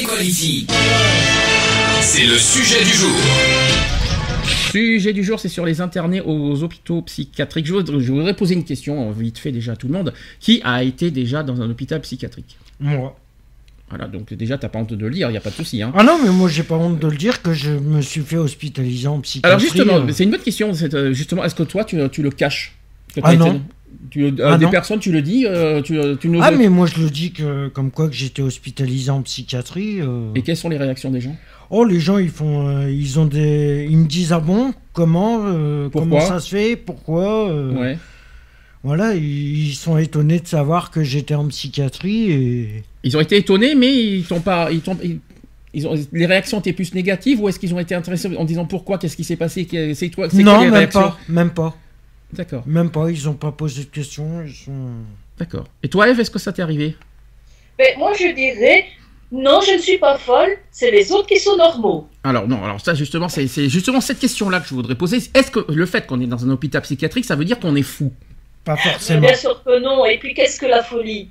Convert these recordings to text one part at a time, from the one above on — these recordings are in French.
Equality. C'est le sujet du jour. Sujet du jour, c'est sur les internés aux hôpitaux psychiatriques. Je voudrais, je voudrais poser une question, vite fait déjà à tout le monde. Qui a été déjà dans un hôpital psychiatrique? Moi. Voilà, donc déjà, t'as pas honte de le dire, il n'y a pas de souci. Hein. Ah non, mais moi j'ai pas honte de le dire que je me suis fait hospitaliser en psychiatrie. Alors justement, euh. c'est une bonne question. c'est, euh, justement, est-ce que toi, tu, tu le caches? Que Ah non. Tu, euh, Ah des non. personnes, tu le dis euh, tu, tu nous Ah mais moi je le dis que comme quoi que j'étais hospitalisé en psychiatrie. euh. Et quelles sont les réactions des gens Oh les gens ils font euh, ils ont des ils me disent ah bon comment euh, comment ça se fait pourquoi euh, Ouais. voilà ils, ils sont étonnés de savoir que j'étais en psychiatrie et Ils ont été étonnés, mais ils t'ont pas. Ils ils- ils ont, les réactions étaient plus négatives ou est-ce qu'ils ont été intéressés en disant pourquoi, qu'est-ce qui s'est passé, c'est toi, c'est quoi non les même réactions pas même pas D'accord, même pas ils ont pas posé de questions ils sont d'accord. Et toi, Eve, est-ce que ça t'est arrivé? Mais moi, je dirais, non, je ne suis pas folle, c'est les autres qui sont normaux. Alors non, alors ça justement, c'est justement cette question-là que je voudrais poser. Est-ce que le fait qu'on est dans un hôpital psychiatrique, ça veut dire qu'on est fou? Pas Mais forcément bien sûr que non. Et puis, qu'est-ce que la folie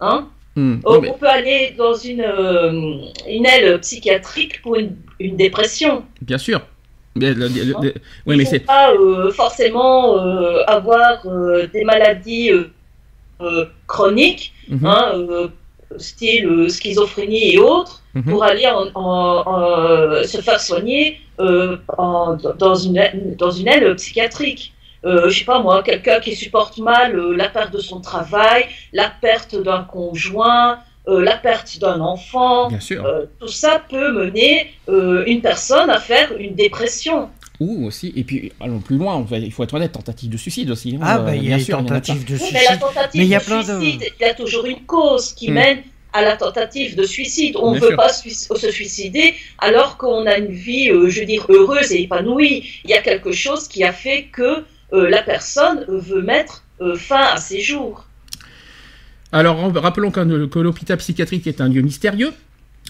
hein? Hmm, Oh, non, mais- On peut aller dans une, euh, une aile psychiatrique pour une, une dépression. Bien sûr. Le- le- le- oui, Il mais faut c'est pas euh, forcément euh, avoir euh, des maladies chroniques, Mhm, hein, style schizophrénie et autres, mhm. pour aller en- en- en- se faire soigner dans, une, dans une aile psychiatrique. Je sais pas moi, quelqu'un qui supporte mal la perte de son travail, la perte d'un conjoint, euh, la perte d'un enfant. Bien sûr. Euh, tout ça peut mener euh, une personne à faire une dépression. Ou aussi, et puis allons plus loin, on il faut être honnête, tentative de suicide aussi. hein, ah bah il y bien a sûr, il y en a tentatives de Oui, suicide mais la tentative Mais y a de plein de- suicide, il y a toujours une cause qui Hmm. mène à la tentative de suicide. On ne veut sûr. pas se suicider alors qu'on a une vie, euh, je veux dire, heureuse et épanouie. Il y a quelque chose qui a fait que euh, la personne veut mettre euh, fin à ses jours. Alors, rappelons qu'un- que l'hôpital psychiatrique est un lieu mystérieux,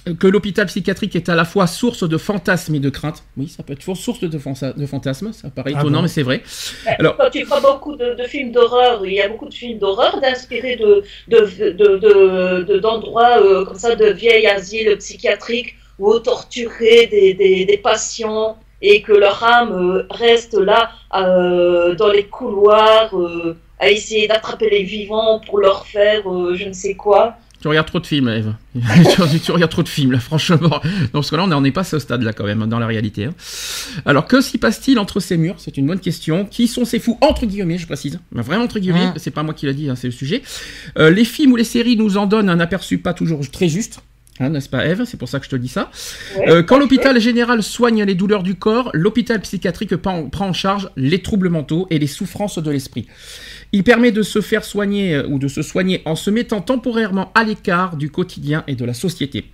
euh, que l'hôpital psychiatrique est à la fois source de fantasmes et de craintes. Oui, ça peut être source de, fantasmes, ça paraît Ah étonnant, bon mais c'est vrai. Mais Alors- Quand tu vois beaucoup de, de films d'horreur, il y a beaucoup de films d'horreur d'inspirés de, de, de- de- de- d'endroits euh, comme ça, de vieilles asiles psychiatriques où on torturait des, des, des patients et que leur âme euh, reste là euh, dans les couloirs euh, à essayer d'attraper les vivants pour leur faire euh, je ne sais quoi. Tu regardes trop de films, Eve. tu, tu regardes trop de films, là, franchement. Non, parce que là, on n'en est pas à ce stade-là, quand même, dans la réalité. hein. Alors, que s'y passe-t-il entre ces murs? C'est une bonne question. Qui sont ces fous Entre guillemets, je précise. Mais Vraiment entre guillemets, Hein. c'est pas moi qui l'a dit, hein, c'est le sujet. Euh, les films ou les séries nous en donnent un aperçu pas toujours très juste. Hein, n'est-ce pas, Eve? C'est pour ça que je te dis ça. Ouais, Euh, quand l'hôpital général soigne les douleurs du corps, l'hôpital psychiatrique prend en charge les troubles mentaux et les souffrances de l'esprit. Il permet de se faire soigner euh, ou de se soigner en se mettant temporairement à l'écart du quotidien et de la société.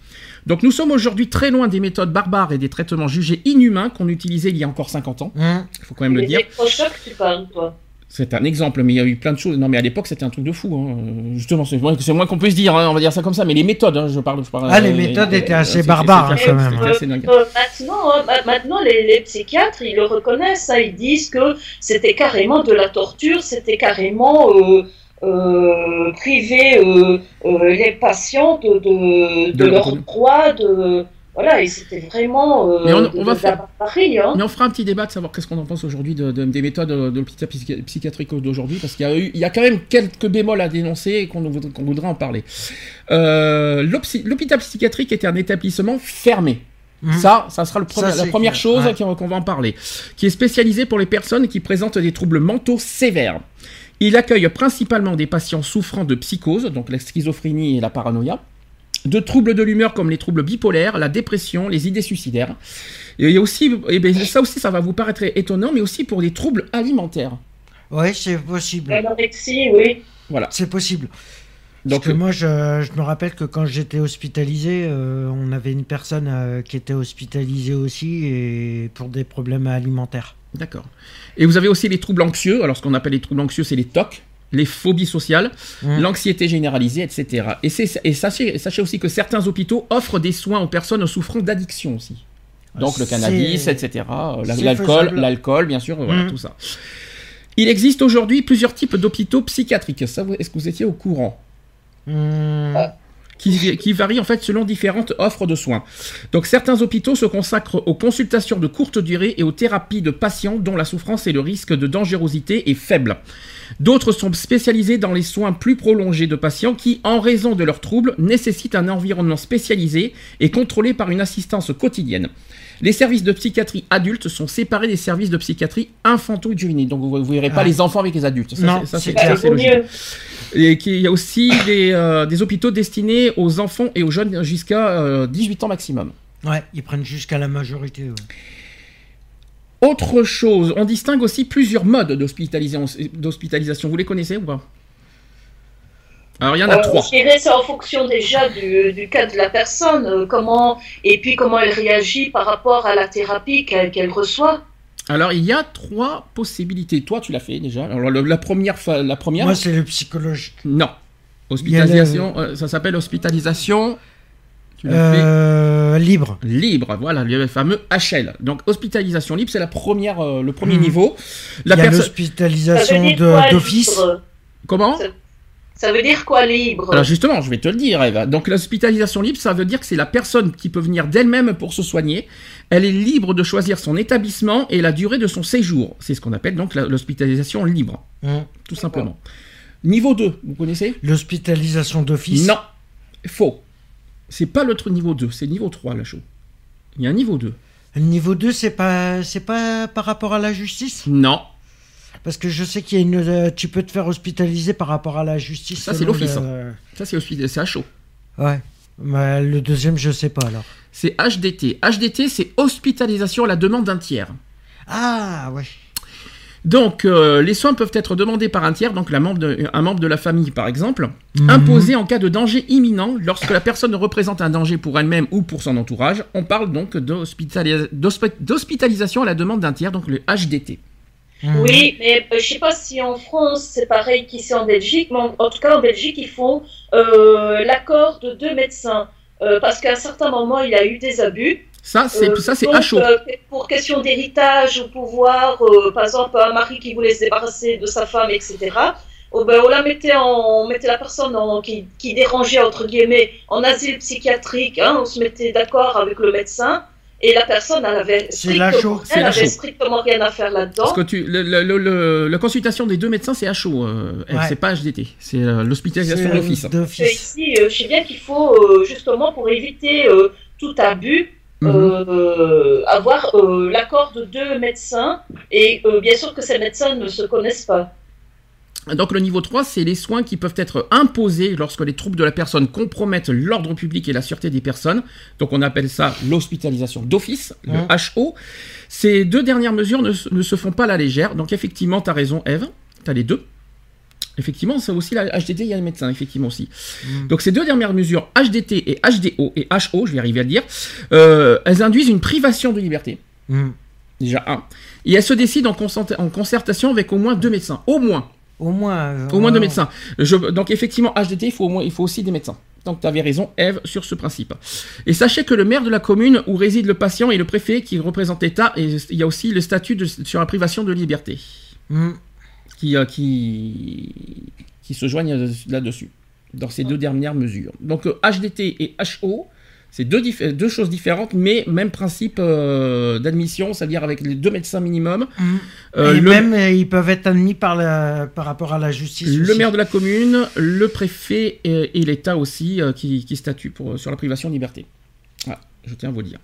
Donc nous sommes aujourd'hui très loin des méthodes barbares et des traitements jugés inhumains qu'on utilisait il y a encore 50 ans. Hein Il faut quand même le dire. électrochocs, tu parles, toi. C'est un exemple, mais il y a eu plein de choses. Non, mais à l'époque, c'était un truc de fou. hein. Euh, Justement, c'est moins, qu'on puisse dire. hein, On va dire ça comme ça. Mais les méthodes, hein, je parle. Je parle Ah, les euh, méthodes euh, étaient assez c'était- barbares, hein, quand même. assez dingue. Euh, maintenant, hein, ma- maintenant les, les psychiatres, ils le reconnaissent, ça, ils disent que c'était carrément de la torture, c'était carrément euh, euh, priver euh, euh, les patients de, de, de leur- droits, de voilà, et c'était vraiment euh, Mais on- de, va faire-. Hein. Mais on fera un petit débat de savoir qu'est-ce qu'on en pense aujourd'hui de, de- des méthodes de, de l'hôpital psychi- psychiatrique d'aujourd'hui, parce qu'il y, a eu- il y a quand même quelques bémols à dénoncer et qu'on voudrait, qu'on voudrait en parler. Euh, L'hôpital psychiatrique était un établissement fermé. Mhm. Ça, ça sera le Ça, premier- la première clair. chose Ouais. qu'on qu'on va en parler, qui est spécialisé pour les personnes qui présentent des troubles mentaux sévères. Il accueille principalement des patients souffrant de psychose, donc la schizophrénie et la paranoïa, de troubles de l'humeur comme les troubles bipolaires, la dépression, les idées suicidaires. Et il y a aussi, et bien, ça aussi, ça va vous paraître étonnant, mais aussi pour des troubles alimentaires. Ouais, c'est possible. L'anorexie, oui. Voilà. C'est possible. Donc, Parce que moi, je, je, me rappelle que quand j'étais hospitalisé, euh, on avait une personne euh, qui était hospitalisée aussi et pour des problèmes alimentaires. D'accord. Et vous avez aussi les troubles anxieux. Alors, ce qu'on appelle les troubles anxieux, c'est les TOC, les phobies sociales, mmh. l'anxiété généralisée, etc. Et, et sachez, sachez, aussi que certains hôpitaux offrent des soins aux personnes souffrant d'addiction aussi. Donc le cannabis, etc. L'alcool, l'alcool, bien sûr, voilà, mmh. tout ça. Il existe aujourd'hui plusieurs types d'hôpitaux psychiatriques. Est-ce que vous étiez au courant? Mmh. Qui, varient en fait selon différentes offres de soins. Donc certains hôpitaux se consacrent aux consultations de courte durée et aux thérapies de patients dont la souffrance et le risque de dangerosité est faible. D'autres sont spécialisés dans les soins plus prolongés de patients qui, en raison de leurs troubles, nécessitent un environnement spécialisé et contrôlé par une assistance quotidienne. Les services de psychiatrie adultes sont séparés des services de psychiatrie infanto-juvénile. Donc vous ne verrez pas les enfants avec les adultes. Ça, c'est logique. Et il y a aussi des, euh, des, hôpitaux destinés aux enfants et aux jeunes jusqu'à 18 euh, ans maximum. Ouais, ils prennent jusqu'à la majorité. Autre chose, on distingue aussi plusieurs modes d'hospitalisation. Vous les connaissez ou pas? Alors il y en a euh, trois. Je dirais c'est en fonction déjà du, cas de la personne, euh, comment et puis comment elle réagit par rapport à la thérapie qu'elle reçoit. Alors il y a trois possibilités. Toi tu l'as fait déjà. Alors la première, la première. Moi c'est le psychologue. Non. Hospitalisation, euh, ça s'appelle hospitalisation euh, libre. Libre, voilà, le fameux HL. Donc hospitalisation libre, c'est la première, euh, le premier hmm. niveau. La Il y a l'hospitalisation d'office. Comment? Ça veut dire quoi libre? Alors justement, je vais te le dire, Eva. Donc l'hospitalisation libre, ça veut dire que c'est la personne qui peut venir d'elle-même pour se soigner. Elle est libre de choisir son établissement et la durée de son séjour. C'est ce qu'on appelle donc l'hospitalisation libre. Hmm. Tout simplement. Niveau 2, vous connaissez? L'hospitalisation d'office? Non, faux c'est pas l'autre niveau 2, c'est niveau 3 la chose. Il y a un niveau 2. Le niveau 2, c'est pas, c'est pas par rapport à la justice? Non. Parce que je sais qu'il y a une. Euh, tu peux te faire hospitaliser par rapport à la justice. Ça, c'est l'office. Hein. Ça, c'est, c'est à chaud. Ouais. Mais le deuxième, je sais pas alors. C'est HDT. HDT, c'est hospitalisation à la demande d'un tiers. Ah, ouais. Donc, euh, les soins peuvent être demandés par un tiers, donc la membre de, un membre de la famille par exemple, mhm. imposés en cas de danger imminent lorsque la personne représente un danger pour elle-même ou pour son entourage. On parle donc d'hospitalisation à la demande d'un tiers, donc le HDT. Mhm. Oui, mais euh, je ne sais pas si en France c'est pareil qu'ici en Belgique, mais en, tout cas en Belgique il faut euh, l'accord de deux médecins parce qu'à un certain moment il y a eu des abus. Ça, c'est euh, ça, c'est. Euh, pour question d'héritage ou pouvoir, euh, par exemple, un mari qui voulait se débarrasser de sa femme, etc. Oh, ben, on la mettait, en, on mettait la personne en, qui, qui, dérangeait entre guillemets en asile psychiatrique. Hein, on se mettait d'accord avec le médecin. Et la personne, elle avait strictement, elle avait strictement rien à faire là-dedans. Parce que tu, le, le, la consultation des deux médecins, c'est à chaud. C'est pas HDT. C'est l'hospitalisation d'office. Ici, je sais bien qu'il faut, justement, pour éviter tout abus, Mhm. Euh, avoir euh, l'accord de deux médecins et euh, bien sûr que ces médecins ne se connaissent pas. Donc le niveau 3, c'est les soins qui peuvent être imposés lorsque les troubles de la personne compromettent l'ordre public et la sûreté des personnes. Donc on appelle ça l'hospitalisation d'office, le HO. Ces deux dernières mesures ne, ne, se font pas à la légère. Donc effectivement, tu as raison Eve, tu as les deux. Effectivement, c'est aussi la HDT, il y a les médecins, effectivement aussi. Mm. Donc ces deux dernières mesures, HDT et HDO et HO, je vais arriver à le dire, euh, elles induisent une privation de liberté. Mm. Déjà un. Et elles se décident en, concertation avec au moins deux médecins. Au moins. Au moins. Au moins deux médecins. donc effectivement, HDT, il faut, au moins, il faut aussi des médecins. Donc tu avais raison, Eve, sur ce principe. Et sachez que le maire de la commune où réside le patient et le préfet qui représente l'État, et il y a aussi le statut sur la privation de liberté. Mm qui, euh, qui, qui se joignent là-dessus, dans ces deux dernières mesures. Donc HDT euh, et HO, c'est deux, deux, choses différentes, mais même principe euh, d'admission, c'est-à-dire avec les deux médecins minimum. Mmh. et même, ils peuvent être admis par, la, par rapport à la justice. Le maire de la commune, le préfet et, l'État aussi qui, qui statuent pour, sur la privation de liberté. Voilà, je tiens à vous le dire.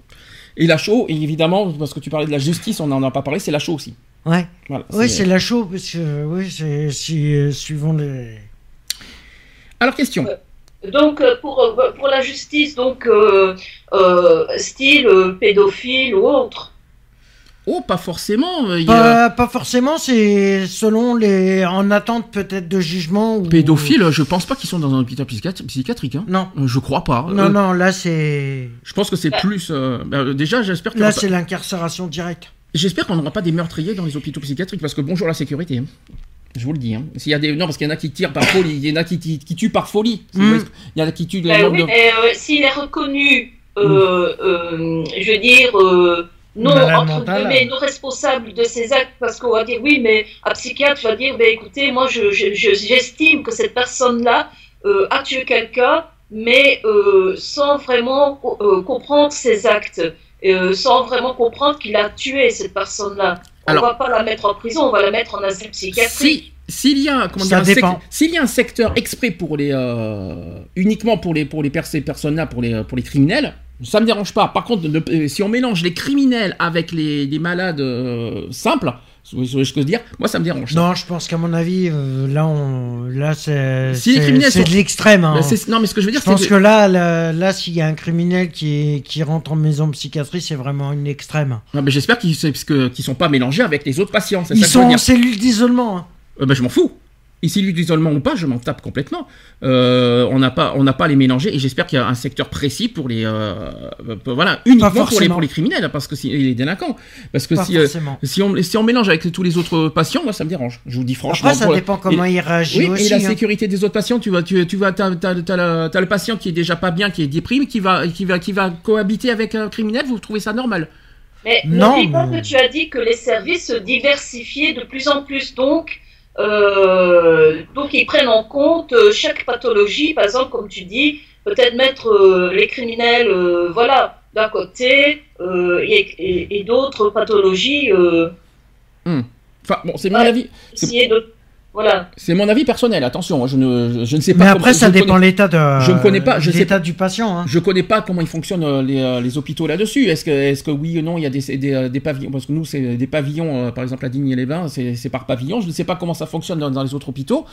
Et la chaux, évidemment, parce que tu parlais de la justice, on n'en a pas parlé, c'est la chaux aussi. Ouais. oui, c'est la chaux, parce que oui, c'est si, suivant les. Alors, question. Euh, donc, euh, pour, euh, pour la justice, donc, style pédophile ou autre Oh, pas forcément. il y a- Pas, pas forcément, c'est selon les. En attente peut-être de jugement. Ou... Pédophiles, je pense pas qu'ils sont dans un hôpital psychiatri- psychiatrique. Hein. Non. Euh, Je crois pas. Non, Euh, non, là c'est. Je pense que c'est plus. euh, bah, déjà, j'espère que Là c'est l'incarcération directe. J'espère qu'on n'aura pas des meurtriers dans les hôpitaux psychiatriques parce que bonjour la sécurité. Je vous le dis. hein. S'il y a des non parce qu'il y en a qui tirent par folie, il y en a qui, qui, qui tuent par folie. Mm. ce- Il y en a qui tuent des Ben membres oui, de- mais euh, s'il est reconnu, euh, euh, je veux dire, euh, non, Malade entre guillemets, non responsable de ses actes, parce qu'on va dire, oui, mais un psychiatre va dire, ben écoutez, moi, je- je- je- j'estime que cette personne-là euh, a tué quelqu'un, mais euh, sans vraiment euh, comprendre ses actes, euh, sans vraiment comprendre qu'il a tué cette personne-là. On Alors- va pas la mettre en prison, on va la mettre en asile psychiatrique. Si s'il y a comment Ça dire, un sec- dépend. s'il y a un secteur exprès pour les euh, uniquement pour les pour les ces personnes-là pour les pour les criminels, ça me dérange pas. Par contre, de- si on mélange les criminels avec les, les malades euh, simples, ce que je veux dire? Moi, ça me dérange. Non, je pense qu'à mon avis, euh, là, on, là, c'est, Si sont- de l'extrême. hein. Non, mais ce que je veux dire, Je pense c'est que là, là, là, s'il y a un criminel qui, est- qui rentre en maison psychiatrie, c'est vraiment une extrême. Non, mais j'espère qu'ils que- qu'ils sont pas mélangés avec les autres patients. Ils ça sont en cellule d'isolement. hein. Euh, bah, je m'en fous. Ici, lui d'isolement ou pas, je m'en tape complètement. Euh, on n'a pas, on n'a pas à les mélanger et j'espère qu'il y a un secteur précis pour les, euh, voilà, uniquement pour les, forcément. pour les criminels, parce que si, et les délinquants, parce que Pas si, euh, forcément. si on, si on mélange avec tous les autres patients, moi ça me dérange. Je vous dis franchement. Après, ça la- dépend comment et- il réagit Oui, aussi. et la hein. sécurité des autres patients, tu vas, tu, tu vas, t'as, t'as- t'as le, t'as le patient qui est déjà pas bien, qui est déprimé, qui va, qui va, qui va cohabiter avec un criminel. Vous trouvez ça normal? Mais Non, n'oublie pas mais- que tu as dit que les services se diversifiaient de plus en plus. Donc, euh, donc ils prennent en compte euh, chaque pathologie. Par exemple, comme tu dis, peut-être mettre euh, les criminels euh, voilà, d'un côté et, et- et d'autres pathologies. Euh, Enfin, bon, c'est Ouais. essayer de. Voilà. C'est mon avis personnel. Attention, je ne, je ne sais pas. Mais comment- après, ça je dépend l'état de. je ne connais pas, je sais l'état du patient. hein. Je connais pas comment ils fonctionnent euh, les, euh, les hôpitaux là-dessus. Est-ce que, est-ce que oui ou non il y a des, des, euh, des pavillons Parce que nous, c'est des pavillons, par exemple à Digne-les-Bains, c'est c'est par pavillon. Je ne sais pas comment ça fonctionne dans, dans les autres hôpitaux.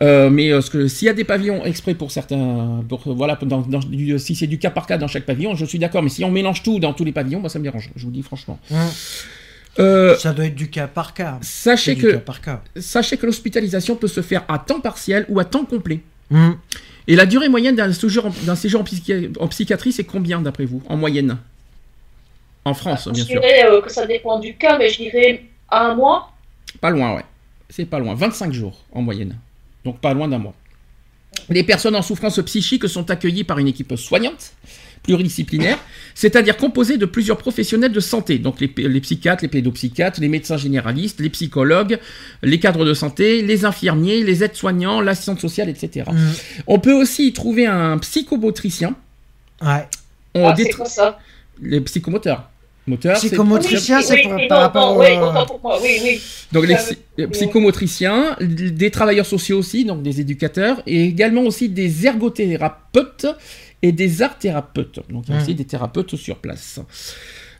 Euh, mais ce que- s'il y a des pavillons exprès pour certains. Pour, voilà, dans, dans- du- si c'est du cas par cas dans chaque pavillon, je suis d'accord. Mais si on mélange tout dans tous les pavillons, moi ça me dérange. Je vous dis franchement. Hein. Euh, Ça doit être du cas par cas. sachez cas que, par cas. sachez que l'hospitalisation peut se faire à temps partiel ou à temps complet. Hum. Et la durée moyenne d'un séjour en, d'un séjour en, psychi- en psychiatrie, c'est combien d'après vous En moyenne? En France, bien je sûr. dirais euh, que ça dépend du cas, mais je dirais un mois. Pas loin, ouais. C'est pas loin. 25 jours en moyenne. Donc pas loin d'un mois. Les personnes en souffrance psychique sont accueillies par une équipe soignante, pluridisciplinaire, c'est-à-dire composée de plusieurs professionnels de santé, donc les, les psychiatres, les pédopsychiatres, les médecins généralistes, les psychologues, les cadres de santé, les infirmiers, les aides-soignants, l'assistante sociale, etc. Hum. On peut aussi y trouver un psychomotricien. Ouais. On Ah, c'est détr- quoi ça? les psychomoteurs. Psychomotricien, c'est oui, pour- oui, par non, rapport non, au- oui, oui, oui. Donc les psychomotriciens, des travailleurs sociaux aussi, donc des éducateurs, et également aussi des ergothérapeutes et des art thérapeutes. Donc il y a Mmh. aussi des thérapeutes sur place.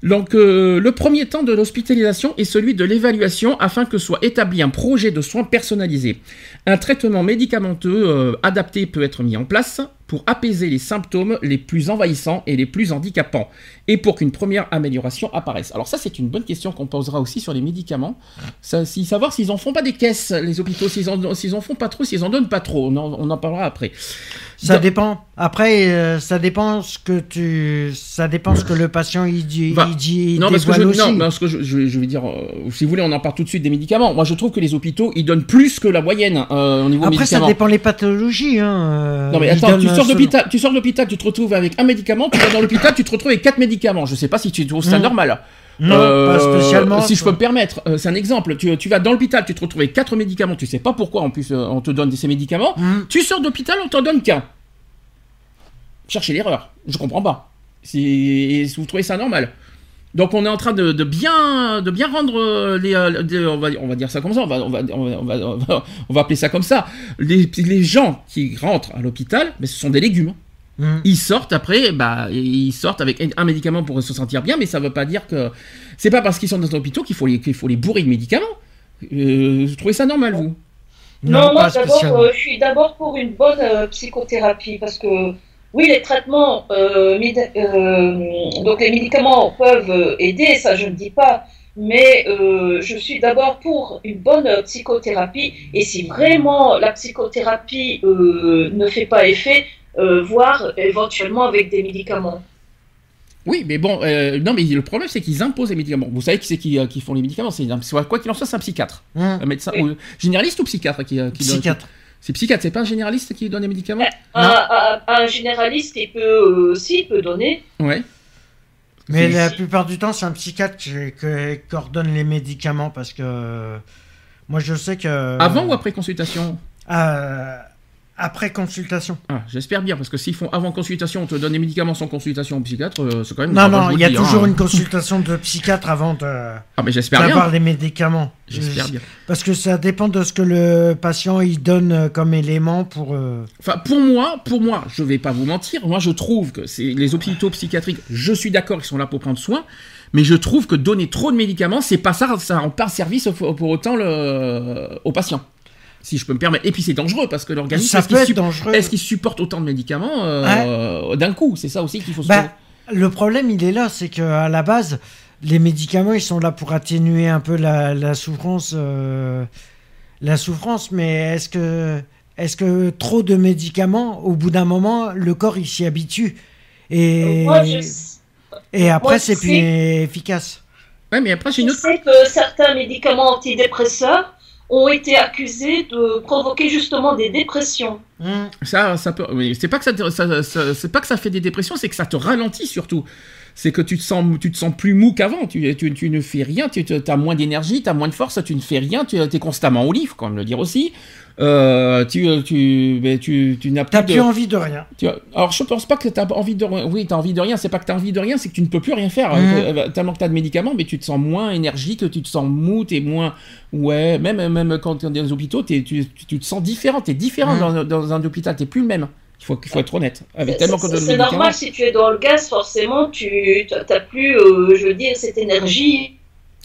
Donc euh, le premier temps de l'hospitalisation est celui de l'évaluation afin que soit établi un projet de soins personnalisé. Un traitement médicamenteux euh, adapté peut être mis en place pour apaiser les symptômes les plus envahissants et les plus handicapants et pour qu'une première amélioration apparaisse. Alors ça c'est une bonne question qu'on posera aussi sur les médicaments. Ça, si, savoir s'ils en font pas des caisses, les hôpitaux, s'ils en, font pas trop, s'ils en donnent pas trop. On en, on en parlera après. Ça dépend. Après, euh, ça dépend ce que tu, ça dépend ce que le patient il dit, il dit, il non, parce que, je, aussi. non, parce que je, je- je vais dire, euh, si vous voulez, on en parle tout de suite des médicaments. Moi, je trouve que les hôpitaux, ils donnent plus que la moyenne euh, au niveau Après, ça dépend les pathologies. Hein. Non mais attends, tu sors d'hôpital, tu sors d'hôpital, tu te retrouves avec un médicament, tu vas dans l'hôpital, tu te retrouves avec quatre médicaments. Je sais pas si tu trouves ça Mm. normal. Non, Euh, pas spécialement. Si je peux me permettre, euh, c'est un exemple. Tu, tu vas dans l'hôpital, tu te retrouves avec quatre médicaments, tu sais pas pourquoi en plus euh, on te donne ces médicaments. Hum. Tu sors d'hôpital, on t'en donne qu'un. Cherchez l'erreur. Je comprends pas. Si vous trouvez ça normal. Donc on est en train de, de bien de bien rendre euh, les, euh, on va on va dire ça comme ça va, va- on va appeler ça comme ça les, les gens qui rentrent à l'hôpital mais ce sont des légumes Hum. ils sortent après, bah, ils sortent avec un médicament pour se sentir bien, mais ça veut pas dire que c'est pas parce qu'ils sont dans un hôpital qu'il faut les qu'il faut les bourrer de médicaments. Euh, vous trouvez ça normal vous? Non, moi euh, je suis d'abord pour une bonne euh, psychothérapie parce que oui, les traitements, euh, euh, donc les médicaments peuvent aider, ça je ne dis pas, mais euh, je suis d'abord pour une bonne psychothérapie. Et si vraiment la psychothérapie euh, ne fait pas effet, euh, voir éventuellement avec des médicaments. Oui, mais bon, euh, non, mais le problème, c'est qu'ils imposent les médicaments. Vous savez qui c'est qui, euh, qui font les médicaments C'est quoi qu'il en soit, c'est un psychiatre, Hum. un médecin, Oui. ou- généraliste ou psychiatre qui, euh, qui donne- Psychiatre. C'est psychiatre, c'est pas un généraliste qui donne les médicaments Un, un- un généraliste, il peut euh, aussi peut donner. Ouais. Mais C'est- la plupart du temps, c'est un psychiatre qui, qui ordonne les médicaments parce que moi, je sais que. Avant ou après consultation? Euh, Après consultation. Ah, J'espère bien, parce que s'ils font avant consultation, on te donne des médicaments sans consultation au psychiatre, euh, c'est quand même. Non, non, il y a dis, toujours hein. une consultation de psychiatre avant de- Ah, mais j'espère d'avoir les médicaments. J'espère bien. Parce que ça dépend de ce que le patient il donne euh, comme élément pour. euh, Enfin, pour moi, pour moi, je vais pas vous mentir, moi je trouve que c'est les hôpitaux psychiatriques, je suis d'accord, ils sont là pour prendre soin, mais je trouve que donner trop de médicaments, c'est pas ça, ça rend pas service pour autant le, aux patients. Si je peux me permettre. Et puis c'est dangereux parce que l'organisme, Ça est-ce peut qu'il être sup- dangereux. est-ce qu'il supporte autant de médicaments euh, d'un coup? C'est ça aussi qu'il faut se Bah, le problème, il est là, c'est que à la base, les médicaments, ils sont là pour atténuer un peu la, la souffrance, euh, la souffrance. Mais est-ce que, est-ce que trop de médicaments, au bout d'un moment, le corps il s'y habitue et Moi, je, et après c'est plus efficace. Ouais, mais après j'ai une je sais que certains médicaments antidépresseurs ont été accusés de provoquer justement des dépressions. Hum. Ça, ça peut. c'est pas que ça- c'est pas que ça fait des dépressions, c'est que ça te ralentit surtout. C'est que tu te sens, tu te sens plus mou qu'avant. Tu, tu, tu ne fais rien, tu as moins d'énergie, tu as moins de force, tu ne fais rien, tu es constamment au lit, faut quand même le dire aussi. Euh, tu, tu, tu, tu n'as plus T'as de. plus envie de rien. tu alors je pense pas que tu as envie de oui tu as envie de rien c'est pas que tu as envie de rien c'est que tu ne peux plus rien faire Mhm. Euh, tellement que tu as de médicaments mais tu te sens moins énergique tu te sens mou t'es moins ouais même même quand tu es dans les hôpitaux tu, tu, tu te sens différent t'es différent Mhm. dans, dans un hôpital t'es plus le même il faut, faut être honnête avec C'est- tellement C'est normal si tu es dans le gaz, forcément, tu n'as plus, euh, je veux dire, cette énergie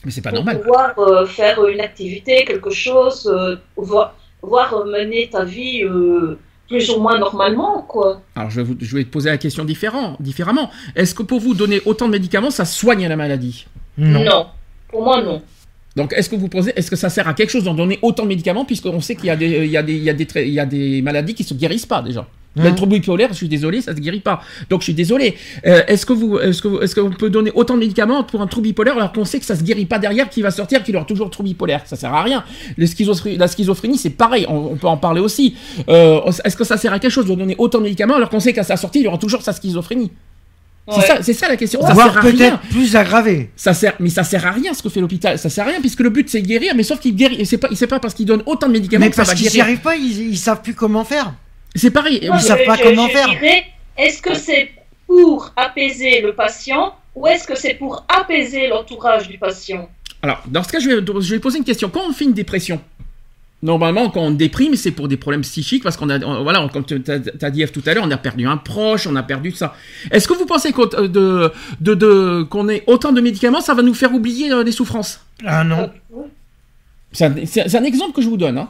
mais c'est pas pour normal pouvoir euh, faire une activité, quelque chose, euh, voir, voir mener ta vie euh, plus ou moins normalement, quoi. alors je vais, vous- je vais te poser la question différent, différemment est-ce que pour vous donner autant de médicaments ça soigne la maladie? Non. Pour moi, non. Donc, est-ce que vous posez, est-ce que ça sert à quelque chose d'en donner autant de médicaments, puisqu'on sait qu'il y a des, il y a des, il y a des, tra- il y a des maladies qui se guérissent pas déjà? Le trouble bipolaire, je suis désolé, ça se guérit pas. Donc, je suis désolé. Euh, est-ce que vous, est-ce que, est-ce qu'on peut donner autant de médicaments pour un trouble bipolaire alors qu'on sait que ça se guérit pas derrière, qu'il va sortir, qu'il aura toujours le trouble bipolaire? Ça sert à rien. Le la schizophrénie, c'est pareil. On, on peut en parler aussi. Euh, est-ce que ça sert à quelque chose de donner autant de médicaments alors qu'on sait qu'à sa sortie, il aura toujours sa schizophrénie? C'est Ouais. ça, la question. Ça Voire sert à rien. peut-être plus aggravé. Ça sert, mais ça sert à rien ce que fait l'hôpital. Ça sert à rien puisque le but c'est guérir, mais sauf qu'il guérit. et C'est pas, c'est pas parce qu'il donne autant de médicaments Mais que parce qu'ils n'y arrivent pas, ils, ils savent plus comment faire. C'est pareil. Ils savent pas comment faire. est-ce que c'est pour apaiser le patient ou est-ce que c'est pour apaiser l'entourage du patient? Alors, dans ce cas, je vais, je vais poser une question. Quand on fait une dépression, normalement, quand on déprime, c'est pour des problèmes psychiques parce qu'on a, on- voilà, comme tu as dit Eve, tout à l'heure, on a perdu un proche, on a perdu ça. Est-ce que vous pensez qu'on euh, de, de, de- qu'on ait autant de médicaments, ça va nous faire oublier euh, les souffrances? Ah non. C'est un, c'est- c'est un exemple que je vous donne. Hein.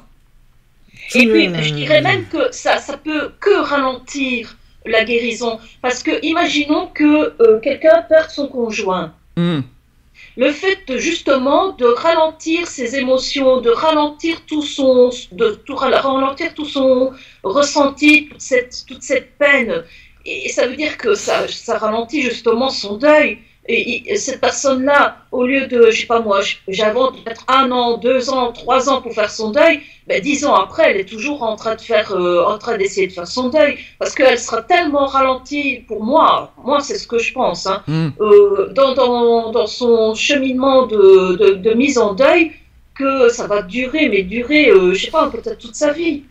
Et puis, je dirais même que ça, ça peut que ralentir la guérison. Parce que imaginons que euh, quelqu'un perde son conjoint. Hum. Le fait de, justement de ralentir ses émotions, de ralentir tout son, de tout ralentir tout son ressenti, toute cette, toute cette peine, et, ça veut dire que ça, ça ralentit justement son deuil. Et, et cette personne-là, au lieu de, je sais pas moi, j'invente peut-être un an, deux ans, trois ans pour faire son deuil, ben dix ans après, elle est toujours en train de faire, euh, en train d'essayer de faire son deuil, parce qu'elle sera tellement ralentie. Pour moi, moi c'est ce que je pense. Hein, Hum. euh, dans, dans, dans son cheminement de, de, de mise en deuil que ça va durer, mais durer, euh, je sais pas, peut-être toute sa vie.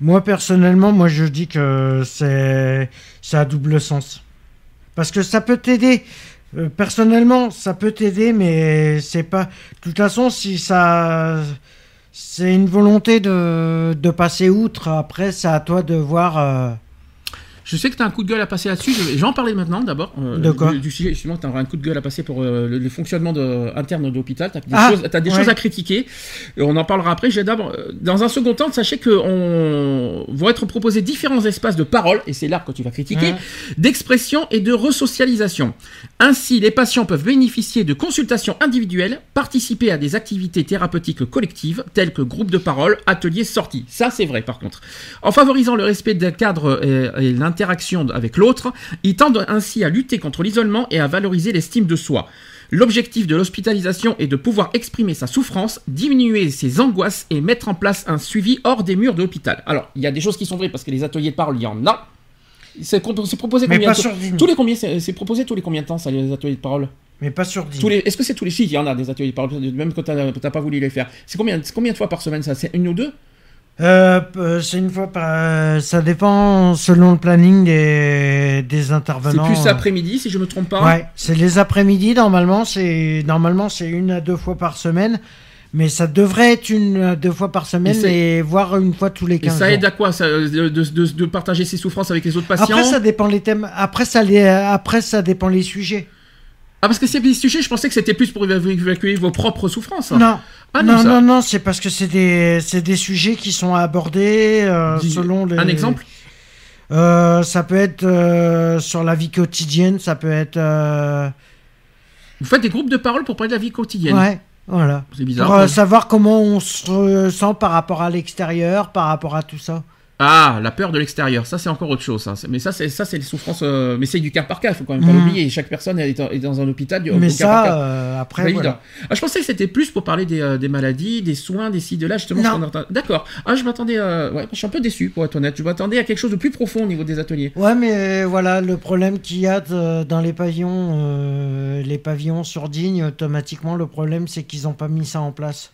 Moi personnellement, moi je dis que c'est c'est à double sens. Parce que ça peut t'aider. Euh, personnellement, ça peut t'aider, mais c'est pas. De toute façon, si ça. C'est une volonté de, de passer outre. Après, c'est à toi de voir. Je sais que tu as un coup de gueule à passer là-dessus. Je vais, je vais en parler maintenant d'abord. euh, quoi du, du sujet, justement, tu as un coup de gueule à passer pour euh, le, le fonctionnement de, interne de l'hôpital. Tu as des, Ah, choses, des ouais. choses à critiquer. Et on en parlera après. J'ai d'abord, euh, dans un second temps, sachez qu'on vont être proposés différents espaces de parole, et c'est là que tu vas critiquer, d'expression et de resocialisation. Ainsi, les patients peuvent bénéficier de consultations individuelles, participer à des activités thérapeutiques collectives, telles que groupes de parole, ateliers, sorties. Ça, c'est vrai, par contre. En favorisant le respect des cadres et, et l'interaction avec l'autre, ils tendent ainsi à lutter contre l'isolement et à valoriser l'estime de soi. L'objectif de l'hospitalisation est de pouvoir exprimer sa souffrance, diminuer ses angoisses et mettre en place un suivi hors des murs de l'hôpital. Alors, il y a des choses qui sont vraies parce que les ateliers de parole, il y en a. C'est proposé Mais combien pas de sur temps dix. Tous les combien c'est proposé tous les combien de temps ça les ateliers de parole? Mais pas sur 10. tous les Est-ce que c'est tous les si il y en a des ateliers de parole même quand t'as pas voulu les faire. C'est combien c'est combien de fois par semaine ça? C'est une ou deux? Euh, p- c'est une fois par. euh, ça dépend selon le planning des, des C'est intervenants. plus euh. après-midi si je me trompe pas. Ouais, c'est les après-midi normalement. C'est normalement c'est une à deux fois par semaine, mais ça devrait être une à deux fois par semaine Et c'est- et, voire une fois tous les Et 15 ça jours. aide à quoi ça, de- de partager ses souffrances avec les autres patients Après ça dépend les thèmes. Après ça les après ça dépend les sujets. Ah parce que c'est des sujets, je pensais que c'était plus pour éva- évacuer vos propres souffrances. Non. Ah non, non, ça- non, non, c'est parce que c'est des, c'est des sujets qui sont abordés euh, Dis- selon les... Un exemple? Euh, Ça peut être euh, sur la vie quotidienne, ça peut être... euh, Vous faites des groupes de parole pour parler de la vie quotidienne. Ouais, voilà. C'est bizarre. Pour euh, savoir comment on se sent par rapport à l'extérieur, par rapport à tout ça. Ah, la peur de l'extérieur, ça c'est encore autre chose. ça. C'est- Mais ça, c'est ça, c'est les souffrances. euh, Mais c'est du cas par cas. Il faut quand même pas Mhm. l'oublier. Chaque personne est, dans un hôpital. du- Mais cas par ça, cas. euh, après, voilà. Ah, je pensais que c'était plus pour parler des, euh, des maladies, des soins, des ci, de là, justement. D'accord. Ah, je m'attendais. Ouais, je suis un peu déçu, pour être honnête. Je m'attendais à quelque chose de plus profond au niveau des ateliers. Ouais, mais voilà, le problème qu'il y a de- dans les pavillons, les pavillons sur Digne, automatiquement, le problème, c'est qu'ils n'ont pas mis ça en place.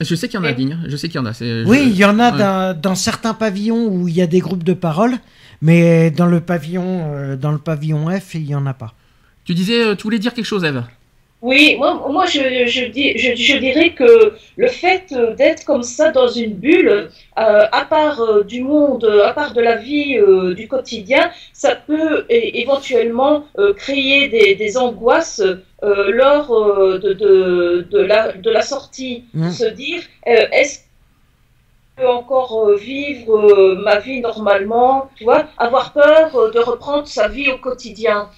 Je sais qu'il y en a, Digne. Je sais qu'il y en a. Oui, il y en a ouais. dans, dans certains pavillons où il y a des groupes de parole, mais dans le pavillon, euh, dans le pavillon F, il y en a pas. Tu disais, euh, tu voulais dire quelque chose, Eve Oui, moi, moi je, je, dis, je, je dirais que le fait d'être comme ça dans une bulle, euh, à part euh, du monde, à part de la vie euh, du quotidien, ça peut éventuellement créer des, des angoisses lors de, de, de, la, de la sortie. Mm. Se dire, est-ce que je peux encore vivre ma vie normalement, tu vois, avoir peur de reprendre sa vie au quotidien?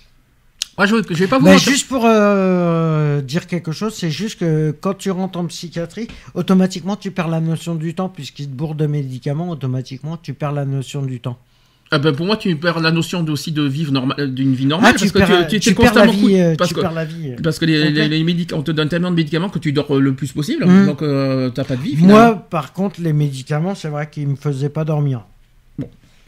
Moi, je, je vais pas vous mentir. juste pour euh, dire quelque chose, c'est juste que quand tu rentres en psychiatrie, automatiquement tu perds la notion du temps, puisqu'ils te bourrent de médicaments, automatiquement tu perds la notion du temps. Ah ben, pour moi, tu perds la notion aussi de vivre euh, d'une vie normale Ah, tu parce que perds, tu, tu, tu es perds la constamment vie, euh, parce tu que perds la vie. parce que les, Ok. les, les médic- on te donne tellement de médicaments que tu dors euh, le plus possible, Mm. donc euh, t'as pas de vie. finalement. Moi, par contre, les médicaments, c'est vrai qu'ils me faisaient pas dormir.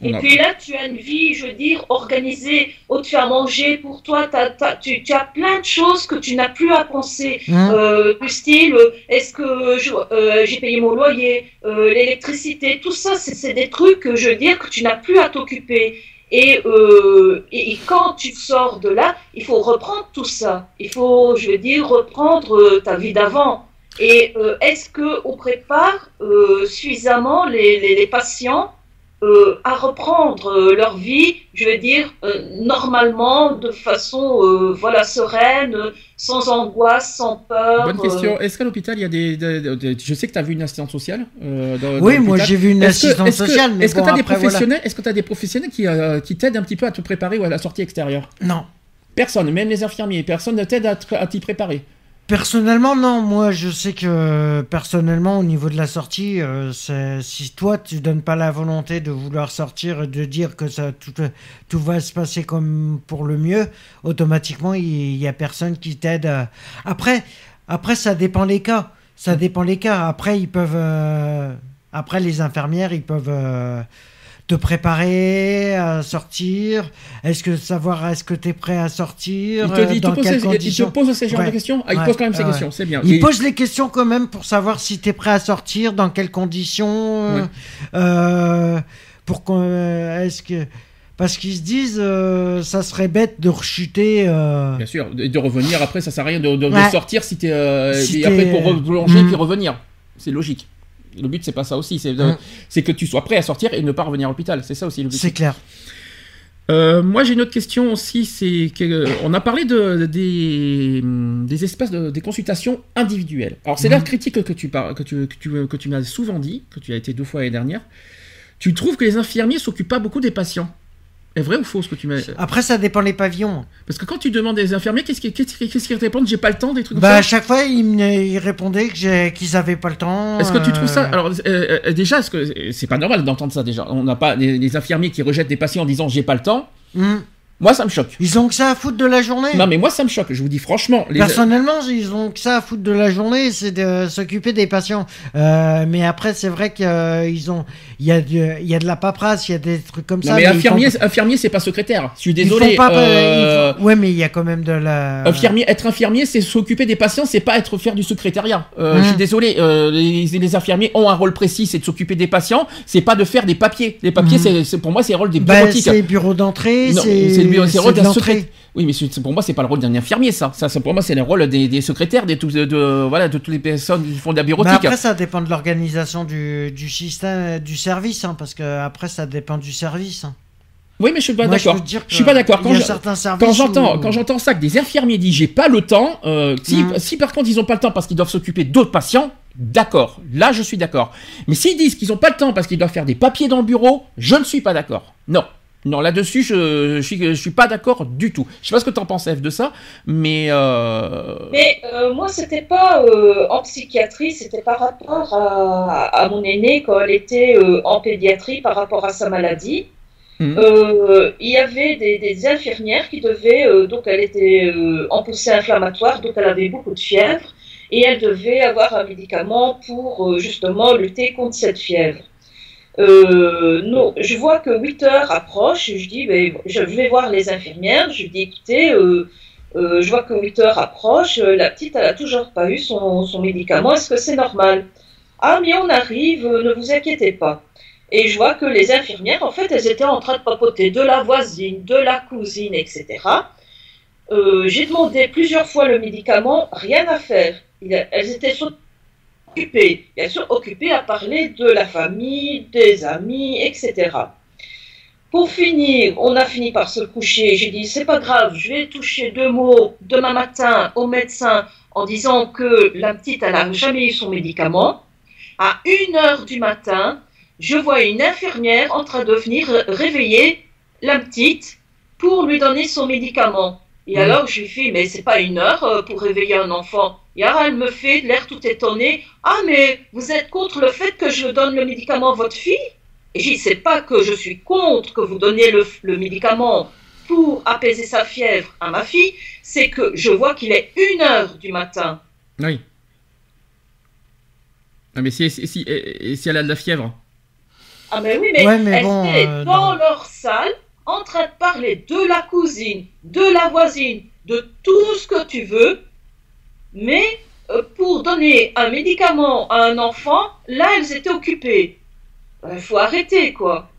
Et puis là, tu as une vie, je veux dire, organisée, où tu as mangé pour toi, t'as- tu, tu as plein de choses que tu n'as plus à penser. Hein Euh, du style, est-ce que euh, j'ai payé mon loyer, euh, l'électricité, tout ça, c'est des trucs, que je veux dire, que tu n'as plus à t'occuper. Et, euh, et, et quand tu sors de là, il faut reprendre tout ça. Il faut, je veux dire, reprendre euh, ta vie d'avant. Et euh, est-ce qu'on prépare suffisamment les, les, les patients euh, à reprendre euh, leur vie, je veux dire, euh, normalement, de façon euh, voilà, sereine, sans angoisse, sans peur Bonne euh, question. Est-ce qu'à l'hôpital, il y a des, des- des- Je sais que tu as vu une assistante sociale. euh, dans- dans Oui, moi j'ai vu une assistante est-ce que- sociale, Est-ce bon, que tu as des voilà. professionnels Est-ce que tu as des professionnels qui, euh, qui t'aident un petit peu à te préparer ou à la sortie extérieure? Non. Personne, même les infirmiers, personne ne t'aide à t'y préparer. Personnellement, non. Moi, je sais que personnellement, au niveau de la sortie, euh, si toi, tu donnes pas la volonté de vouloir sortir et de dire que ça, tout, tout va se passer comme pour le mieux, automatiquement, il y, a personne qui t'aide. à- Après, après, ça dépend les cas. Ça dépend les cas. Après, ils peuvent. euh, Après, les infirmières, ils peuvent. euh, te préparer à sortir? Est-ce que savoir est-ce que tu es prêt à sortir Il te, il pose ces, il te conditions? pose ces genres Ouais. de questions? Ah, il Ouais. pose quand même ces Ouais. questions, c'est bien. Il Et- pose les questions quand même pour savoir si tu es prêt à sortir, dans quelles conditions, euh, pour qu'on, euh, est-ce que parce qu'ils se disent euh, ça serait bête de rechuter. euh, Bien sûr, de, de revenir après, ça sert à rien de, de- sortir si t'es. euh, Si et après pour replonger Mm. puis revenir. C'est logique. Le but, c'est pas ça aussi. C'est Mm. c'est que tu sois prêt à sortir et ne pas revenir à l'hôpital. C'est ça aussi le but. c'est clair. Euh, moi, j'ai une autre question aussi. C'est euh, on a parlé de, des, des espaces de, des consultations individuelles. Alors, c'est Mhm. la critique que tu, par- que tu, que tu, que tu m'as souvent dit, que tu as été deux fois l'année dernière. Tu trouves que les infirmiers s'occupent pas beaucoup des patients? Est vrai ou faux ce que tu m'as. Après, ça dépend les pavillons. Parce que quand tu demandes des infirmiers, qu'est-ce qu'ils qu'est-ce qu'ils répondent? J'ai pas le temps, des trucs comme Bah, à ça. chaque fois, ils, me- ils répondaient qu'ils avaient pas le temps. Est-ce que tu trouves ça? euh, Alors euh, euh, déjà, est-ce que c'est pas normal d'entendre ça déjà On n'a pas les, les infirmiers qui rejettent des patients en disant j'ai pas le temps. hmm. Moi, ça me choque. Ils ont que ça à foutre de la journée. Non, mais moi, ça me choque. Je vous dis franchement. Les... Personnellement, ils ont que ça à foutre de la journée, c'est de s'occuper des patients. Euh, mais après, c'est vrai qu'ils ont, il y a de, il y a de la paperasse, il y a des trucs comme Non, ça. mais ils infirmier, font- infirmier, c'est pas secrétaire. Je suis ils désolé. font pas- euh, ils font- Ouais, mais il y a quand même de la. Infirmier, être infirmier, c'est s'occuper des patients, c'est pas être faire du secrétariat. Euh. Je suis désolé, euh, les, les infirmiers ont un rôle précis, c'est de s'occuper des patients, c'est pas de faire des papiers. Les papiers, Mhm. c'est- pour moi, c'est le rôle des Bah, bureautiques. c'est bureau d'entrée, c'est le rôle d'un secrétaire. Oui, mais pour moi, c'est pas le rôle d'un infirmier, ça. Pour moi, c'est le rôle des, des secrétaires, des, de, de- voilà, de toutes les personnes qui font de la Mais bureautique. après, ça dépend de l'organisation du, du système, du service, hein, parce que après, ça dépend du service. hein. oui, mais je suis pas je d'accord. Je suis pas d'accord. Quand j'entends, où- ça que des infirmiers disent j'ai pas le temps, euh, si, Mhm. si par contre ils ont pas le temps parce qu'ils doivent s'occuper d'autres patients, d'accord. Là je suis d'accord. Mais s'ils disent qu'ils ont pas le temps parce qu'ils doivent faire des papiers dans le bureau, je ne suis pas d'accord. Non. Non, là-dessus, je, je suis, je suis pas d'accord du tout. Je sais pas ce que t'en penses, Eve, de ça, mais... Euh... Mais euh, moi, c'était pas euh, en psychiatrie, c'était par rapport à, à mon aînée quand elle était euh, en pédiatrie par rapport à sa maladie. Euh, il y avait des, des infirmières qui devaient, donc elle était en poussée inflammatoire, donc elle avait beaucoup de fièvre, et elle devait avoir un médicament pour justement lutter contre cette fièvre. Euh, non, je vois que 8 heures approchent, je dis, ben, je vais voir les infirmières, je dis, écoutez, euh, euh, je vois que 8 heures approchent, euh, la petite, elle a toujours pas eu son, médicament, est-ce que c'est normal? Ah, mais on arrive, ne vous inquiétez pas. Et je vois que les infirmières, en fait, elles étaient en train de papoter de la voisine, de la cousine, etc. J'ai demandé plusieurs fois le médicament, rien à faire. Elles étaient occupées, bien sûr occupées à parler de la famille, des amis, etc. Pour finir, on a fini par se coucher. J'ai dit, c'est pas grave, je vais toucher deux mots demain matin au médecin en disant que la petite, n'a jamais eu son médicament. À une heure du matin, je vois une infirmière en train de venir réveiller la petite pour lui donner son médicament. Et Mhm. alors, je lui fais, mais c'est pas une heure euh, pour réveiller un enfant. Et alors, elle me fait l'air tout étonné. Ah, mais vous êtes contre le fait que je donne le médicament à votre fille? Et j'ai dit, c'est pas que je suis contre que vous donniez le, le médicament pour apaiser sa fièvre à ma fille, c'est que je vois qu'il est une heure du matin. Oui. Ah, mais si, si, si, et- et si elle a de la fièvre? Ah, mais oui, mais, Ouais, mais elle bon, était euh, dans non. leur salle en train de parler de la cousine, de la voisine, de tout ce que tu veux, mais euh, pour donner un médicament à un enfant, là, elles étaient occupées. Il faut arrêter, quoi.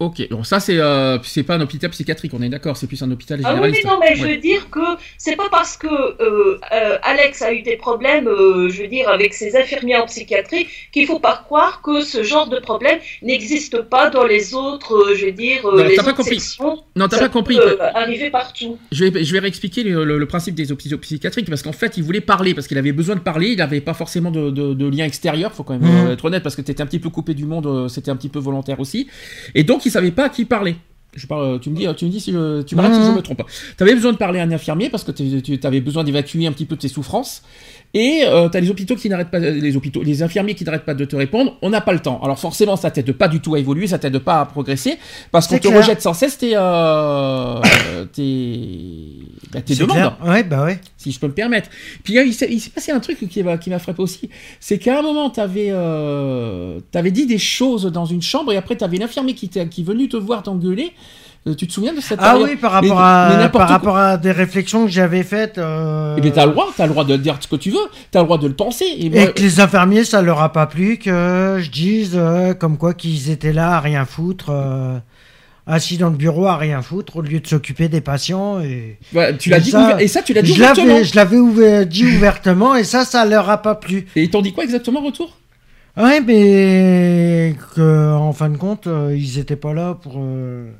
Ok, bon ça c'est euh, c'est pas un hôpital psychiatrique, on est d'accord, c'est plus un hôpital Ah oui, généraliste. mais non, mais je veux dire que c'est pas parce que euh, euh, Alex a eu des problèmes, euh, je veux dire, avec ses infirmiers en psychiatrie, qu'il faut pas croire que ce genre de problème n'existe pas dans les autres, euh, je veux dire, Non, les t'as pas autres compris. sections. Non, t'as pas compris. peut, euh, arriver partout. Je vais, je vais réexpliquer le, le- le principe des hôpitaux psychiatriques parce qu'en fait, il voulait parler parce qu'il avait besoin de parler. Il n'avait pas forcément de, de- de lien extérieur. Faut quand même euh, être honnête parce que t'étais un petit peu coupé du monde. C'était un petit peu volontaire aussi. Et donc, il savait pas à qui parler. Je parle, tu me dis, tu me dis si je, tu m'arrêtes si je me trompe. Tu avais besoin de parler à un infirmier parce que tu avais besoin d'évacuer un petit peu tes souffrances. Et euh, tu as les hôpitaux qui n'arrêtent pas, les hôpitaux, les infirmiers qui n'arrêtent pas de te répondre. On n'a pas le temps. Alors forcément, ça t'aide pas du tout à évoluer, ça t'aide pas à progresser parce qu'on te clair. rejette sans cesse tes, euh, tes, bah, tes demandes clair. Ouais, bah ouais. si je peux me permettre. Puis euh, il s'est passé un truc qui m'a qui m'a frappé aussi, c'est qu'à un moment, tu avais, dit des choses dans une chambre et après, tu avais l'infirmier qui, qui est venu te voir t'engueuler. Euh, tu te souviens de cette Ah période oui, par rapport, mais à, par rapport à des réflexions que j'avais faites. Euh... Eh bien, t'as le droit, t'as le droit de dire ce que tu veux, t'as le droit de le penser. Et moi- Et que les infirmiers, ça leur a pas plu que je dise euh, comme quoi qu'ils étaient là à rien foutre, euh, assis dans le bureau à rien foutre, au lieu de s'occuper des patients. Et, Ouais, tu l'as Et dit ça, ouver- et ça, tu l'as dit je ouvertement. je l'avais ouver- dit ouvertement et ça, ça leur a pas plu. Et ils t'ont dit quoi exactement en retour? Ouais, mais que, en fin de compte, ils étaient pas là pour, euh,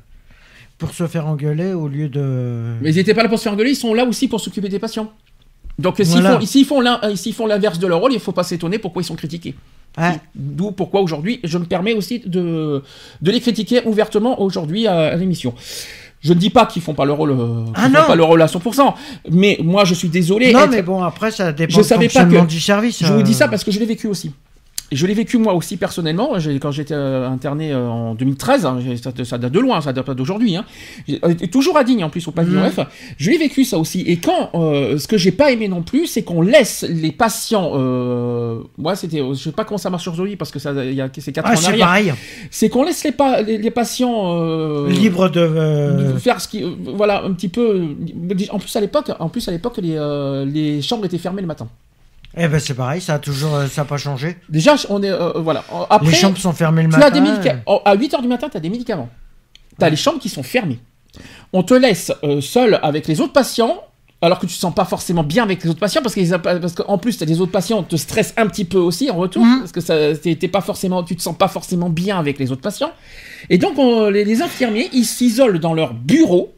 pour se faire engueuler au lieu de. Mais ils étaient pas là pour se faire engueuler, ils sont là aussi pour s'occuper des patients. Donc s'ils Voilà. font, s'ils font l'un- euh, font l'inverse de leur rôle, il faut pas s'étonner pourquoi ils sont critiqués. Ouais. D'où pourquoi aujourd'hui, je me permets aussi de, de les critiquer ouvertement aujourd'hui à, à l'émission. Je ne dis pas qu'ils font pas leur rôle, euh, Ah font pas leur rôle à 100%, mais moi je suis désolé. Non, être- mais bon, après, ça dépend Je du savais pas que- du service. je vous dis euh. ça parce que je l'ai vécu aussi. Et je l'ai vécu moi aussi personnellement, quand j'étais euh, interné euh, en 2013, hein, ça, ça date de loin, ça date pas d'aujourd'hui, hein. Euh, toujours à Digne en plus au pavillon Mhm. F, je l'ai vécu ça aussi. Et quand, euh, ce que j'ai pas aimé non plus, c'est qu'on laisse les patients, euh, moi c'était, je sais pas comment ça marche aujourd'hui parce que ça, il y a c'est 4 Ah, ans pareil. c'est qu'on laisse les, pa- les, les patients euh, Libre de. de faire ce qui, voilà, un petit peu. En plus à l'époque, en plus à l'époque, les, les chambres étaient fermées le matin. Eh ben, c'est pareil, ça a toujours. euh, Ça a pas changé. Déjà, on est, euh, voilà. Après, les chambres sont fermées le tu matin. as des médicaments. À 8h du matin, tu as des médicaments. Tu as les chambres qui sont fermées. On te laisse euh, seul avec les autres patients, alors que tu te sens pas forcément bien avec les autres patients, parce, qu'ils- parce qu'en plus, t'as les autres patients te stressent un petit peu aussi en retour, Mhm. parce que ça, t'es pas forcément, tu te sens pas forcément bien avec les autres patients. Et donc, on- les, les infirmiers, ils s'isolent dans leur bureau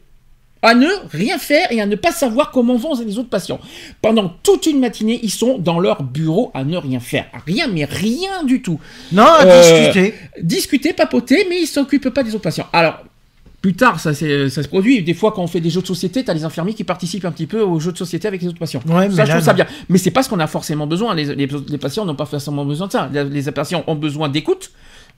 à ne rien faire et à ne pas savoir comment vont les autres patients. Pendant toute une matinée, ils sont dans leur bureau à ne rien faire. Rien, mais rien du tout Non, à Euh, discuter. discuter, papoter, mais ils s'occupent pas des autres patients. Alors, plus tard, ça, se produit. Des fois, quand on fait des jeux de société, tu as les infirmiers qui participent un petit peu aux jeux de société avec les autres patients. Ouais, mais ça, je trouve ça bien. Mais c'est pas ce qu'on a forcément besoin. Les, les- les patients n'ont pas forcément besoin de ça. Les, les patients ont besoin d'écoute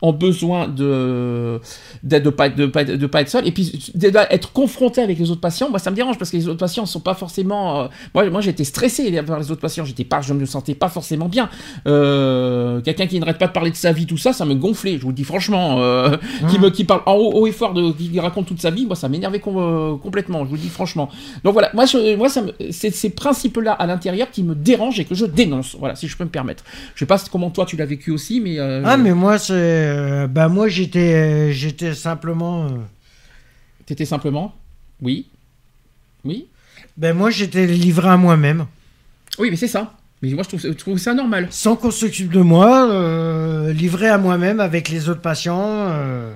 ont besoin de de, de pas de de pas être seul et puis d'être confronté avec les autres patients moi ça me dérange parce que les autres patients sont pas forcément euh, moi moi j'étais stressé par les autres patients. J'étais pas je me sentais pas forcément bien. Euh, quelqu'un qui n'arrête pas de parler de sa vie tout ça ça me gonflait. Je vous le dis franchement euh, qui me qui parle en haut, haut et fort de qui raconte toute sa vie moi ça m'énervait com- euh, complètement. Je vous le dis franchement. Donc voilà. Moi je, moi ça me- c'est ces principes là à l'intérieur qui me dérangent et que je dénonce. Voilà si je peux me permettre. Je sais pas comment toi tu l'as vécu aussi mais euh, Ah, mais moi, c'est. Euh, bah, moi, j'étais euh, j'étais simplement. euh, T'étais simplement Oui. Oui. Ben, moi, j'étais livré à moi-même. Oui, mais c'est ça. Mais moi, je trouve, je trouve ça normal. Sans qu'on s'occupe de moi, euh, livré à moi-même avec les autres patients. euh,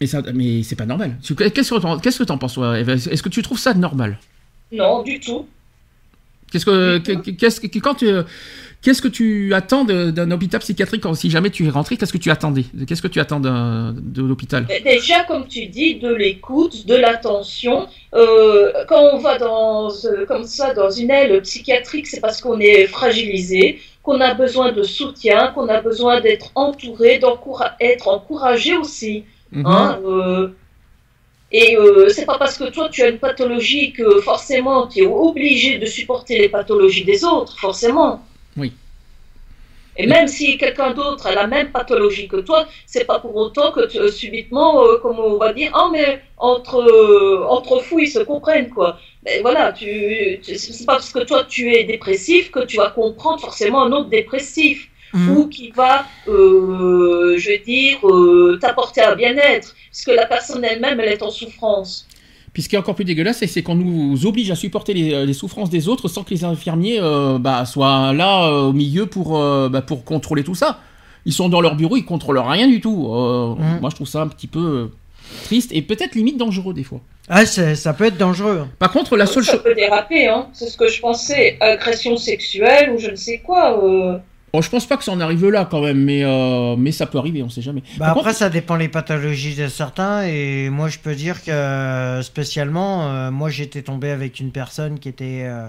Mais, ça, mais c'est pas normal. Tu- Qu'est-ce que t'en qu'est-ce que t'en penses, toi, Eva? Est-ce que tu trouves ça normal? Non, du tout. Qu'est-ce que, que- qu'est-ce que, quand tu, qu'est-ce que tu attends d'un hôpital psychiatrique si jamais tu es rentré Qu'est-ce que tu attendais? Qu'est-ce que tu attends de l'hôpital? Mais Déjà, comme tu dis, de l'écoute, de l'attention. Euh, quand on va dans, euh, comme ça dans une aile psychiatrique, c'est parce qu'on est fragilisé, qu'on a besoin de soutien, qu'on a besoin d'être entouré, d'être encouragé aussi. Mhm. Hein, euh, et euh, c'est pas parce que toi tu as une pathologie que forcément tu es obligé de supporter les pathologies des autres, forcément. Oui. Et même si quelqu'un d'autre a la même pathologie que toi, c'est pas pour autant que tu- euh, subitement, euh, comme on va dire, ah mais entre euh, entre fous ils se comprennent quoi. Mais voilà, tu, tu- c'est pas parce que toi tu es dépressif que tu vas comprendre forcément un autre dépressif Mhm. ou qui va, euh, je veux dire, euh, t'apporter un bien-être, puisque la personne elle-même, elle est en souffrance. Puis ce qui est encore plus dégueulasse, c'est- qu'on nous oblige à supporter les, euh, les souffrances des autres sans que les infirmiers euh, bah, soient là euh, au milieu pour, euh, bah, pour contrôler tout ça. Ils sont dans leur bureau, ils contrôlent rien du tout. Euh, Mhm. Moi, je trouve ça un petit peu triste et peut-être limite dangereux des fois. Ah, ça peut être dangereux. Par contre, la seule ça chose. peut déraper, hein. c'est ce que je pensais, agression sexuelle ou je ne sais quoi. Bon, je pense pas que ça en arrive là quand même, mais, euh, mais ça peut arriver, on sait jamais. Bah après, contre- ça dépend les pathologies de certains. Et moi, je peux dire que euh, spécialement, euh, moi, j'étais tombé avec une personne qui était, euh,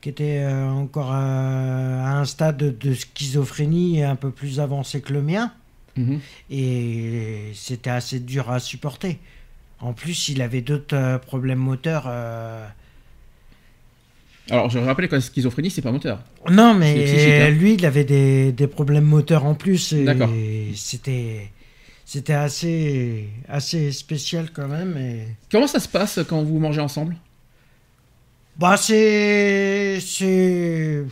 qui était encore à un stade de, de schizophrénie un peu plus avancé que le mien. Mhm. Et c'était assez dur à supporter. En plus, il avait d'autres problèmes moteurs. Alors, je rappelle que la schizophrénie, c'est pas moteur. Non, psychique, hein. mais lui, il avait des, des problèmes moteurs en plus. D'accord. C'était, c'était assez, assez spécial quand même. Et... Comment ça se passe quand vous mangez ensemble? Bah, c'est. C'est.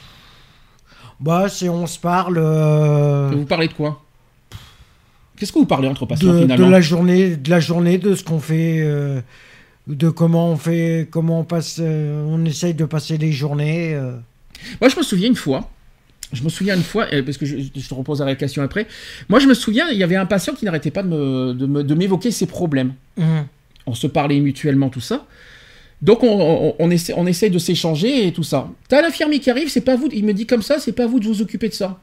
Bah, c'est. On se parle. euh, Vous parlez de quoi? Qu'est-ce que vous parlez entre patients de, de finalement? la journée, de la journée, de ce qu'on fait, euh, de comment on fait, comment on passe, euh, on essaye de passer les journées. euh. Moi, je me souviens une fois. Je me souviens une fois, parce que je, je te reposerai la question après. Moi, je me souviens, il y avait un patient qui n'arrêtait pas de me- de me- de m'évoquer ses problèmes. Mhm. On se parlait mutuellement, tout ça. Donc, on, on, on essaie, on essaye de s'échanger et tout ça. T'as l'infirmier qui arrive, c'est pas vous. Il me dit comme ça, c'est pas vous de vous occuper de ça.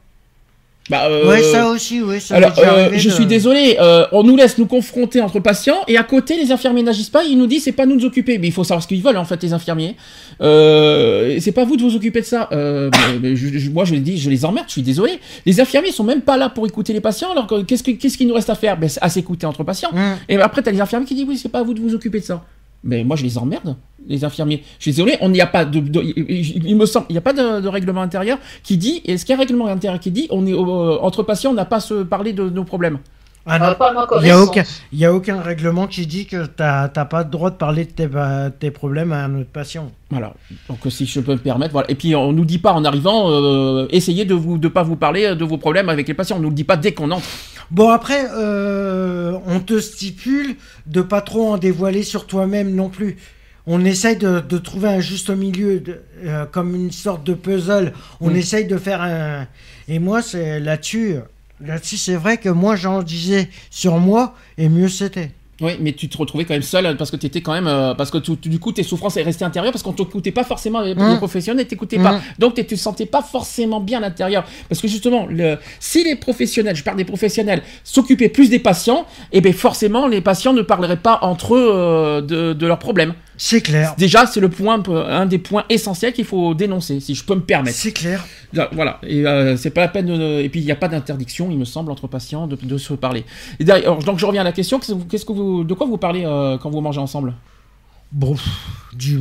Bah, euh, Ouais, ça aussi, oui. Ça Alors, euh, je de- suis désolé, euh, on nous laisse nous confronter entre patients et à côté les infirmiers n'agissent pas, ils nous disent c'est pas nous de nous occuper, mais il faut savoir ce qu'ils veulent en fait les infirmiers. Euh, c'est pas vous de vous occuper de ça. Euh, mais- je- je- moi je les dis, je les emmerde, je suis désolé. Les infirmiers sont même pas là pour écouter les patients, alors que- qu'est-ce que- qu'est-ce qu'il nous reste à faire? Ben, À s'écouter entre patients. Hum. Et après t'as les infirmiers qui disent oui c'est pas à vous de vous occuper de ça. Mais moi je les emmerde, les infirmiers. Je suis désolé, on n'y a pas de, il, me semble, il n'y a pas de, de règlement intérieur qui dit, est-ce qu'il y a un règlement intérieur qui dit, on est euh, entre patients, on n'a pas à se parler de nos problèmes. Ah non. Euh, pas à ma Il n'y a, aucun, y a aucun règlement qui dit que tu n'as pas le droit de parler de tes, bah, tes problèmes à un autre patient. Voilà. Donc euh, si je peux me permettre, voilà. Et puis on nous dit pas en arrivant, euh, essayez de vous de pas vous parler de vos problèmes avec les patients. On nous le dit pas dès qu'on entre. Bon, après, euh, on te stipule de pas trop en dévoiler sur toi-même non plus. On essaye de, de trouver un juste milieu, de- euh, comme une sorte de puzzle. On Mm. essaye de faire un. Et moi, c'est là-dessus. Là-dessus, c'est vrai que moi, j'en disais sur moi, et mieux c'était. Oui, mais tu te retrouvais quand même seul euh, parce que tu étais quand même euh, parce que tu- tu- du coup tes souffrances est restées intérieures parce qu'on t'écoutait pas forcément les, Mmh. les professionnels t'écoutaient pas Mmh. donc tu te sentais pas forcément bien à l'intérieur parce que justement le, si les professionnels je parle des professionnels s'occupaient plus des patients et ben forcément les patients ne parleraient pas entre eux euh, de, de leurs problèmes C'est clair. déjà c'est le point un des points essentiels qu'il faut dénoncer si je peux me permettre C'est clair. Là, Voilà, et euh, c'est pas la peine de... Et puis il n'y a pas d'interdiction, il me semble, entre patients de, de se parler. Et d'ailleurs, donc je reviens à la question, qu'est-ce que vous- de quoi vous parlez euh, quand vous mangez ensemble? Bon, du.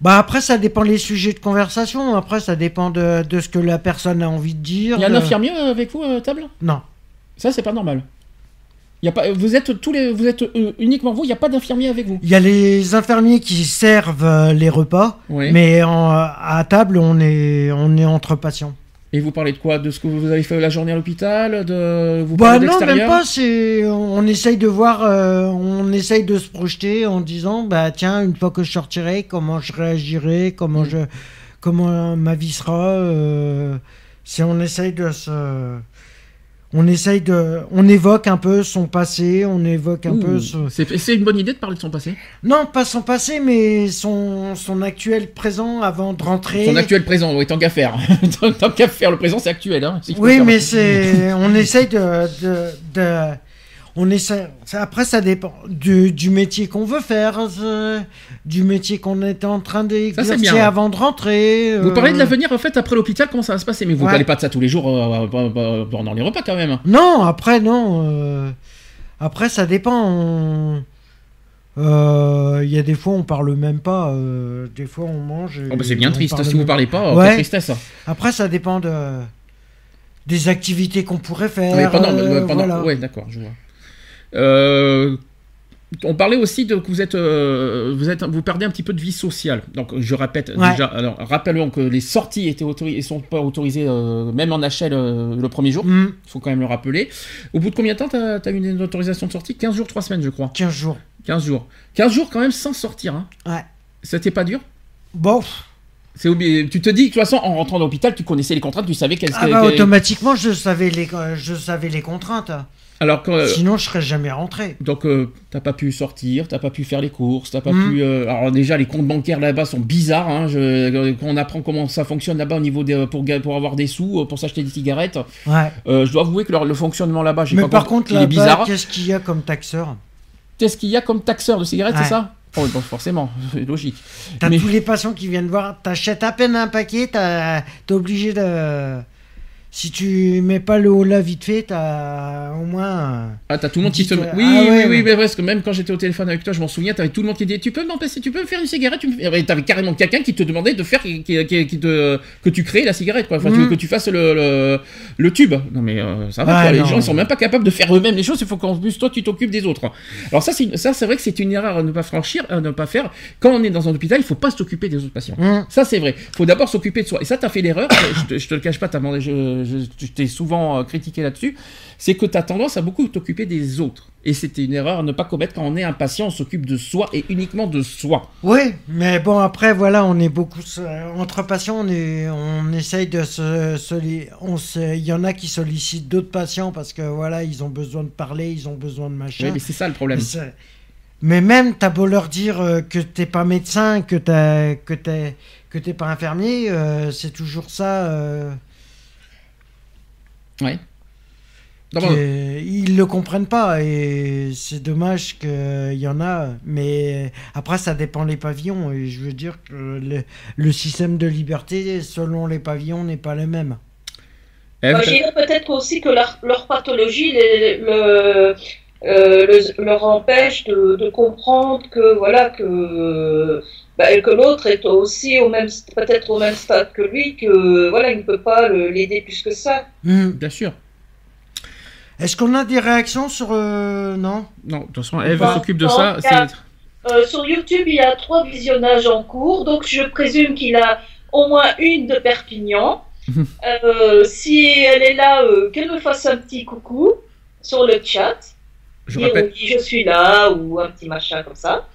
Bah après, ça dépend des sujets de conversation. Après, ça dépend de, de ce que la personne a envie de dire. Il y a un infirmier euh, avec vous à table? Non. Ça, c'est pas normal. Y a pas, vous êtes tous les, vous êtes euh, uniquement vous, il n'y a pas d'infirmier avec vous. Il y a les infirmiers qui servent euh, les repas, Oui. mais en- à table, on est, on est entre patients. Et vous parlez de quoi? De ce que vous avez fait la journée à l'hôpital De vous Bah non, même pas. C'est, on essaye de voir, euh, on essaye de se projeter en disant, bah tiens, une fois que je sortirai, comment je réagirai, comment Mm. je, comment ma vie sera. euh, c'est, on essaye de se, on essaye de, on évoque un peu son passé, on évoque un Ouh, peu ce, c'est, une bonne idée de parler de son passé? non, pas son passé, mais son, son actuel présent avant de rentrer. Son actuel présent, oui, tant qu'à faire. tant, qu'à faire, le présent c'est actuel. Hein, Oui, mais c'est, on essaye de, de, de- on essaie. Après, ça dépend du, du métier qu'on veut faire, euh, du métier qu'on était en train d'exercer avant de rentrer. Vous euh, parlez de l'avenir en fait après l'hôpital, comment ça va se passer? Mais vous Ouais. parlez pas de ça tous les jours euh, euh, euh, pendant les repas quand même. Non, après non. euh, Après, ça dépend. on- euh, Il y a des fois, on parle même pas. euh, Des fois, on mange. Oh, bah, c'est bien triste. Si vous même- parlez pas, euh, Ouais. tristesse. Après, ça dépend de des activités qu'on pourrait faire. Pendant, euh, euh, pendant- voilà. ouais, d'accord, je vois. Euh, on parlait aussi de que vous êtes, euh, vous êtes, vous perdez un petit peu de vie sociale. Donc, je répète Ouais. déjà. Alors, rappelons que les sorties étaient autorisées, sont pas autorisées, euh, même en HL euh, le premier jour. Il faut quand même le rappeler. Au bout de combien de temps t'as as eu une autorisation de sortie? 15 jours, 3 semaines, je crois. 15 jours. 15 jours. 15 jours quand même sans sortir. Hein. Ouais. C'était pas dur? Bon. C'est Tu te dis, de toute façon, en rentrant à l'hôpital, tu connaissais les contraintes, tu savais qu'elles Ah bah, automatiquement, je savais les, je savais les contraintes. Alors euh, Sinon, je serais jamais rentré. Donc, euh, t'as pas pu sortir, t'as pas pu faire les courses, t'as pas Mm. pu. euh, alors, déjà, les comptes bancaires là-bas sont bizarres. Hein, je- quand on apprend comment ça fonctionne là-bas au niveau des, pour, pour avoir des sous, pour s'acheter des cigarettes, Ouais. je dois avouer que leur- le fonctionnement là-bas, j'ai Mais pas par compris, contre, là-bas, bizarre. qu'est-ce qu'il y a comme taxeur? Qu'est-ce qu'il y a comme taxeur de cigarettes, Ouais. c'est ça? Oh, bon, forcément, c'est logique. T'as Mais- tous les patients qui viennent voir, t'achètes à peine un paquet, t'es obligé de... Si tu mets pas le haut là vite fait, t'as au moins... Ah, t'as tout le monde qui se. euh, Oui, ah oui, ouais, oui, ouais. mais parce que même quand j'étais au téléphone avec toi, je m'en souviens, t'avais tout le monde qui disait Tu peux m'empêcher, tu peux me faire une cigarette tu me T'avais carrément quelqu'un qui te demandait de faire qui, qui- qui- qui te, que tu crées la cigarette, quoi. Enfin, tu- Mhm. que tu fasses le, le, le tube. Non, mais euh, ça va, Ouais, quoi. Les non. gens, ils sont même pas capables de faire eux-mêmes les choses, il faut qu'en plus, toi, tu t'occupes des autres. Alors, ça, c'est une- ça, c'est vrai que c'est une erreur à ne pas franchir, à ne pas faire. Quand on est dans un hôpital, il faut pas s'occuper des autres patients. Hum. Ça, c'est vrai. faut d'abord s'occuper de soi. Et ça, t'as fait l'erreur. je, te, je te le cache pas, t'as demandé- je, je, je t'ai souvent euh, critiqué là-dessus. C'est que t'as tendance à beaucoup t'occuper des autres. Et c'était une erreur à ne pas commettre quand on est un patient, on s'occupe de soi et uniquement de soi. Oui, mais bon, après, voilà, on est beaucoup... Entre patients, on, est, on essaye de se... Il y en a qui sollicitent d'autres patients parce que, voilà, ils ont besoin de parler, ils ont besoin de machin. Oui, mais c'est ça le problème. Mais, même, t'as beau leur dire euh, que t'es pas médecin, que t'es, que t'es pas infirmier, euh, c'est toujours ça. euh, Ouais. Ils le comprennent pas et c'est dommage qu'il y en a. Mais après, ça dépend des pavillons. Et je veux dire que le, système de liberté, selon les pavillons, n'est pas le même. Eh, bah, je dirais peut-être aussi que leur, pathologie le, euh, leur empêche de, comprendre que voilà que bah, que l'autre est aussi au même peut-être au même stade que lui que voilà il ne peut pas l'aider plus que ça. Mmh, bien sûr. Est-ce qu'on a des réactions sur... Euh, non? Non, de toute façon, Eve s'occupe de ça. Euh, sur YouTube, il y a trois visionnages en cours, donc je présume qu'il a au moins une de Perpignan. Euh, si elle est là, qu'elle me fasse un petit coucou sur le chat. Je, dire, je suis là ou un petit machin comme ça.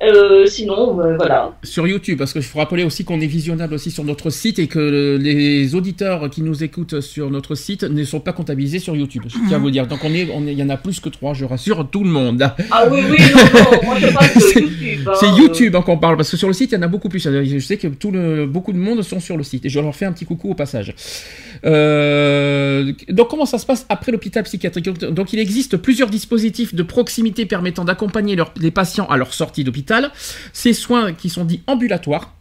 Euh, sinon, euh, voilà. Sur YouTube, parce qu'il faut rappeler aussi qu'on est visionnable aussi sur notre site et que les auditeurs qui nous écoutent sur notre site ne sont pas comptabilisés sur YouTube. Je tiens à vous dire. Donc on est, on il y en a plus que trois, je rassure tout le monde. Ah oui, oui, non, non, moi je parle de YouTube. Hein, c'est YouTube hein, qu'on parle, parce que sur le site, il y en a beaucoup plus. Je sais que tout le, beaucoup de monde sont sur le site et je leur fais un petit coucou au passage. Euh, donc comment ça se passe après l'hôpital psychiatrique? Donc il existe plusieurs dispositifs de proximité permettant d'accompagner les patients à leur sortie d'hôpital. Ces soins qui sont dits ambulatoires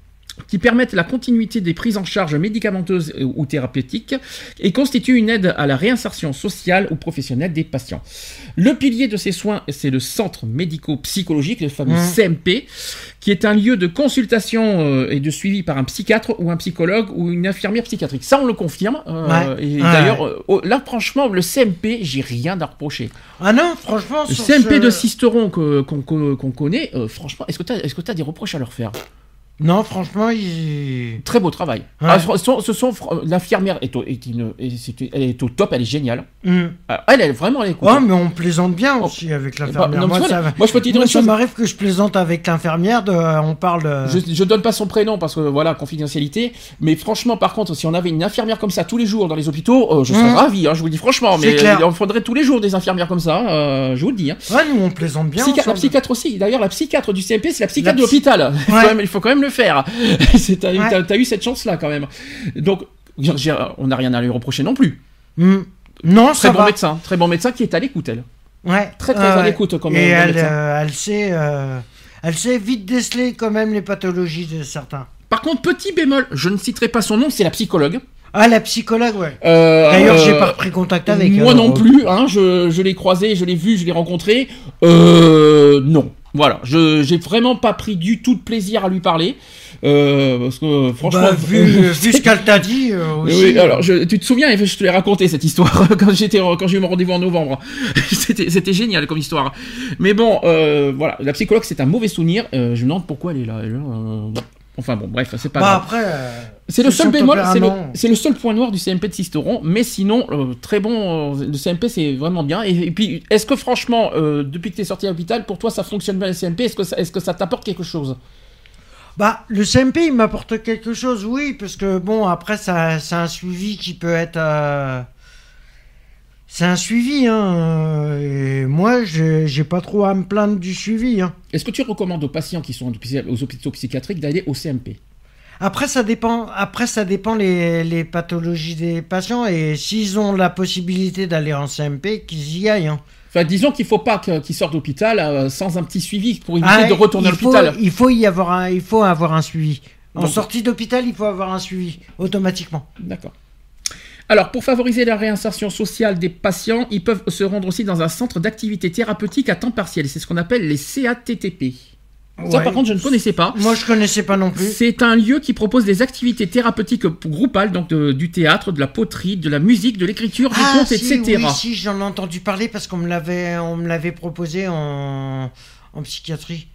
qui permettent la continuité des prises en charge médicamenteuses ou thérapeutiques et constituent une aide à la réinsertion sociale ou professionnelle des patients. Le pilier de ces soins, c'est le centre médico-psychologique, le fameux mmh. CMP, qui est un lieu de consultation euh, et de suivi par un psychiatre ou un psychologue ou une infirmière psychiatrique. Ça, on le confirme. Euh, et d'ailleurs, euh, oh, là, franchement, le CMP, j'ai rien à reprocher. Ah non, franchement, le CMP de Sisteron qu'on connaît, franchement, est-ce que tu as, est as des reproches à leur faire? Non, franchement, il... Très beau travail. Ah, ce sont, l'infirmière est, elle est au top, elle est géniale. Mm. Elle, est vraiment elle est Ouais, mais on plaisante bien oh. aussi avec l'infirmière. moi, ça, moi, je peux te dire ça m'arrive que je plaisante avec l'infirmière. on parle. De... Je, je, donne pas son prénom parce que voilà confidentialité. Mais franchement, par contre, si on avait une infirmière comme ça tous les jours dans les hôpitaux, euh, je serais mm. ravi. Hein, je vous le dis franchement. Mais clair. il faudrait tous les jours des infirmières comme ça. Euh, je vous le dis. Hein. Ouais, nous on plaisante bien. la psychiatre aussi. D'ailleurs, la psychiatre du CMP, c'est la psychiatre de l'hôpital. il faut quand même le faire. T'as as eu cette chance-là quand même. Donc, on n'a rien à lui reprocher non plus. Hmm. Non, très bon médecin, très bon médecin qui est à l'écoute elle. Ouais. Très très à l'écoute quand même. Et elle, euh, elle sait, euh, elle sait vite déceler quand même les pathologies de certains. Par contre, petit bémol, je ne citerai pas son nom, c'est la psychologue. Ah, la psychologue, ouais. Euh, D'ailleurs, j'ai pas repris contact avec Moi non plus, hein, je, je l'ai croisé, je l'ai vu, je l'ai rencontré. Euh, non. Voilà, je j'ai vraiment pas pris du tout de plaisir à lui parler. Euh, parce que franchement, bah, vu, ce qu'elle t'a dit. Euh, aussi. Oui, alors je, tu te souviens, je te l'ai raconté cette histoire quand j'étais quand j'ai eu mon rendez-vous en novembre. c'était génial comme histoire. Mais bon, euh, voilà, la psychologue c'est un mauvais souvenir. je me demande pourquoi elle est là. Enfin bon, bref, c'est pas bah, grave. Après, c'est le seul bémol, c'est le, seul point noir du CMP de Sisteron, mais sinon, très bon, le CMP c'est vraiment bien. Et, puis, est-ce que franchement, depuis que tu es sorti à l'hôpital, pour toi ça fonctionne bien le CMP Est-ce que ça t'apporte quelque chose? Bah, le CMP, il m'apporte quelque chose, oui, parce que bon, après, ça, c'est un suivi qui peut être. Euh, c'est un suivi, hein. Et moi, j'ai pas trop à me plaindre du suivi, hein. Est-ce que tu recommandes aux patients qui sont aux hôpitaux psychiatriques d'aller au CMP après, ça dépend. Après, ça dépend les, les pathologies des patients et s'ils ont la possibilité d'aller en CMP, qu'ils y aillent. Hein disons qu'il ne faut pas qu'ils sortent d'hôpital euh, sans un petit suivi pour éviter ah, de retourner à l'hôpital. Il faut y avoir un, il faut avoir un suivi. En sortie d'hôpital, il faut avoir un suivi automatiquement. D'accord. Alors, pour favoriser la réinsertion sociale des patients, ils peuvent se rendre aussi dans un centre d'activité thérapeutique à temps partiel. C'est ce qu'on appelle les CATTP. Ça, par contre, je ne connaissais pas. Moi, je connaissais pas non plus. C'est un lieu qui propose des activités thérapeutiques groupales, donc du théâtre, de la poterie, de la musique, de l'écriture, du ah, conte, etc. Oui, si, j'en ai entendu parler parce qu'on me l'avait, on me l'avait proposé en, en psychiatrie.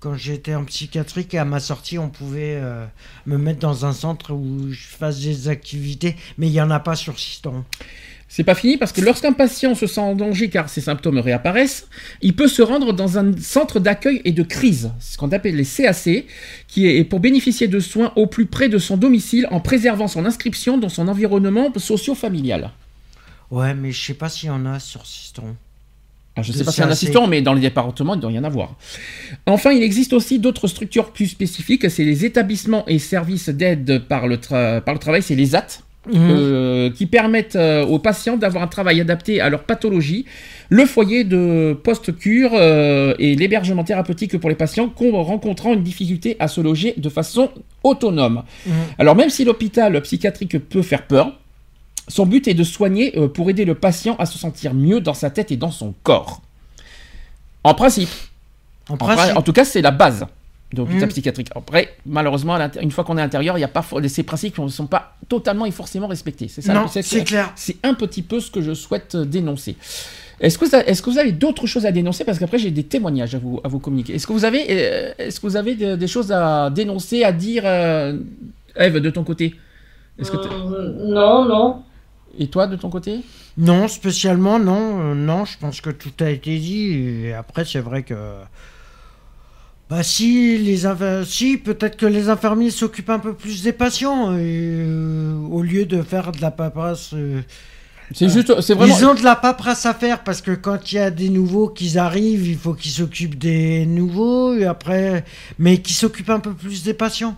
Quand j'étais en psychiatrie, et à ma sortie, on pouvait euh, me mettre dans un centre où je fasse des activités, mais il n'y en a pas sur Siston. C'est pas fini parce que lorsqu'un patient se sent en danger car ses symptômes réapparaissent, il peut se rendre dans un centre d'accueil et de crise, ce qu'on appelle les CAC, qui est pour bénéficier de soins au plus près de son domicile en préservant son inscription dans son environnement socio-familial. Ouais, mais je sais pas s'il y en a sur Siston. Ah, je ne sais pas s'il y en a assistant, mais dans les départements, il doit y en avoir. Enfin, il existe aussi d'autres structures plus spécifiques, c'est les établissements et services d'aide par le travail, c'est les AT. Euh, qui permettent euh, aux patients d'avoir un travail adapté à leur pathologie, le foyer de post-cure euh, et l'hébergement thérapeutique pour les patients con- rencontrant une difficulté à se loger de façon autonome. Mhm. Alors même si l'hôpital psychiatrique peut faire peur, son but est de soigner pour aider le patient à se sentir mieux dans sa tête et dans son corps. En principe. En tout cas, c'est la base de l'hôpital Mhm. psychiatrique. Après, malheureusement, une fois qu'on est à l'intérieur, il y a pas ces principes ne sont pas totalement et forcément respectés. C'est ça. non, c'est clair. C'est un petit peu ce que je souhaite euh, dénoncer. Est-ce que, vous avez d'autres choses à dénoncer? Parce qu'après, j'ai des témoignages à vous, à vous communiquer. Est-ce que vous avez, euh, est-ce que vous avez de- des choses à dénoncer, à dire euh, Eve, de ton côté? Que Euh, non, non. Et toi, de ton côté? Non, spécialement, non. euh, non, je pense que tout a été dit. Et après, c'est vrai que. Bah, si, les si peut-être que les infirmiers s'occupent un peu plus des patients, euh, au lieu de faire de la paperasse. euh, C'est juste, c'est vraiment. Ils ont de la paperasse à faire parce que quand il y a des nouveaux qui arrivent, il faut qu'ils s'occupent des nouveaux et après, mais qui s'occupent un peu plus des patients.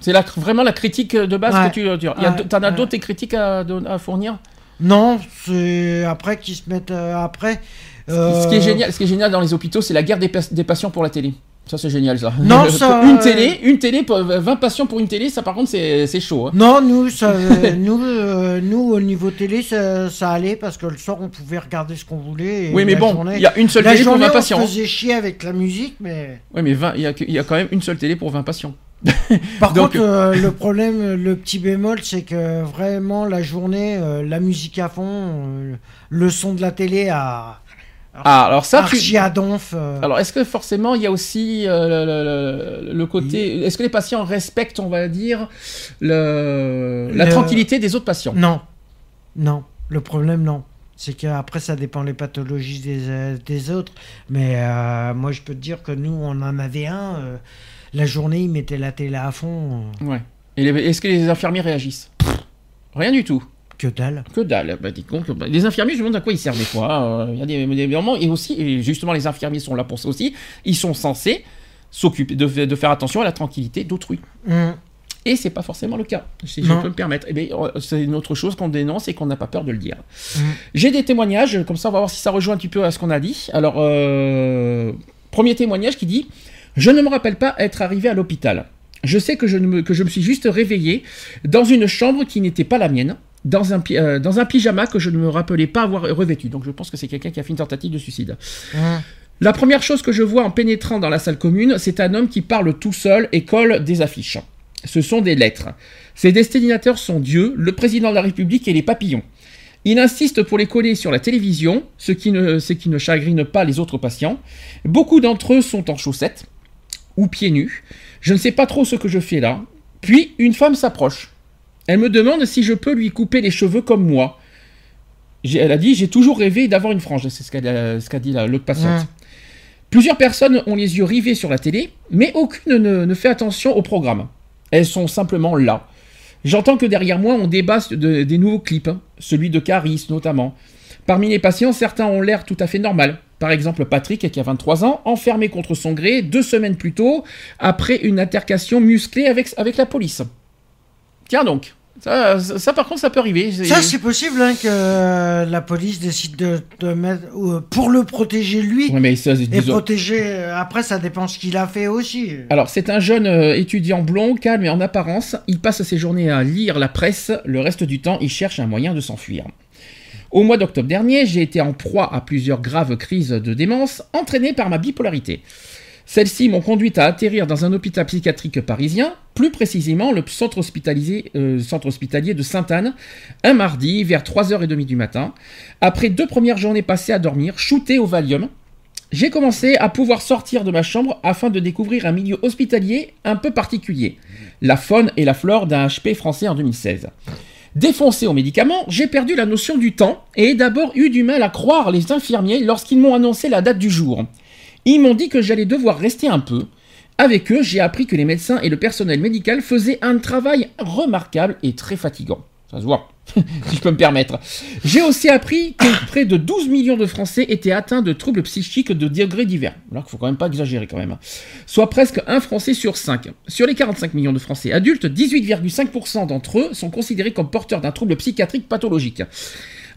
C'est la- vraiment la critique de base Ouais. que tu. tu Ouais, T'en as d'autres critiques à, fournir? Non, c'est après qu'ils se mettent euh, après. Ce qui est euh, génial, ce qui est génial dans les hôpitaux, c'est la guerre des patients pour la télé. Ça, c'est génial, ça. Non, ça, une euh, télé, une télé, pour- 20 patients pour une télé, ça, par contre, c'est c'est chaud. hein. Non, nous, ça, euh, nous, euh, nous, au niveau télé, ça, ça allait parce que le soir, on pouvait regarder ce qu'on voulait. et Oui, mais bon, il y a une seule la télé pour journée, 20 on patients. se faisait chier avec la musique, mais. Oui, mais 20, il y, y a quand même une seule télé pour 20 patients. Par Donc- contre, euh, le problème, le petit bémol, c'est que vraiment la journée, euh, la musique à fond, le son de la télé à Ah, alors ça, tu... euh, Alors, est-ce que forcément, il y a aussi euh, le, le- le côté... Est-ce que les patients respectent, on va dire, le... la tranquillité des autres patients? Non, non. Le problème, non. C'est qu'après, ça dépend les pathologies des, euh, des autres. Mais euh, moi, je peux te dire que nous, on en avait un. la journée, il mettait la télé à fond. Ouais. Et est-ce que les infirmiers réagissent? Rien du tout. Que dalle. Que dalle. Bah, dis donc, bah, les infirmiers, je me demande à quoi ils servent des fois. Euh, Il y a des, des moments, et aussi, et justement, les infirmiers sont là pour ça aussi. Ils sont censés s'occuper de, de faire attention à la tranquillité d'autrui. Hum, Et c'est pas forcément le cas, si je peux me permettre. Eh euh, c'est une autre chose qu'on dénonce et qu'on n'a pas peur de le dire. Mhm. J'ai des témoignages, comme ça on va voir si ça rejoint un petit peu à ce qu'on a dit. Alors, euh, premier témoignage qui dit Je ne me rappelle pas être arrivé à l'hôpital. Je sais que je, ne me, que je me suis juste réveillé dans une chambre qui n'était pas la mienne, dans un, pi- euh, dans un pyjama que je ne me rappelais pas avoir revêtu. Donc je pense que c'est quelqu'un qui a fait une tentative de suicide. hum. La première chose que je vois en pénétrant dans la salle commune, c'est un homme qui parle tout seul et colle des affiches. Ce sont des lettres. Ses destinataires sont Dieu, le président de la République et les papillons. Il insiste pour les coller sur la télévision, ce qui ne, ce qui ne chagrine pas les autres patients. Beaucoup d'entre eux sont en chaussettes ou pieds nus. Je ne sais pas trop ce que je fais là. Puis une femme s'approche. Elle me demande si je peux lui couper les cheveux comme moi. Elle a dit j'ai toujours rêvé d'avoir une frange. C'est ce qu'a ce dit la- l'autre patiente. Hum. Plusieurs personnes ont les yeux rivés sur la télé, mais aucune ne, ne fait attention au programme. Elles sont simplement là. J'entends que derrière moi, on débat de- des nouveaux clips, hein, celui de Caris notamment. Parmi les patients, certains ont l'air tout à fait normal. Par exemple, Patrick, qui a 23 ans, enfermé contre son gré deux semaines plus tôt, après une altercation musclée avec, avec la police. Tiens donc, ça, ça, ça, par contre, ça peut arriver. Ça, c'est possible hein, que la police décide de, de mettre. euh, pour le protéger lui. Ouais, mais ça, Et disons- protéger. euh, Après, ça dépend ce qu'il a fait aussi. Alors, c'est un jeune euh, étudiant blond, calme et en apparence. Il passe ses journées à lire la presse. Le reste du temps, il cherche un moyen de s'enfuir. Au mois d'octobre dernier, j'ai été en proie à plusieurs graves crises de démence entraînées par ma bipolarité. Celles-ci m'ont conduite à atterrir dans un hôpital psychiatrique parisien, plus précisément le centre, hospitalisé- euh, hospitalier de Sainte-Anne, un mardi vers 3h30 du matin. Après deux premières journées passées à dormir, shooté au Valium, j'ai commencé à pouvoir sortir de ma chambre afin de découvrir un milieu hospitalier un peu particulier, la faune et la flore d'un HP français en 2016. Défoncé aux médicaments, j'ai perdu la notion du temps et d'abord eu du mal à croire les infirmiers lorsqu'ils m'ont annoncé la date du jour. Ils m'ont dit que j'allais devoir rester un peu. Avec eux, j'ai appris que les médecins et le personnel médical faisaient un travail remarquable et très fatigant. Ça se voit, si je peux me permettre. J'ai aussi appris que près de 12 millions de Français étaient atteints de troubles psychiques de degrés divers. Alors qu'il faut quand même pas exagérer quand même. Soit presque un Français sur 5. Sur les 45 millions de Français adultes, 18,5% d'entre eux sont considérés comme porteurs d'un trouble psychiatrique pathologique.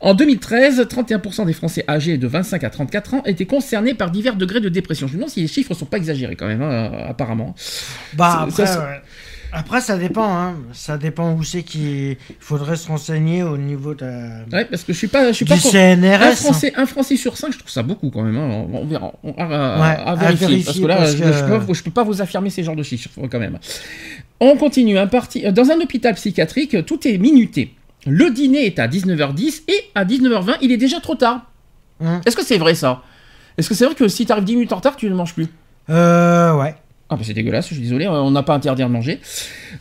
En 2013, 31% des Français âgés de 25 à 34 ans étaient concernés par divers degrés de dépression. Je me demande si les chiffres sont pas exagérés quand même, hein, apparemment. Bah après, ça- ouais. Après, ça dépend, hein. Ça dépend où c'est qu'il faudrait se renseigner au niveau de... Ouais, parce que je suis pas, je suis du pas CNRS. Un hein. Français, un Français sur cinq, je trouve ça beaucoup quand même. hein. On, verra. On- à, à- Ouais, à à vérifier, parce que là, parce je, que- je peux, je peux pas vous affirmer ces genres de chiffres quand même. On continue. Un parti, dans un hôpital psychiatrique, tout est minuté. Le dîner est à 19h10 et à 19h20, il est déjà trop tard. Hum. Est-ce que c'est vrai ça? Est-ce que c'est vrai que si tu arrives 10 minutes en retard, tu ne manges plus? Euh, ouais. Ah bah c'est dégueulasse, je suis désolé, on n'a pas interdit de manger.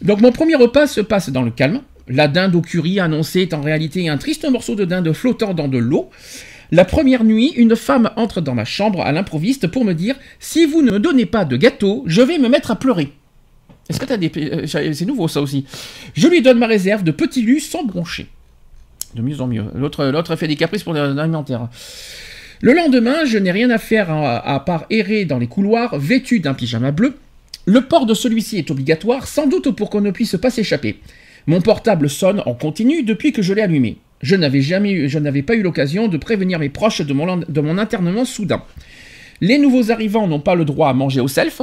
Donc mon premier repas se passe dans le calme. La dinde au curry annoncée est en réalité un triste morceau de dinde flottant dans de l'eau. La première nuit, une femme entre dans ma chambre à l'improviste pour me dire Si vous ne me donnez pas de gâteau, je vais me mettre à pleurer. Est-ce que t'as des. euh, C'est nouveau ça aussi. Je lui donne ma réserve de petits lus sans broncher. De mieux en mieux. L'autre fait des caprices pour l'alimentaire. Le lendemain, je n'ai rien à faire à, à part errer dans les couloirs, vêtu d'un pyjama bleu. Le port de celui-ci est obligatoire, sans doute pour qu'on ne puisse pas s'échapper. Mon portable sonne en continu depuis que je l'ai allumé. Je n'avais jamais je n'avais pas eu l'occasion de prévenir mes proches de mon internement soudain. Les nouveaux arrivants n'ont pas le droit à manger au self.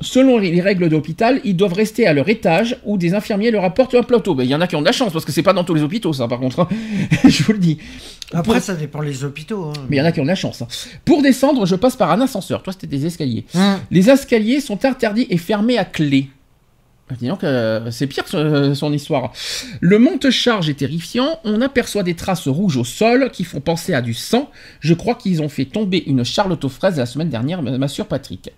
Selon les règles de l'hôpital, ils doivent rester à leur étage où des infirmiers leur apportent un plateau. Ben, Il y en a qui ont de la chance parce que c'est pas dans tous les hôpitaux, ça, par contre. hein. je vous le dis. Après, Pour- ça dépend les hôpitaux. hein. Mais il y en a qui ont de la chance. hein. Pour descendre, je passe par un ascenseur. Toi, c'était des escaliers. Les escaliers sont interdits et fermés à clé. Dis donc, euh, c'est pire son, histoire. Le monte-charge est terrifiant. On aperçoit des traces rouges au sol qui font penser à du sang. Je crois qu'ils ont fait tomber une charlotte aux fraises la semaine dernière, m'assure Patrick.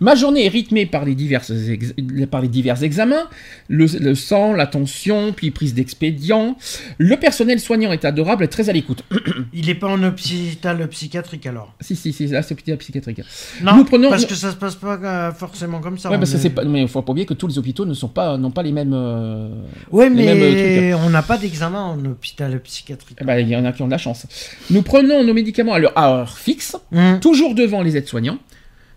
Ma journée est rythmée par les, diverses ex- par les divers examens, le, le sang, la tension, puis prise d'expédient. Le personnel soignant est adorable et très à l'écoute. Il est pas en hôpital psychiatrique alors? si, si, si, là, c'est petit psychiatrique. Non, Nous prenons- parce que ça se passe pas euh, forcément comme ça. Ouais, parce que c'est pas, mais il faut pas oublier que tous les hôpitaux ne sont pas, n'ont pas les mêmes. euh, Ouais, les mêmes, mais euh, on n'a pas d'examen en hôpital psychiatrique. eh ben, il y en a qui ont de la chance. Nous prenons nos médicaments à leur heure fixe, Hum. toujours devant les aides-soignants.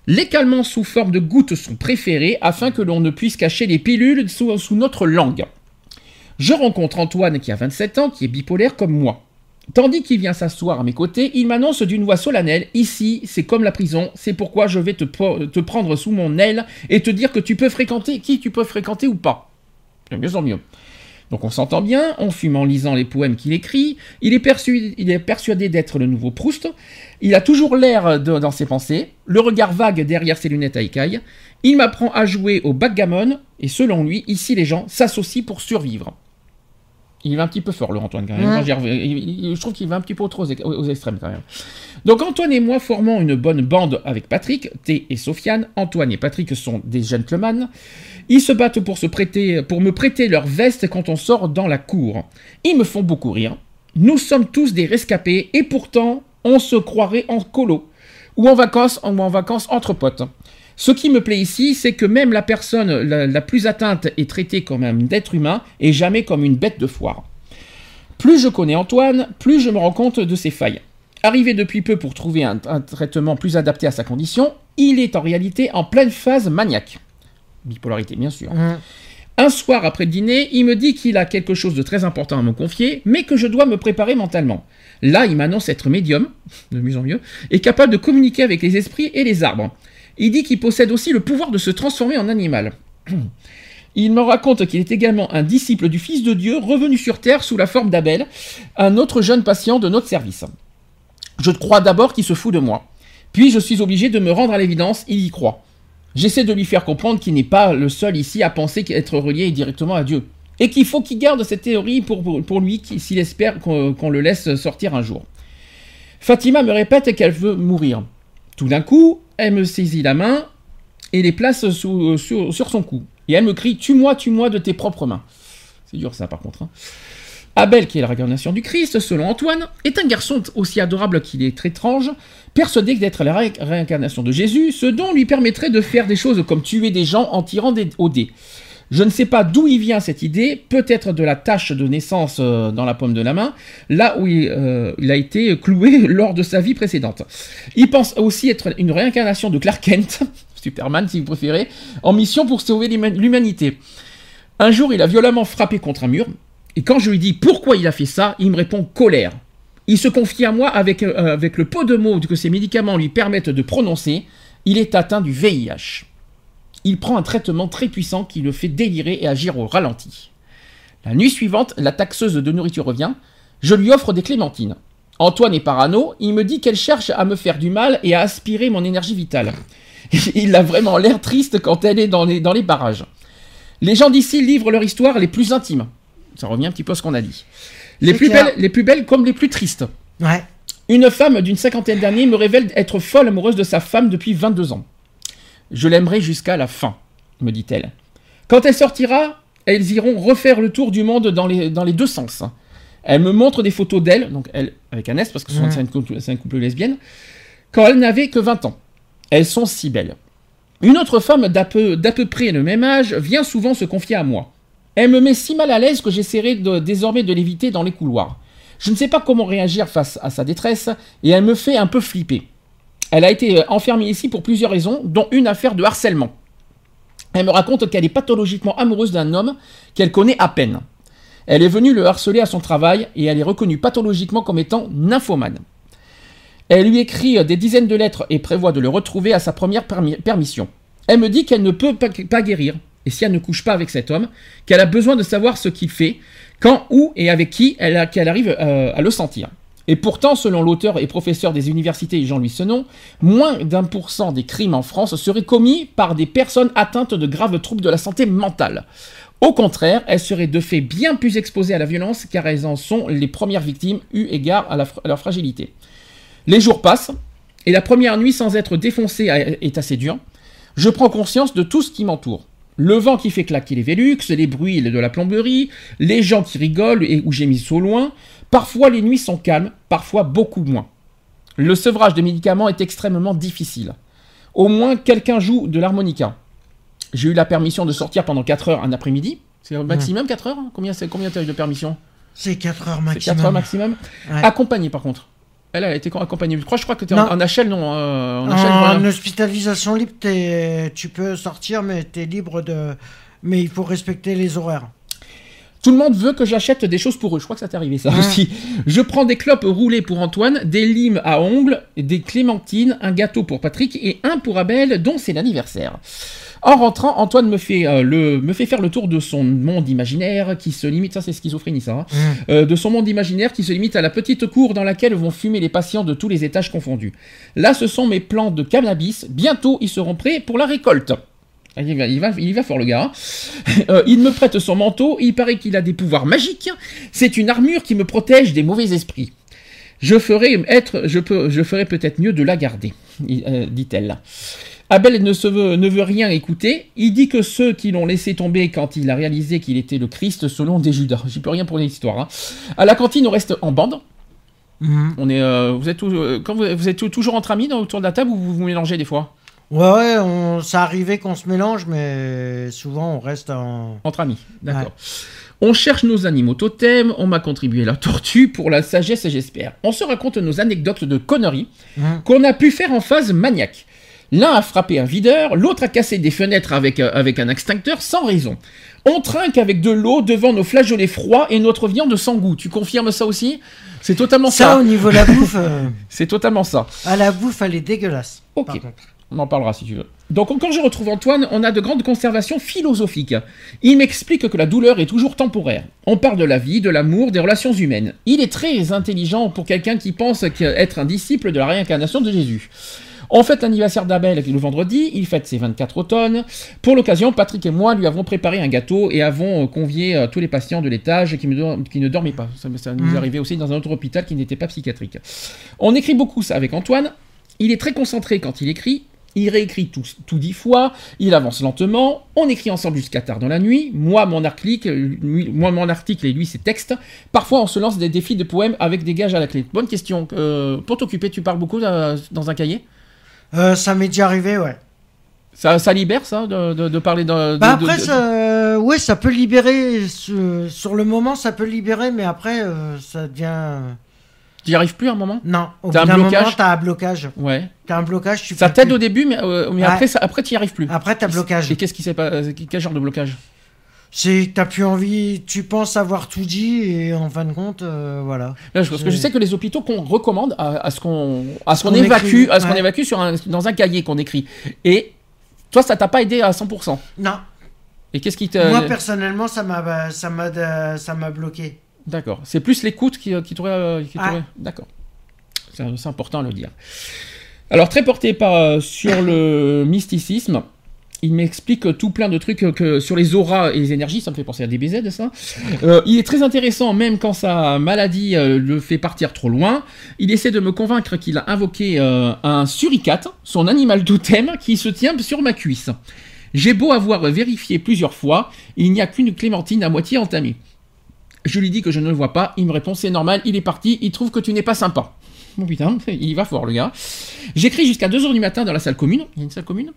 Les calmants sous forme de gouttes sont préférés afin que l'on ne puisse cacher les pilules sous, sous notre langue. Je rencontre Antoine qui a 27 ans, qui est bipolaire comme moi. Tandis qu'il vient s'asseoir à mes côtés, il m'annonce d'une voix solennelle Ici, c'est comme la prison, c'est pourquoi je vais te, prendre sous mon aile et te dire que tu peux fréquenter qui tu peux fréquenter ou pas. De mieux en mieux. Donc on s'entend bien, on fume en lisant les poèmes qu'il écrit, il est, persuadé, il est persuadé d'être le nouveau Proust, il a toujours l'air dans ses pensées, le regard vague derrière ses lunettes à écailles, il m'apprend à jouer au backgammon, et selon lui, ici les gens s'associent pour survivre. Il va un petit peu fort, le Antoine, quand même. Ouais. Il- je trouve qu'il va un petit peu trop aux, aux extrêmes, quand même. Donc Antoine et moi formons une bonne bande avec Patrick, T et Sofiane. Antoine et Patrick sont des gentlemen. Ils se battent pour, se prêter, pour me prêter leur veste quand on sort dans la cour. Ils me font beaucoup rire. Nous sommes tous des rescapés et pourtant on se croirait en colo ou en vacances ou en vacances entre potes. Ce qui me plaît ici, c'est que même la personne la, la plus atteinte est traitée comme un être humain et jamais comme une bête de foire. Plus je connais Antoine, plus je me rends compte de ses failles. Arrivé depuis peu pour trouver un, un traitement plus adapté à sa condition, il est en réalité en pleine phase maniaque. Bipolarité, bien sûr. Hum. Un soir après le dîner, il me dit qu'il a quelque chose de très important à me confier, mais que je dois me préparer mentalement. Là, il m'annonce être médium, de mieux en mieux, et capable de communiquer avec les esprits et les arbres. Il dit qu'il possède aussi le pouvoir de se transformer en animal. Il me raconte qu'il est également un disciple du Fils de Dieu revenu sur Terre sous la forme d'Abel, un autre jeune patient de notre service. Je crois d'abord qu'il se fout de moi. Puis je suis obligé de me rendre à l'évidence, il y croit. J'essaie de lui faire comprendre qu'il n'est pas le seul ici à penser qu'être relié directement à Dieu. Et qu'il faut qu'il garde cette théorie pour, lui s'il espère qu'on le laisse sortir un jour. Fatima me répète qu'elle veut mourir. Tout d'un coup, elle me saisit la main et les place sous- sur, son cou. Et elle me crie Tue-moi, tue-moi de tes propres mains. C'est dur ça par contre. hein. Abel, qui est la réincarnation du Christ, selon Antoine, est un garçon aussi adorable qu'il est étrange, persuadé d'être la ré- réincarnation de Jésus, ce dont lui permettrait de faire des choses comme tuer des gens en tirant des, au dé. Je ne sais pas d'où il vient cette idée, peut-être de la tache de naissance euh, dans la paume de la main, là où il, euh, a été cloué lors de sa vie précédente. Il pense aussi être une réincarnation de Clark Kent, Superman si vous préférez, en mission pour sauver l'huma- l'humanité. Un jour, il a violemment frappé contre un mur, et quand je lui dis pourquoi il a fait ça, il me répond colère. Il se confie à moi avec, euh, le peu de mots que ses médicaments lui permettent de prononcer. Il est atteint du VIH. Il prend un traitement très puissant qui le fait délirer et agir au ralenti. La nuit suivante, la taxeuse de nourriture revient. Je lui offre des clémentines. Antoine est parano, il me dit qu'elle cherche à me faire du mal et à aspirer mon énergie vitale. Il a vraiment l'air triste quand elle est dans les, dans les barrages. Les gens d'ici livrent leur histoire les plus intimes. Ça revient un petit peu à ce qu'on a dit. Les plus, clair. belles, les plus belles comme les plus tristes. Ouais. Une femme d'une cinquantaine d'années me révèle être folle amoureuse de sa femme depuis 22 ans. Je l'aimerai jusqu'à la fin, me dit-elle. Quand elle sortira, elles iront refaire le tour du monde dans les, dans les deux sens. Elle me montre des photos d'elle, donc elle avec un S parce que c'est un couple, lesbienne, quand elle n'avait que 20 ans. Elles sont si belles. Une autre femme d'à peu, d'à peu près le même âge vient souvent se confier à moi. Elle me met si mal à l'aise que j'essaierai désormais de l'éviter dans les couloirs. Je ne sais pas comment réagir face à sa détresse et elle me fait un peu flipper. Elle a été euh, enfermée ici pour plusieurs raisons, dont une affaire de harcèlement. Elle me raconte qu'elle est pathologiquement amoureuse d'un homme qu'elle connaît à peine. Elle est venue le harceler à son travail et elle est reconnue pathologiquement comme étant nymphomane. Elle lui écrit euh, des dizaines de lettres et prévoit de le retrouver à sa première permi- permission. Elle me dit qu'elle ne peut pas, guérir, et si elle ne couche pas avec cet homme, qu'elle a besoin de savoir ce qu'il fait, quand, où et avec qui elle qu'elle arrive euh, à le sentir. Et pourtant, selon l'auteur et professeur des universités Jean-Louis Senon, moins d'un pour cent des crimes en France seraient commis par des personnes atteintes de graves troubles de la santé mentale. Au contraire, elles seraient de fait bien plus exposées à la violence car elles en sont les premières victimes eu égard à, à leur fragilité. Les jours passent, et la première nuit sans être défoncé a- est assez dure. Je prends conscience de tout ce qui m'entoure. Le vent qui fait claquer les Vélux, les bruits de la plomberie, les gens qui rigolent et où j'ai mis au loin. Parfois les nuits sont calmes, parfois beaucoup moins. Le sevrage des médicaments est extrêmement difficile. Au moins quelqu'un joue de l'harmonica. J'ai eu la permission de sortir pendant 4 heures un après-midi. C'est au maximum 4 heures hein? Combien, c'est- combien t'as eu de permission? C'est 4 heures maximum. 4 heures maximum Ouais. Accompagné par contre. Elle, elle a été accompagnée. Je crois, je crois que tu es en, Non. en HL, non euh, en En, HL, hospitalisation libre, tu peux sortir, mais tu es libre de. Mais il faut respecter les horaires. Tout le monde veut que j'achète des choses pour eux. Je crois que ça t'est arrivé ça aussi. Je prends des clopes roulées pour Antoine, des limes à ongles, des clémentines, un gâteau pour Patrick et un pour Abel dont c'est l'anniversaire. En rentrant, Antoine me fait, euh, le, me fait faire le tour de son monde imaginaire qui se limite, ça c'est schizophrénie ça, hein, euh, de son monde imaginaire qui se limite à la petite cour dans laquelle vont fumer les patients de tous les étages confondus. Là, ce sont mes plants de cannabis. Bientôt, ils seront prêts pour la récolte. Ah, Il va, il va, il va fort le gars. hein. Euh, il me prête son manteau. Il paraît qu'il a des pouvoirs magiques. C'est une armure qui me protège des mauvais esprits. Je ferai être, je peux, je ferai peut-être mieux de la garder, euh, dit-elle. Abel ne, se veut, ne veut rien écouter. Il dit que ceux qui l'ont laissé tomber quand il a réalisé qu'il était le Christ selon des Judas. J'y peux rien pour l'histoire. Hein. À la cantine, on reste en bande. Mhm. On est, euh, vous êtes, euh, quand vous, vous êtes toujours entre amis dans- autour de la table ou vous vous mélangez des fois? Ouais, ouais, on... ça arrivait qu'on se mélange, mais souvent on reste en. Entre amis, d'accord. On cherche nos animaux totems, on m'a contribué la tortue pour la sagesse, j'espère. On se raconte nos anecdotes de conneries Mhm. qu'on a pu faire en phase maniaque. L'un a frappé un videur, l'autre a cassé des fenêtres avec, euh, avec un extincteur sans raison. On trinque avec de l'eau devant nos flageolets froids et notre viande sans goût. Tu confirmes ça aussi? C'est totalement Ça, ça. au niveau de la bouffe, euh, C'est totalement ça. à la bouffe, elle est dégueulasse. Ok. par contre. On en parlera si tu veux. Donc quand je retrouve Antoine, on a de grandes conservations philosophiques. Il m'explique que la douleur est toujours temporaire. On parle de la vie, de l'amour, des relations humaines. Il est très intelligent pour quelqu'un qui pense être un disciple de la réincarnation de Jésus. On fête l'anniversaire d'Abel le vendredi, il fête ses 24 automnes. Pour l'occasion, Patrick et moi lui avons préparé un gâteau et avons euh, convié euh, tous les patients de l'étage qui, ne dormaient pas. Ça, ça nous Mhm. arrivait aussi dans un autre hôpital qui n'était pas psychiatrique. On écrit beaucoup ça avec Antoine. Il est très concentré quand il écrit. Il réécrit tout, tout dix fois, il avance lentement, on écrit ensemble jusqu'à tard dans la nuit, moi mon article, lui- moi mon article et lui ses textes. Parfois on se lance des défis de poèmes avec des gages à la clé. Bonne question. Euh, pour t'occuper, tu parles beaucoup euh, dans un cahier? Euh, ça m'est déjà arrivé, ouais. Ça, ça libère ça de, de- de parler de. Bah après, ça, ouais, ça peut libérer. Sur, sur le moment, ça peut libérer, mais après, euh, ça devient. T'y arrives plus à un moment? Non, au T'as bout un d'un blocage? moment, t'as un blocage. Ouais. T'as un blocage, tu Ça t'aide plus. au début, mais, euh, mais Ouais. après, ça, après, t'y arrives plus. Après, t'as blocage. Et qu'est-ce qui s'est pas Quel genre de blocage? C'est que t'as plus envie, tu penses avoir tout dit, et en fin de compte, euh, voilà. Là, je- Parce que je sais que les hôpitaux qu'on recommande à, ce qu'on à ce qu'on évacue, écrit, à ce qu'on évacue sur un, dans un cahier qu'on écrit. Et toi, ça t'a pas aidé à 100%. Non, Et qu'est-ce qui te moi personnellement, ça m'a, ça m'a, ça m'a bloqué. D'accord. C'est plus l'écoute qui, qui t'aurait. euh, qui Ah. t'aurait- D'accord. C'est important à le dire. Alors, très porté par, euh, sur le mysticisme, il m'explique tout plein de trucs sur les auras et les énergies. Ça me fait penser à DBZ, ça. Euh, il est très intéressant, même quand sa maladie euh, le fait partir trop loin. Il essaie de me convaincre qu'il a invoqué euh, un suricate, son animal totem, qui se tient sur ma cuisse. J'ai beau avoir vérifié plusieurs fois, il n'y a qu'une clémentine à moitié entamée. Je lui dis que je ne le vois pas. Il me répond c'est normal, il est parti, il trouve que tu n'es pas sympa. Bon putain, il va fort le gars. J'écris jusqu'à 2h du matin dans la salle commune. Il y a une salle commune?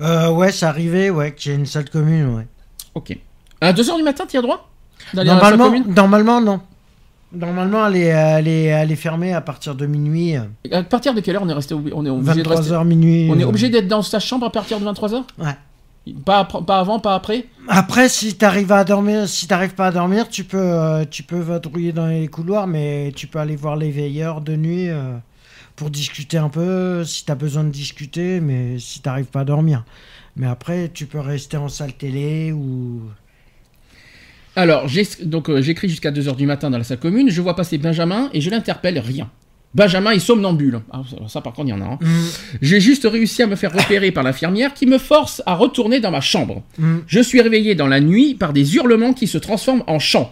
Euh, ouais, c'est arrivé, ouais, qu'il y a une salle commune, ouais. Ok. À 2h du matin, tu as droit D'aller dans la salle Normalement, commune normalement, non. Normalement, elle est, elle, est, elle est fermée à partir de minuit. À partir de quelle heure on est resté on est obligé de rester 23h minuit. On est euh. obligé d'être dans sa chambre à partir de 23h Ouais. pas, pas avant, pas après Après, si t'arrives à dormir, si t'arrives pas à dormir, tu peux, euh, tu peux vadrouiller dans les couloirs, mais tu peux aller voir les veilleurs de nuit euh, pour discuter un peu, si t'as besoin de discuter, mais si t'arrives pas à dormir. Mais après, tu peux rester en salle télé ou. Alors, donc euh, j'écris jusqu'à 2h du matin dans la salle commune, je vois passer Benjamin et je l'interpelle, rien. Benjamin est somnambule. Ah, ça, ça, par contre, il y en a un. Mm, J'ai juste réussi à me faire repérer par l'infirmière qui me force à retourner dans ma chambre. mm. Je suis réveillé dans la nuit par des hurlements qui se transforment en chants.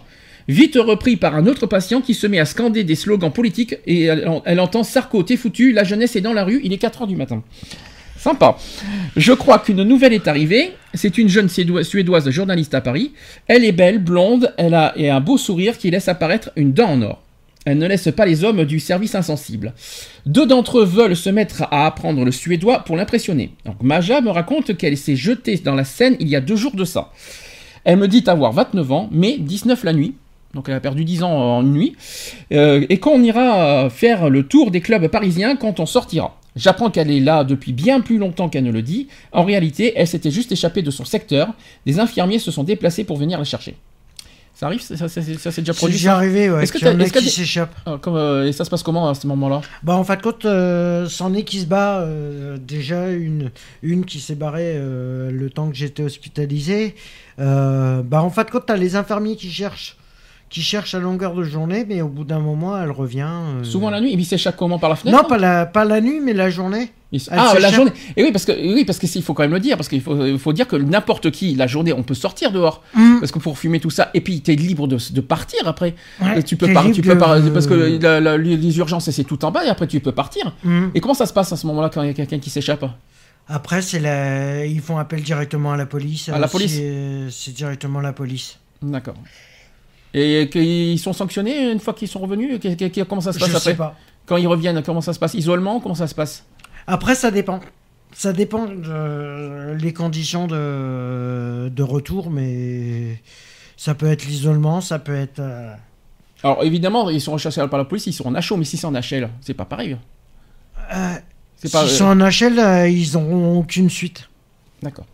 Vite repris par un autre patient qui se met à scander des slogans politiques et elle, entend Sarko, t'es foutu, la jeunesse est dans la rue, il est 4h du matin. Sympa. Je crois qu'une nouvelle est arrivée. C'est une jeune Suédoise journaliste à Paris. Elle est belle, blonde, elle a et un beau sourire qui laisse apparaître une dent en or. Elle ne laisse pas les hommes du service insensible. Deux d'entre eux veulent se mettre à apprendre le suédois pour l'impressionner. Donc Maja me raconte qu'elle s'est jetée dans la Seine il y a deux jours de ça. Elle me dit avoir 29 ans, mais 19 la nuit. Donc elle a perdu 10 ans en une nuit. Euh, et qu'on ira euh, faire le tour des clubs parisiens quand on sortira. J'apprends qu'elle est là depuis bien plus longtemps qu'elle ne le dit. En réalité, elle s'était juste échappée de son secteur. Des infirmiers se sont déplacés pour venir la chercher. Ça arrive Ça, ça- ça- ça s'est déjà C'est produit déjà ça arrivé, ouais. Est-ce que est-ce que qui t'as- s'échappent. Euh, Et ça se passe comment à ce moment-là? Bah, en fin de compte, euh, c'en est qui se bat. euh, déjà, une, une qui s'est barrée le temps que j'étais hospitalisé. Bah, en fin de compte, t'as les infirmiers qui cherchent. Qui cherchent à longueur de journée, mais au bout d'un moment, elle revient. euh, Souvent la nuit Et puis il s'échappe comment Par la fenêtre Non, pas la, pas la nuit, mais la journée. Il Ah, la journée. Et oui, parce que oui, parce que il faut quand même le dire, parce qu'il faut, il faut dire que n'importe qui, la journée, on peut sortir dehors, Mm. parce que pour fumer tout ça, et puis t'es libre de, de partir après. Ouais, Et tu peux libre tu peux parce que la- la- les urgences c'est tout en bas, et après tu peux partir. Mm. Et comment ça se passe à ce moment-là quand il y a quelqu'un qui s'échappe? Après, c'est la... ils font appel directement à la police. À la euh, police C'est directement la police. D'accord. Et qu'ils sont sanctionnés une fois qu'ils sont revenus? Que- que- que- Comment ça se Je passe sais après? pas. Quand ils reviennent, comment ça se passe? Isolement Comment ça se passe? Après, ça dépend. Ça dépend de les conditions de, de retour, mais ça peut être l'isolement, ça peut être. euh, Alors évidemment, ils sont recherchés par la police, ils sont en HO, mais si c'est en HL, c'est pas pareil. euh, C'est pas. S'ils euh, sont en HL, euh, ils n'auront aucune suite. D'accord.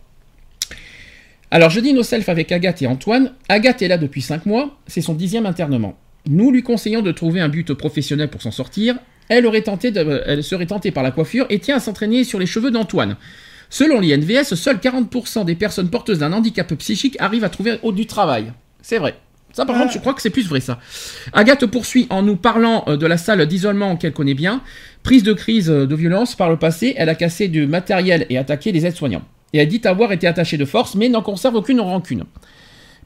Alors, je dis nos self avec Agathe et Antoine. Agathe est là depuis 5 mois, c'est son dixième internement. Nous lui conseillons de trouver un but professionnel pour s'en sortir. Elle, aurait tenté de- elle serait tentée par la coiffure et tient à s'entraîner sur les cheveux d'Antoine. Selon l'INVS, seuls 40% des personnes porteuses d'un handicap psychique arrivent à trouver au- du travail. C'est vrai. Ça, par Ah. contre, je crois que c'est plus vrai, ça. Agathe poursuit en nous parlant euh, de la salle d'isolement qu'elle connaît bien. Prise de crise euh, de violence par le passé, elle a cassé du matériel et attaqué les aides-soignants. Et elle dit avoir été attachée de force, mais n'en conserve aucune rancune.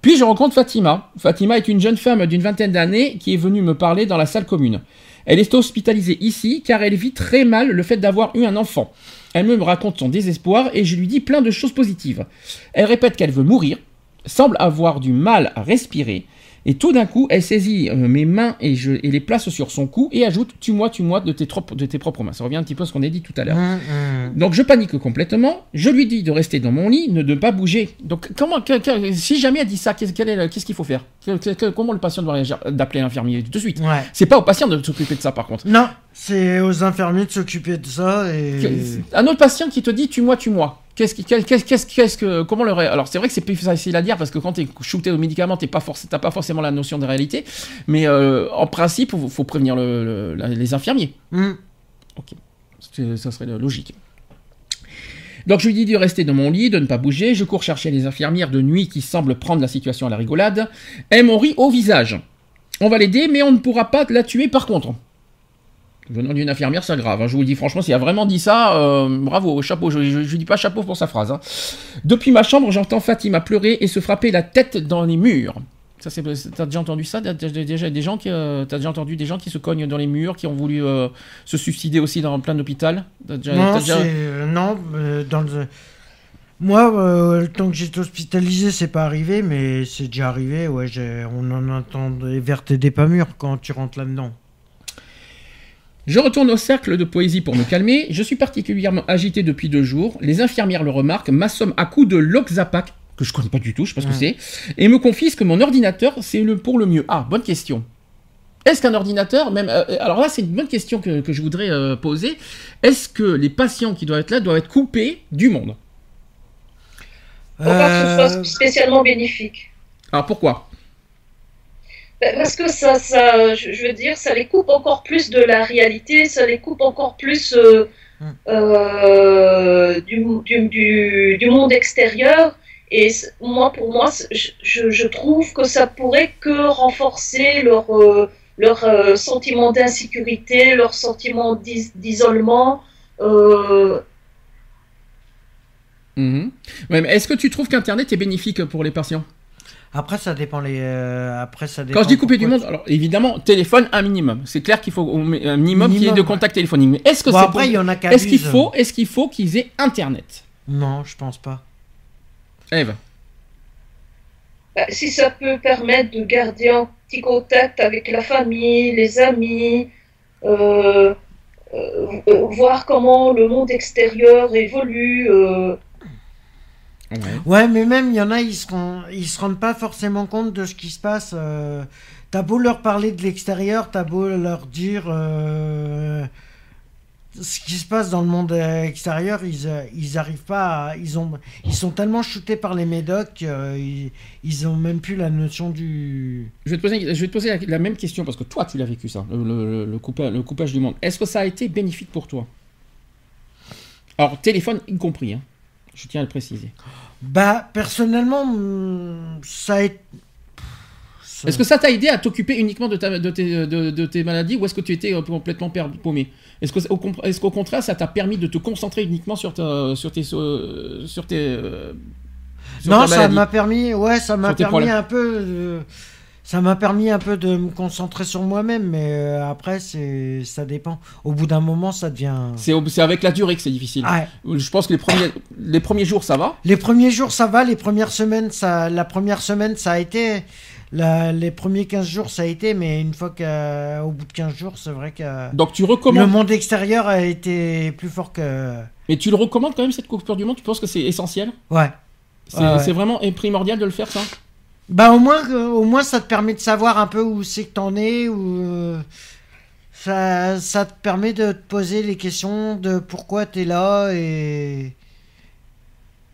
Puis je rencontre Fatima. Fatima est une jeune femme d'une vingtaine d'années qui est venue me parler dans la salle commune. Elle est hospitalisée ici car elle vit très mal le fait d'avoir eu un enfant. Elle me raconte son désespoir et je lui dis plein de choses positives. Elle répète qu'elle veut mourir, semble avoir du mal à respirer Et tout d'un coup, elle saisit euh, mes mains et, je, et les place sur son cou et ajoute Tue-moi, tue-moi de tes, trop- de tes propres mains. Ça revient un petit peu à ce qu'on a dit tout à l'heure. Hum, hum. Donc je panique complètement. Je lui dis de rester dans mon lit, ne de pas bouger. Donc comment, que- que- si jamais elle dit ça, qu'est-ce qu'il faut faire? Que- Comment le patient doit réagir D'appeler l'infirmier tout de suite? Ouais. C'est pas au patient de s'occuper de ça par contre. Non, c'est aux infirmiers de s'occuper de ça et. Un autre patient qui te dit tue-moi, tue-moi. Qu'est-ce qui, qu'est-ce, qu'est-ce, qu'est-ce que, comment le ré- Alors c'est vrai que c'est plus facile à dire parce que quand t'es shooté au médicament, t'es pas t'as pas forcément la notion de réalité. Mais euh, en principe, faut, faut prévenir le- le- la- les infirmiers. Hum. C'est- Ça serait logique. Donc je lui dis de rester dans mon lit, de ne pas bouger. Je cours chercher les infirmières de nuit qui semblent prendre la situation à la rigolade. Elles m'ont ri au visage. On va l'aider, mais on ne pourra pas la tuer par contre. Venant d'une infirmière, c'est grave. hein. Je vous le dis franchement, s'il a vraiment dit ça, euh, bravo, chapeau. Je, je dis pas chapeau pour sa phrase. hein. Depuis ma chambre, j'entends Fatima pleurer et se frapper la tête dans les murs. Ça, c'est, t'as déjà entendu ça? T'as déjà, déjà des gens qui, euh, t'as déjà entendu des gens qui se cognent dans les murs, qui ont voulu euh, se suicider aussi dans plein d'hôpital T'as déjà- Non, t'as déjà- c'est- non, dans le. Moi, euh, le temps que j'étais hospitalisé, c'est pas arrivé, mais c'est déjà arrivé. Ouais, j'ai- on en entend des vertes et des pas mûres quand tu rentres là-dedans. Je retourne au cercle de poésie pour me calmer. Je suis particulièrement agité depuis deux jours. Les infirmières le remarquent, m'assomment à coups de Loxapac, que je connais pas du tout, je sais pas ce que c'est, et me confisquent mon ordinateur. C'est le pour le mieux. Ah, bonne question. Est-ce qu'un ordinateur, même, euh, alors là, c'est une bonne question que, que je voudrais euh, poser. Est-ce que les patients qui doivent être là doivent être coupés du monde? Pour pas que ce Euh, soit spécialement bénéfique? Alors pourquoi? Ben, Parce que ça, ça je, veux dire, ça les coupe encore plus de la réalité, ça les coupe encore plus euh, Hmm. euh, du, du, du, du monde extérieur. Et moi, pour moi, je, trouve que ça pourrait que renforcer leur, euh, leur sentiment d'insécurité, leur sentiment d'is- d'isolement. Mhm. Ouais, Est-ce que tu trouves qu'Internet est bénéfique pour les patients? Après, ça dépend les. euh, après, ça dépend. Quand je dis couper du monde, alors évidemment, téléphone un minimum. C'est clair qu'il faut un minimum, qu'il y ait de contact téléphonique. Mais est-ce que Bon, c'est après, il pour- y en a qui Est-ce qu'il faut, est-ce qu'il faut qu'ils aient Internet? Non, je pense pas. Eve. Bah, si ça peut permettre de garder un petit contact avec la famille, les amis, euh, euh, euh, voir comment le monde extérieur évolue. Ouais, mais même, il y en a, ils se, rend- ils se rendent pas forcément compte de ce qui se passe. euh, T'as beau leur parler de l'extérieur, t'as beau leur dire euh, ce qui se passe dans le monde extérieur, ils, euh, ils arrivent pas à, ils, ont, ils sont tellement shootés par les médocs qu'ils ils ont même plus la notion du... Je vais te poser, je vais te poser la, la même question parce que toi, tu l'as vécu ça, le, le- le coupa- le coupage du monde. Est-ce que ça a été bénéfique pour toi? Alors, téléphone y compris, hein. Je tiens à le préciser. Bah, personnellement, hum, ça a été... ça- Est-ce que ça t'a aidé à t'occuper uniquement de, ta- de tes, de- de tes maladies ou est-ce que tu étais euh, complètement paumé? Est-ce qu'au contraire, ça t'a permis de te concentrer uniquement sur, ta- sur tes. euh, sur tes euh, sur non, ta ça m'a permis, ouais, ça m'a permis un peu, ça m'a permis un peu de me concentrer sur moi-même, mais euh, après, c'est, ça dépend. Au bout d'un moment, ça devient. C'est avec la durée que c'est difficile. Ouais. Je pense que les premiers, les premiers jours, ça va. Les premiers jours, ça va. Les premières semaines, ça, la première semaine, ça a été. La- les premiers 15 jours, ça a été, mais une fois qu'au bout de 15 jours, c'est vrai que Donc tu le recommandes. monde extérieur a été plus fort que. Mais tu le recommandes quand même cette coupure du monde? Tu penses que c'est essentiel? Ouais. C'est Ouais, ouais. c'est vraiment primordial de le faire ça? Bah au moins, que- au moins ça te permet de savoir un peu où c'est que t'en es, ou euh, ça, ça te permet de te poser les questions de pourquoi t'es là et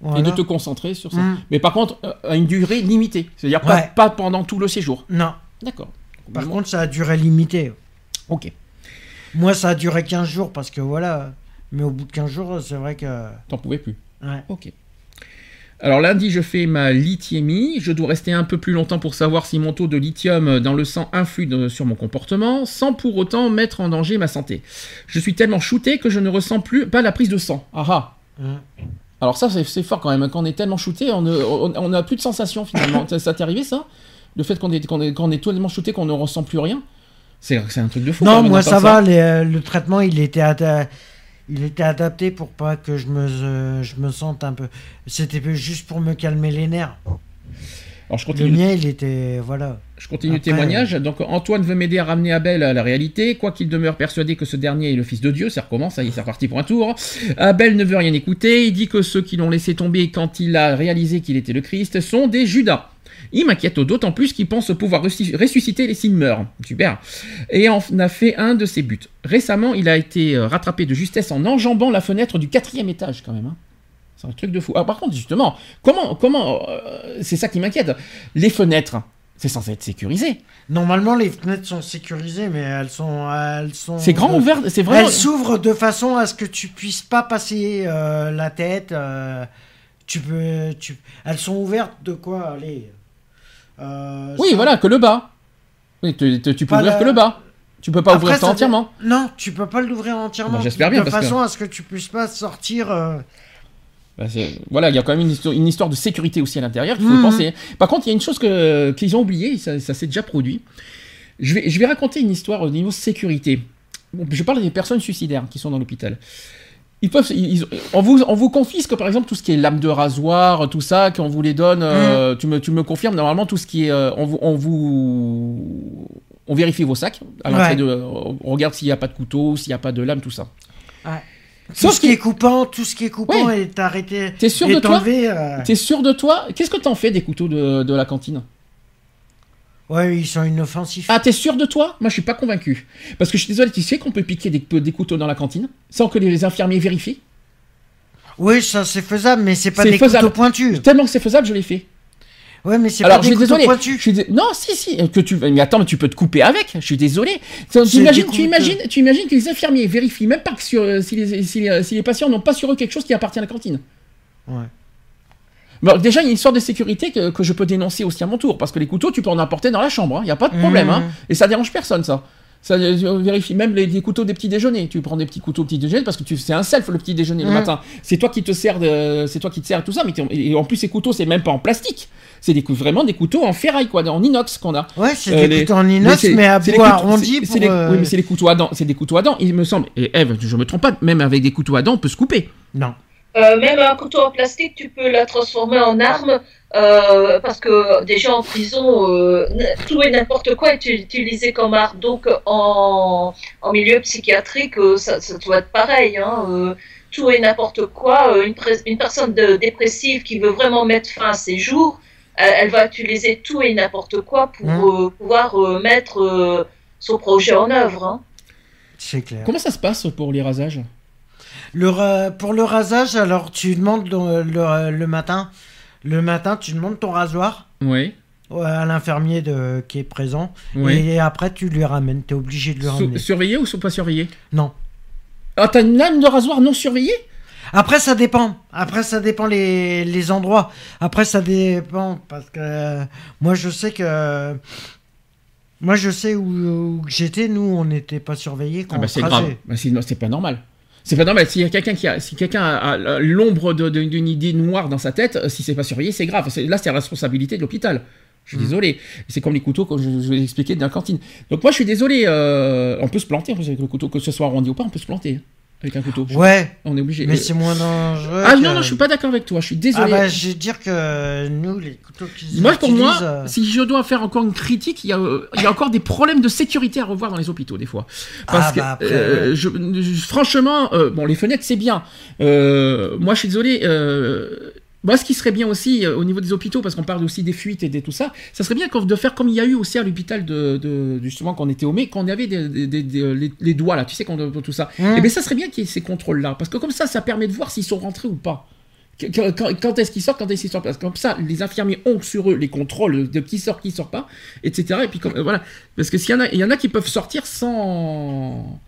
Voilà. et de te concentrer sur ça. Mm. Mais par contre, euh, à une durée limitée. C'est-à-dire pas, Ouais. pas pendant tout le séjour. Non. D'accord. Par contre, ça a duré limité. Ok. Moi, ça a duré 15 jours parce que voilà. Mais au bout de 15 jours, c'est vrai que. T'en pouvais plus. Ouais. Ok. Alors lundi, je fais ma lithiémie. Je dois rester un peu plus longtemps pour savoir si mon taux de lithium dans le sang influe de- sur mon comportement, sans pour autant mettre en danger ma santé. Je suis tellement shooté que je ne ressens plus pas la prise de sang. Ah ah. Hein. Alors ça, c'est fort quand même. Quand on est tellement shooté, on ne- on on n'a plus de sensation finalement. ça ça t'est arrivé ça? Le fait qu'on est, qu'on est, qu'on est tellement shooté qu'on ne ressent plus rien? C'est un truc de fou. Non, moi ça va. les, euh, le traitement, il était, ada- il était adapté pour pas que je me, euh, je me sente un peu. C'était juste pour me calmer les nerfs. Alors je Le continue. mien, il était. Voilà. Je continue le témoignage. Donc Antoine veut m'aider à ramener Abel à la réalité, quoiqu'il demeure persuadé que ce dernier est le fils de Dieu. Ça recommence, ça y est, c'est reparti pour un tour. Abel ne veut rien écouter. Il dit que ceux qui l'ont laissé tomber quand il a réalisé qu'il était le Christ sont des Judas. Il m'inquiète d'autant plus qu'il pense pouvoir ressusci- ressusciter les meurent. Super. Et en a fait un de ses buts. Récemment, il a été euh, rattrapé de justesse en enjambant la fenêtre du quatrième étage, quand même. hein. C'est un truc de fou. Ah, par contre, justement, comment, comment, euh, c'est ça qui m'inquiète. Les fenêtres, c'est censé être sécurisé. Normalement, les fenêtres sont sécurisées, mais elles sont. Elles sont C'est grand de- ouvert, c'est vraiment. Elles s'ouvrent de façon à ce que tu puisses pas passer euh, la tête. euh, tu peux. Tu... Elles sont ouvertes de quoi Allez. Euh, Oui, ça- voilà, que le bas. Oui, tu, peux Pas ouvrir la- que le bas. Tu peux pas Après, ouvrir ça ça entièrement. Non, tu peux pas l'ouvrir entièrement. Bah, j'espère bien, De parce que- façon à ce que tu puisses pas sortir. euh, Bah, voilà, il y a quand même une histoire, une histoire de sécurité aussi à l'intérieur qu'il faut Mhm. penser. Par contre, il y a une chose qu'ils ont oublié, ça, ça s'est déjà produit. Je vais, je vais raconter une histoire au niveau sécurité. Je parle des personnes suicidaires qui sont dans l'hôpital. Ils peuvent, ils- ils- on, vous, on vous confisque par exemple tout ce qui est lame de rasoir, tout ça, qu'on vous les donne. euh, tu, me, tu me confirmes normalement tout ce qui est. euh, on, vous, on vous- on vérifie vos sacs à Ouais. de. On regarde s'il n'y a pas de couteau, s'il n'y a pas de lame, tout ça. Ouais. Tout ce qui est coupant, tout ce qui est coupant Ouais. est arrêté. T'es sûr de toi euh, T'es sûr de toi Qu'est-ce que t'en fais des couteaux de, de la cantine? Ouais, ils sont inoffensifs. Ah, t'es sûr de toi? Moi, je suis pas convaincu. Parce que je suis désolé, tu sais qu'on peut piquer des, des couteaux dans la cantine sans que les infirmiers vérifient? Oui, ça c'est faisable, mais c'est pas des faisable. couteaux pointus. Tellement que c'est faisable, je l'ai fait. Ouais, mais c'est pas je des suis. Je pointus. suis dé- Non, si, si. Que tu... Mais attends, mais tu peux te couper avec. Je suis désolé. Tu imagines, tu, imagines, tu imagines que les infirmiers vérifient même pas que sur, euh, si, les, si, les, si les patients n'ont pas sur eux quelque chose qui appartient à la cantine. Ouais. Bon, déjà, il y a une histoire de sécurité que, que je peux dénoncer aussi à mon tour. Parce que les couteaux, tu peux en apporter dans la chambre. Il n'y a pas de problème. Hein. Et ça dérange personne, ça. Ça euh, vérifie même les, les couteaux des petits déjeuners. Tu prends des petits couteaux au petit déjeuner parce que tu c'est un self le petit déjeuner le Mhm. matin. C'est toi qui te sers de, c'est toi qui te sers tout ça. Mais et en plus ces couteaux c'est même pas en plastique. C'est des vraiment des couteaux en ferraille quoi, en inox qu'on a. Ouais, c'est Euh, des les- couteaux en inox, c'est- mais à couteaux- arrondi pour. les- euh, Oui, mais c'est les couteaux à dents. C'est des couteaux à dents. Il me semble. Et Eve, je me trompe pas. Même avec des couteaux à dents, on peut se couper. Non. Euh, même un couteau en plastique, tu peux la transformer en arme euh, parce que déjà en prison, euh, tout et n'importe quoi est utilisé comme arme. Donc en, en milieu psychiatrique, euh, ça, ça doit être pareil. Hein, euh, tout et n'importe quoi. euh, une, personne de, dépressive qui veut vraiment mettre fin à ses jours, elle, elle va utiliser tout et n'importe quoi pour euh, pouvoir euh, mettre euh, son projet en œuvre. Hein. C'est clair. Comment ça se passe pour les rasages? Le pour le rasage, alors tu demandes le, le- le matin. Le matin, tu demandes ton rasoir Oui. à l'infirmier de- qui est présent. Oui. Et après, tu lui ramènes. Tu es obligé de Sur- ramener. surveillé ou pas surveillé Non. Ah, t'as une lame de rasoir non surveillée? Après, ça dépend. Après, ça dépend les, les endroits. Après, ça dépend parce que euh, moi, je sais que. Moi, je sais où, où j'étais. Nous, on n'était pas surveillés quand Ah bah c'est grave. Bah, c'est pas normal. C'est pas normal. S'il y a quelqu'un qui a, si quelqu'un a, a l'ombre d'une idée noire dans sa tête, euh, si c'est pas surveillé, c'est grave. Là, c'est la responsabilité de l'hôpital. Je suis Mm. désolé. C'est comme les couteaux que je, je vous ai expliqué dans la cantine. Donc moi, je suis désolé. euh, on peut se planter avec le couteau, que ce soit arrondi ou pas, on peut se planter hein, avec un couteau. Ouais, On est obligé. mais Euh, c'est moins dangereux. Ah que- non, non, je suis pas d'accord avec toi. Je suis Ah désolé. bah, je vais dire que nous, les couteaux qu'ils Moi, pour moi, euh, si je dois faire encore une critique, il y, a, euh, il y a encore des problèmes de sécurité à revoir dans les hôpitaux, des fois. Parce Ah, que, bah, après, euh, je- je- franchement, euh, bon, les fenêtres, c'est bien. Euh, moi, je suis désolé. Euh, moi, ce qui serait bien aussi euh, au niveau des hôpitaux, parce qu'on parle aussi des fuites et de tout ça, ça serait bien de faire comme il y a eu aussi à l'hôpital de, de- justement quand on était au mai, quand on avait des, des- des- des- les, les doigts là, tu sais, quand, tout ça. Hum. Et bien, ça serait bien qu'il y ait ces contrôles-là, parce que comme ça, ça permet de voir s'ils sont rentrés ou pas. Quand, quand est-ce qu'ils sortent, quand est-ce qu'ils sortent Parce que comme ça, les infirmiers ont sur eux les contrôles de qui sort, qui sort pas, etc. Et puis comme, euh, voilà, parce que s'il y en a, il y en a qui peuvent sortir sans,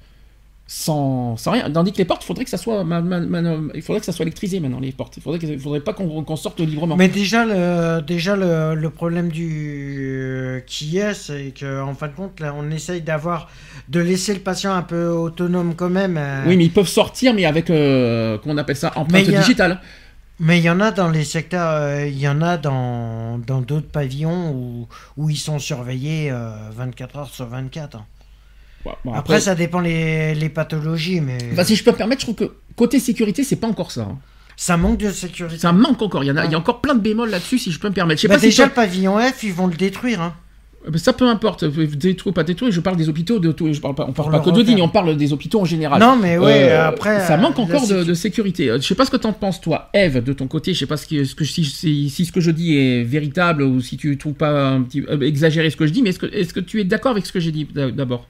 sans, sans rien. Tandis que les portes, il faudrait que ça soit, il faudrait que ça soit électrisé maintenant les portes. Il faudrait, il faudrait pas qu'on qu'on sorte librement. Mais déjà, le, déjà le, le problème du qui est, c'est qu'en fin de compte, là, on essaye d'avoir de laisser le patient un peu autonome quand même. euh, Oui, mais ils peuvent sortir, mais avec, euh, comment on appelle ça, empreinte a- digitale. Mais il y en a dans les secteurs, euh, il y en a dans dans d'autres pavillons où, où ils sont surveillés euh, 24 heures sur 24. hein. Ouais, bon, Après, ça dépend les, les pathologies, mais si je peux me permettre, je trouve que côté sécurité, c'est pas encore ça. hein. Ça manque de sécurité. Ça manque encore. Il y, en a, il y a encore plein de bémols là-dessus, si je peux me permettre. Je sais Bah, pas déjà, le pavillon F, ils vont le détruire. Hein. Euh, Ça peu importe, euh, détruire ou pas détruire, je parle des hôpitaux, de, je parle pas, on parle Pour pas que de refaire. Digne, on parle des hôpitaux en général. Non, mais ouais, Euh, après. Ça euh, manque encore de, sécu- de sécurité. Je sais pas ce que t'en penses toi, Eve, de ton côté. Je sais pas ce que, ce que si, si, si ce que je dis est véritable ou si tu trouves pas un petit euh, exagéré ce que je dis. Mais est-ce que, est-ce que tu es d'accord avec ce que j'ai dit d'a- d'abord?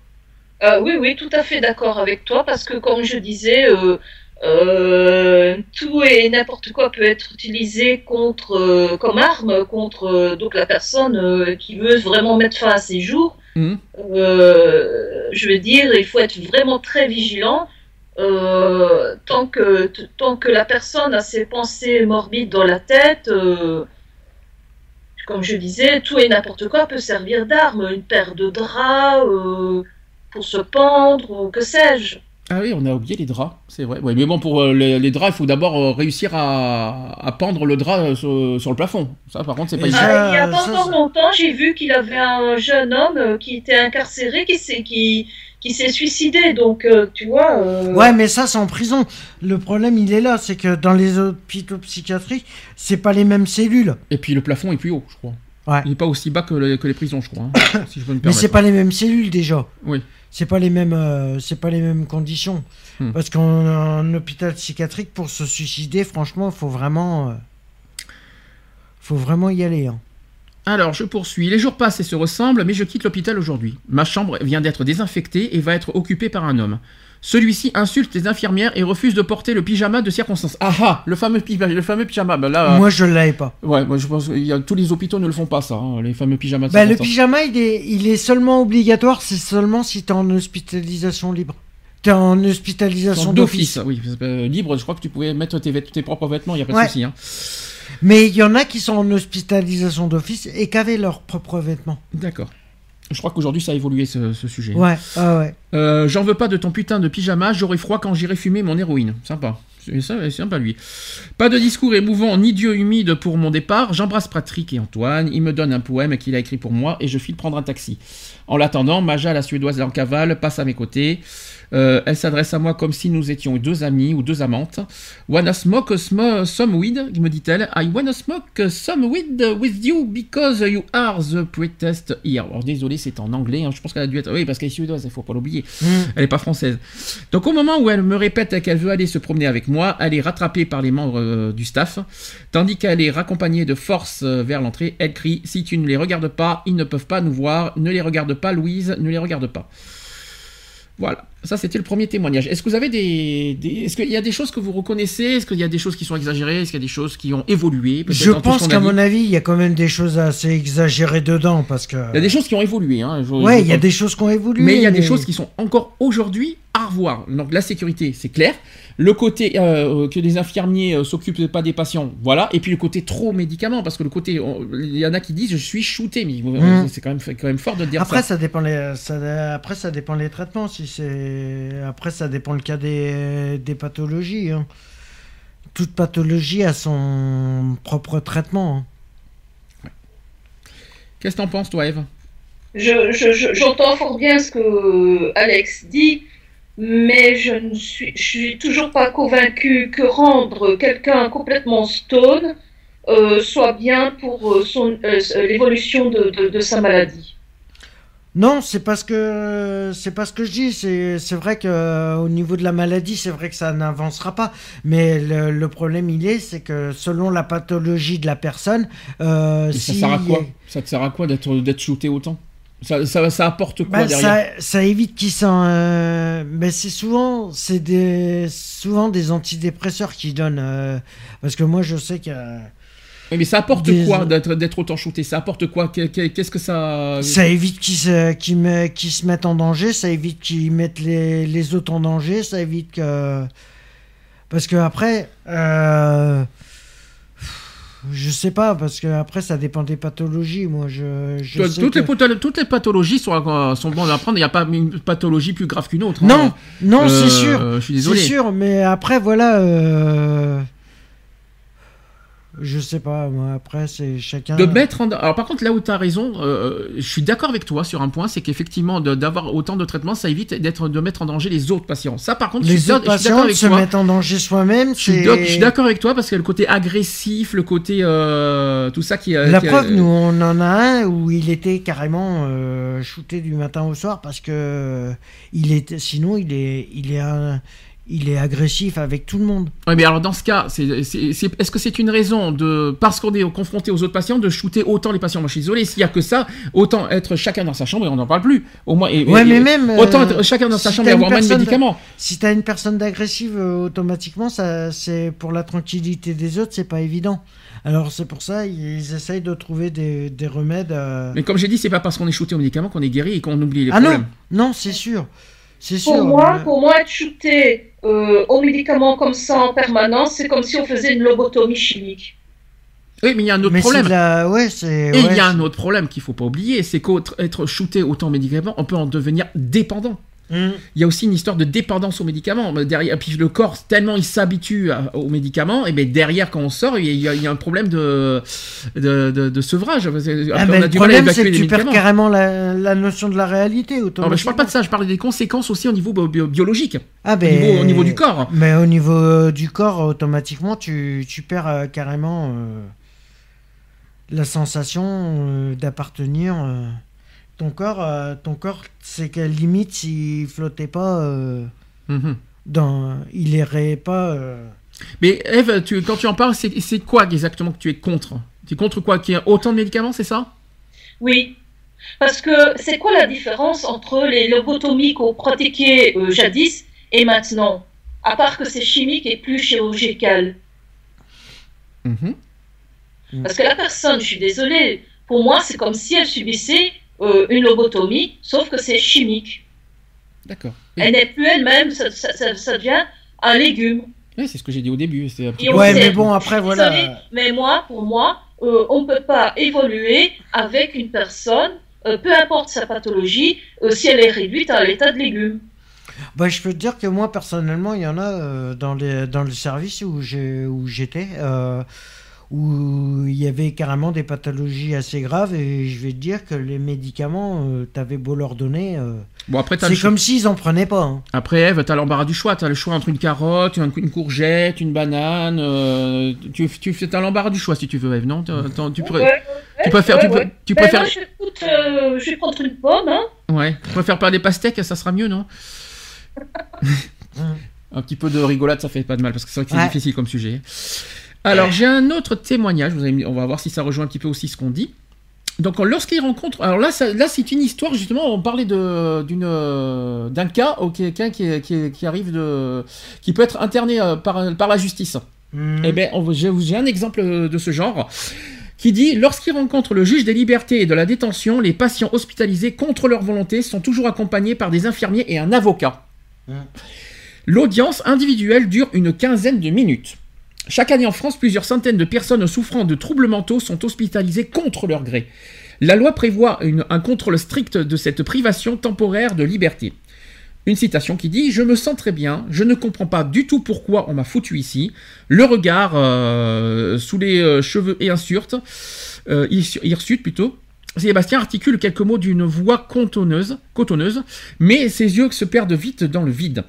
Euh, oui, oui, tout à fait d'accord avec toi, parce que comme je disais, euh, euh, tout et n'importe quoi peut être utilisé contre, comme arme contre donc la personne qui veut vraiment mettre fin à ses jours. Mhm. Je veux dire, il faut être vraiment très vigilant. Tant que tant que la personne a ses pensées morbides dans la tête, comme je disais, tout et n'importe quoi peut servir d'arme. Une paire de draps pour se pendre ou que sais-je. Ah oui, on a oublié les draps, c'est vrai. Ouais, mais bon, pour euh, les, les draps, il faut d'abord euh, réussir à, à pendre le drap euh, sur, sur le plafond. Ça, par contre, c'est pas évident. ça- Ah, il n'y a pas ça, encore ça- longtemps, j'ai vu qu'il avait un jeune homme qui était incarcéré, qui s'est qui, qui s'est suicidé. Donc, euh, tu vois. euh, Ouais, mais ça, c'est en prison. Le problème, il est là, c'est que dans les hôpitaux psychiatriques, c'est pas les mêmes cellules. Et puis le plafond est plus haut, je crois. Ouais. Il est pas aussi bas que, les- que les prisons, je crois. hein, si je peux me Mais c'est pas les mêmes cellules déjà. Oui. C'est pas les mêmes, euh, c'est pas les mêmes conditions. Hmm. Parce qu'en en hôpital psychiatrique, pour se suicider, franchement, faut vraiment, euh, faut vraiment y aller. hein. Alors, je poursuis. Les jours passent et se ressemblent, mais je quitte l'hôpital aujourd'hui. Ma chambre vient d'être désinfectée et va être occupée par un homme. Celui-ci insulte les infirmières et refuse de porter le pyjama de circonstance. Ah ah, le fameux, pi- le fameux pyjama. Ben là, Moi, je l'avais pas. ouais, moi je pense que tous les hôpitaux ne le font pas ça, hein, les fameux pyjamas de Bah, le pyjama, il est, il est seulement obligatoire, c'est seulement si t'es en hospitalisation libre. T'es en hospitalisation d'office. oui. euh, libre, je crois que tu pouvais mettre tes, tes propres vêtements, il n'y a pas Ouais. de souci. Hein. Mais il y en a qui sont en hospitalisation d'office et qui avaient leurs propres vêtements. D'accord. Je crois qu'aujourd'hui ça a évolué ce, ce sujet. Ouais, ah ouais. Euh, J'en veux pas de ton putain de pyjama, j'aurai froid quand j'irai fumer mon héroïne. Sympa. C'est sympa lui. Pas de discours émouvant ni dieu humide pour mon départ. J'embrasse Patrick et Antoine. Il me donne un poème qu'il a écrit pour moi et je file prendre un taxi. En l'attendant, Maja, la suédoise en cavale, passe à mes côtés. Euh, elle s'adresse à moi comme si nous étions deux amis ou deux amantes. Wanna smoke smo- some weed me dit-elle. I wanna smoke some weed with you because you are the pretest here. Alors désolé, c'est en anglais. hein. Je pense qu'elle a dû être. Oui, parce qu'elle est suédoise, il faut pas l'oublier. Elle n'est pas française. Donc au moment où elle me répète qu'elle veut aller se promener avec moi, elle est rattrapée par les membres euh, du staff. Tandis qu'elle est raccompagnée de force euh, vers l'entrée, elle crie Si tu ne les regardes pas, ils ne peuvent pas nous voir. Ne les regarde pas, Louise, ne les regarde pas. Voilà, ça c'était le premier témoignage. Est-ce que vous avez des, des- est-ce qu'il y a des choses que vous reconnaissez? Est-ce qu'il y a des choses qui sont exagérées? Est-ce qu'il y a des choses qui ont évolué Je pense qu'à mon avis, il y a quand même des choses assez exagérées dedans parce que. il y a des choses qui ont évolué. Hein, je- Ouais, il y a des choses qui ont évolué. Mais il y a des choses qui sont encore aujourd'hui à revoir. Donc la sécurité, c'est clair. Le côté euh, que les infirmiers euh, s'occupent pas des patients, voilà. Et puis le côté trop médicaments, parce que le côté, il y en a qui disent je suis shooté, mais Mm. c'est quand même, quand même fort de dire Après ça. ça. dépend les ça, après ça dépend les traitements si c'est après ça dépend le cas des, des pathologies hein. toute pathologie a son propre traitement hein. Qu'est-ce que t'en penses, toi, Eve? Je, je- je- j'entends fort bien ce que Alex dit, mais je ne suis, je suis toujours pas convaincu que rendre quelqu'un complètement stone euh, soit bien pour euh, son, euh, l'évolution de, de- de sa maladie. Non, c'est parce que c'est pas ce que je dis. C'est c'est vrai que au niveau de la maladie, c'est vrai que ça n'avancera pas. Mais le, le problème il est, c'est que selon la pathologie de la personne, euh, Et Ça si sert à quoi Ça te sert à quoi d'être d'être shooté autant? Ça, ça, ça apporte quoi Bah, derrière ça, ça évite qu'ils s'en. euh, Mais c'est souvent, c'est des, souvent des antidépresseurs qui donnent. euh, Parce que moi, je sais que Oui, Mais ça apporte Des- quoi d'être d'être autant shooté? Ça apporte quoi? Qu'est- qu'est- Qu'est-ce que ça ça évite qu'ils se, qu'ils qu'ils se mettent en danger, ça évite qu'ils mettent les, les autres en danger, ça évite que. Parce que après. euh, Je sais pas, parce que après ça dépend des pathologies. Moi, je. je Toutes sais toutes que- les, patholo- toutes les pathologies sont, euh, sont bonnes à prendre. Il n'y a pas une pathologie plus grave qu'une autre. hein. Non, non, Euh, c'est sûr. Je suis C'est désolé. sûr, mais après, voilà. Euh, Je sais pas, moi, après, c'est chacun. De mettre en... Alors par contre, là où tu as raison, euh, je suis d'accord avec toi sur un point, c'est qu'effectivement, d'avoir autant de traitements, ça évite d'être de mettre en danger les autres patients. Ça par contre, Les autres je suis d'accord patients avec se toi. mettent en danger soi-même. Je suis d'accord avec toi parce que le côté agressif, le côté euh, tout ça qui. euh, La qui, euh, preuve, nous, on en a un où il était carrément euh, shooté du matin au soir parce que euh, il était, sinon, il est, il est, un- il est agressif avec tout le monde. Ouais, mais alors dans ce cas, c'est, est-ce que c'est une raison de parce qu'on est confronté aux autres patients de shooter autant les patients? Moi, je suis désolé. S'il y a que ça, autant être chacun dans sa chambre et on n'en parle plus. Au moins. Et, Ouais, et- mais même, autant euh, être chacun dans sa chambre et avoir moins de médicaments. Si t'as une personne d'agressive, euh, automatiquement, ça, c'est pour la tranquillité des autres, c'est pas évident. Alors c'est pour ça ils essayent de trouver des, des remèdes. euh, Mais comme j'ai dit, c'est pas parce qu'on est shooté aux médicaments qu'on est guéri et qu'on oublie les Ah non, problèmes. non, c'est sûr, sûr. Pour moi, euh, pour moi, être shooté euh, aux médicaments comme ça en permanence, c'est comme si on faisait une lobotomie chimique. Oui, mais il y a un autre mais problème. la- ouais, c'est. Et il ouais, y a un autre problème qu'il faut pas oublier, c'est qu'être shooté autant aux médicaments, on peut en devenir dépendant. Hum. Il y a aussi une histoire de dépendance aux médicaments. Derrière, puis le corps, tellement il s'habitue aux médicaments, et bien derrière, quand on sort, il y a, il y a un problème de, de, de- de sevrage. Après, Ah, on ben, a le problème, c'est que tu perds carrément la, la notion de la réalité Non, mais je parle pas de ça, je parle des conséquences aussi au niveau bio- bio- biologique, Ah, au, ben, niveau, au niveau du corps. Mais au niveau euh, du corps, automatiquement, tu, tu perds euh, carrément euh, la sensation euh, d'appartenir. Ton corps, euh, ton corps, c'est qu'à la limite, s'il flottait pas, euh, Mhm. dans, il irait pas. euh, Mais Eve, tu- quand tu en parles, c'est c'est quoi exactement que tu es contre? Tu es contre quoi? Qu'il y ait autant de médicaments, c'est ça? Oui. Parce que c'est quoi la différence entre les lobotomies qu'on pratiquait euh, jadis et maintenant? À part que c'est chimique et plus chirurgical. Mhm. Parce que la personne, je suis désolée, pour moi, c'est comme si elle subissait euh, une lobotomie, sauf que c'est chimique. D'accord. Elle n'est plus elle-même, ça, ça- ça- ça devient un légume. Oui, c'est ce que j'ai dit au début. c'est Ouais, mais bon, après, voilà. Mais moi, pour moi, euh, on ne peut pas évoluer avec une personne, euh, peu importe sa pathologie, euh, si elle est réduite à l'état de légume. Bah, je peux te dire que moi, personnellement, il y en a euh, dans, les, dans le service où j'ai- où j'étais, euh, où il y avait carrément des pathologies assez graves, et je vais te dire que les médicaments, euh, t'avais beau leur donner, euh, Bon, après, t'as le c'est comme s'ils en prenaient pas. hein. Après, Eve, t'as l'embarras du choix. T'as le choix entre une carotte, une, une courgette, une banane. euh, tu, tu t'as l'embarras du choix si tu veux, Eve, non? Tu, pré- Ouais, tu préfères, ouais, tu, ouais. tu Ben, préfères, moi, je, écoute, euh, je vais prendre une pomme, hein. ouais, tu préfères pas des pastèques, ça sera mieux, non? Un petit peu de rigolade, ça fait pas de mal parce que c'est vrai que c'est Ouais. difficile comme sujet. Alors, j'ai un autre témoignage. Vous avez mis- on va voir si ça rejoint un petit peu aussi ce qu'on dit. Donc, lorsqu'il rencontre, alors là, ça- là, c'est une histoire justement. On parlait d'une euh, d'un cas, quelqu'un qui, arrive de, qui peut être interné euh, par par la justice. Mhm. Eh bien, j'ai un exemple euh, de ce genre qui dit lorsqu'il rencontre le juge des libertés et de la détention, les patients hospitalisés contre leur volonté sont toujours accompagnés par des infirmiers et un avocat. Mm. L'audience individuelle dure une quinzaine de minutes. Chaque année en France, plusieurs centaines de personnes souffrant de troubles mentaux sont hospitalisées contre leur gré. La loi prévoit un contrôle strict de cette privation temporaire de liberté. Une citation qui dit Je me sens très bien, je ne comprends pas du tout pourquoi on m'a foutu ici. Le regard euh, sous les euh, cheveux et insulte, euh, hirsute hirsute plutôt. Sébastien articule quelques mots d'une voix cotonneuse, mais ses yeux se perdent vite dans le vide.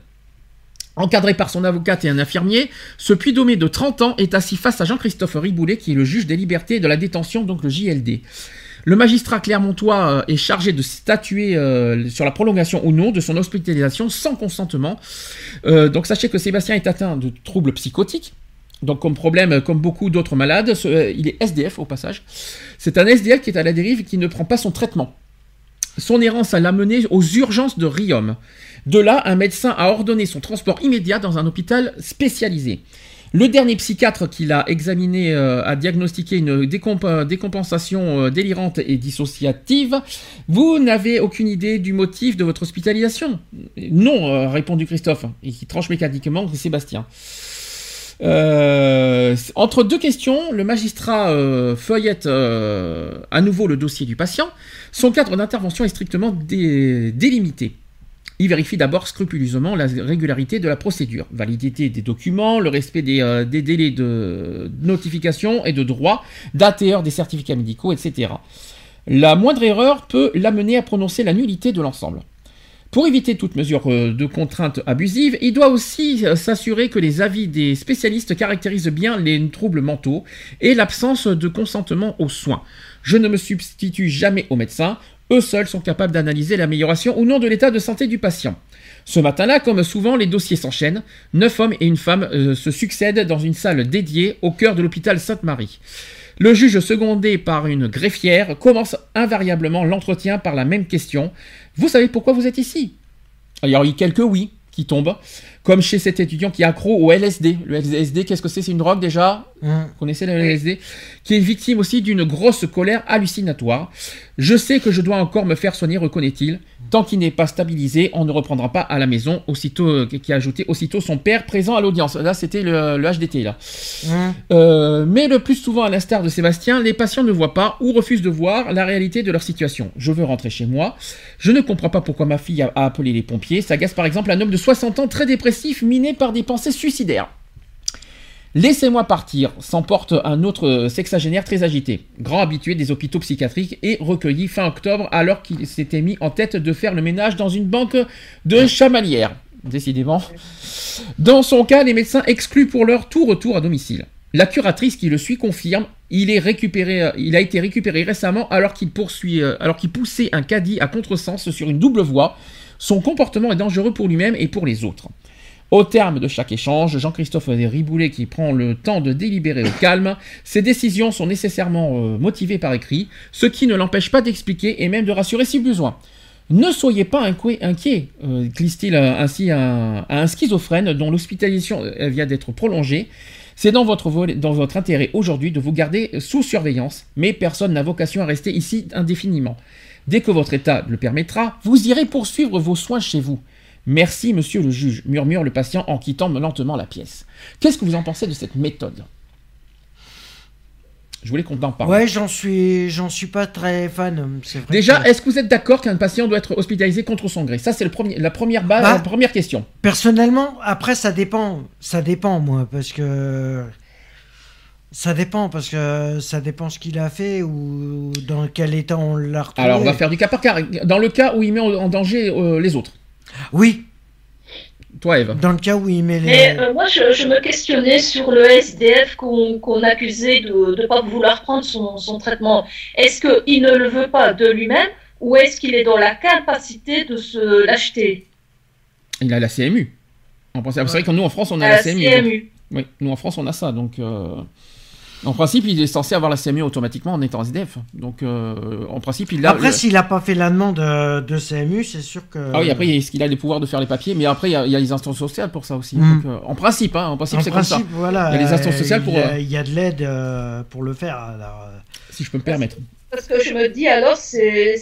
Encadré par son avocate et un infirmier, ce puits-dommé de 30 ans est assis face à Jean-Christophe Riboulet, qui est le juge des libertés et de la détention, donc le JLD. Le magistrat clermontois euh, est chargé de statuer euh, sur la prolongation ou non de son hospitalisation sans consentement. Euh, donc sachez que Sébastien est atteint de troubles psychotiques. Donc comme problème, comme beaucoup d'autres malades, il est SDF au passage. C'est un SDF qui est à la dérive et qui ne prend pas son traitement. Son errance l'a mené aux urgences de Riom. De là, un médecin a ordonné son transport immédiat dans un hôpital spécialisé. Le dernier psychiatre qui l'a examiné euh, a diagnostiqué une décomp- décompensation euh, délirante et dissociative. Vous n'avez aucune idée du motif de votre hospitalisation? Non, euh, a répondu Christophe, et qui tranche mécaniquement Sébastien. Entre deux questions, le magistrat feuillette à nouveau le dossier du patient. Son cadre d'intervention est strictement dé- délimité. Il vérifie d'abord scrupuleusement la régularité de la procédure, validité des documents, le respect des, euh, délais de notification et de droit, date et heure des certificats médicaux, etc. La moindre erreur peut l'amener à prononcer la nullité de l'ensemble. Pour éviter toute mesure euh, de contrainte abusive, il doit aussi euh, s'assurer que les avis des spécialistes caractérisent bien les troubles mentaux et l'absence de consentement aux soins. Je ne me substitue jamais aux médecins, eux seuls sont capables d'analyser l'amélioration ou non de l'état de santé du patient. Ce matin-là, comme souvent, les dossiers s'enchaînent. Neuf hommes et une femme euh, se succèdent dans une salle dédiée au cœur de l'hôpital Sainte-Marie. Le juge, secondé par une greffière, commence invariablement l'entretien par la même question. Vous savez pourquoi vous êtes ici? Il y a quelques oui qui tombent, comme chez cet étudiant qui est accro au LSD. Le LSD, qu'est-ce que c'est? C'est une drogue déjà? Hum. Vous connaissez le LSD Qui est victime aussi d'une grosse colère hallucinatoire. Je sais que je dois encore me faire soigner, reconnaît-il. Tant qu'il n'est pas stabilisé, on ne reprendra pas à la maison. Aussitôt, euh, qui a ajouté aussitôt son père présent à l'audience. Là, c'était le, le HDT là. Hum. Euh, mais le plus souvent, à l'instar de Sébastien, les patients ne voient pas ou refusent de voir la réalité de leur situation. Je veux rentrer chez moi. Je ne comprends pas pourquoi ma fille a, a appelé les pompiers. S'agace par exemple un homme de 60 ans très dépressif, miné par des pensées suicidaires. Laissez-moi partir, s'emporte un autre sexagénaire très agité, grand habitué des hôpitaux psychiatriques et recueilli fin octobre alors qu'il s'était mis en tête de faire le ménage dans une banque de chamalières. Décidément. Dans son cas, les médecins excluent pour l'heure tout retour à domicile. La curatrice qui le suit confirme, il, a été récupéré récemment euh, alors qu'il poussait un caddie à contresens sur une double voie. Son comportement est dangereux pour lui-même et pour les autres. Au terme de chaque échange, Jean-Christophe Riboulet qui prend le temps de délibérer au calme, ses décisions sont nécessairement euh, motivées par écrit, ce qui ne l'empêche pas d'expliquer et même de rassurer si besoin. Ne soyez pas inquiet, inquiet euh, glisse-t-il ainsi à un, schizophrène dont l'hospitalisation euh, vient d'être prolongée. C'est dans votre intérêt aujourd'hui de vous garder sous surveillance, mais personne n'a vocation à rester ici indéfiniment. Dès que votre état le permettra, vous irez poursuivre vos soins chez vous. Merci, monsieur le juge, murmure le patient en quittant lentement la pièce. Qu'est-ce que vous en pensez de cette méthode? Je voulais qu'on en parle. Ouais, j'en suis, j'en suis pas très fan. C'est vrai. Déjà, que- est-ce que vous êtes d'accord qu'un patient doit être hospitalisé contre son gré? Ça, c'est le premier, la, première base, Bah. la première question. personnellement, après ça dépend, ça dépend moi, parce que ça dépend parce que ça dépend ce qu'il a fait ou dans quel état on l'a retrouvé. Alors, on va faire du cas par cas. Dans le cas où il met en en danger euh, les autres. Oui, Toi, Eve. dans le cas où il met les. Mais euh, moi, je, je me questionnais sur le SDF qu'on accusait de ne pas vouloir prendre son, son traitement. Est-ce qu'il ne le veut pas de lui-même ou est-ce qu'il est dans la capacité de se l'acheter? Il a la CMU. C'est vrai que nous, en France, on a la la CMU. donc- CMU Oui, nous, en France, on a ça. Donc, euh, en principe, il est censé avoir la CMU automatiquement en étant SDF. Donc, euh, en principe, il a. Après, s'il a pas fait la demande de CMU, c'est sûr que. Ah oui, après, est-ce qu'il a les pouvoirs de faire les papiers Mais après, il y a, il y a les instances sociales pour ça aussi. Mm. Donc, euh, en principe, hein, en principe, c'est comme ça. principe, voilà. Il y a les instances sociales pour, Il y a, euh, il y a de l'aide euh, pour le faire. alors, euh, Si je peux me permettre. Parce que je me dis alors, c'est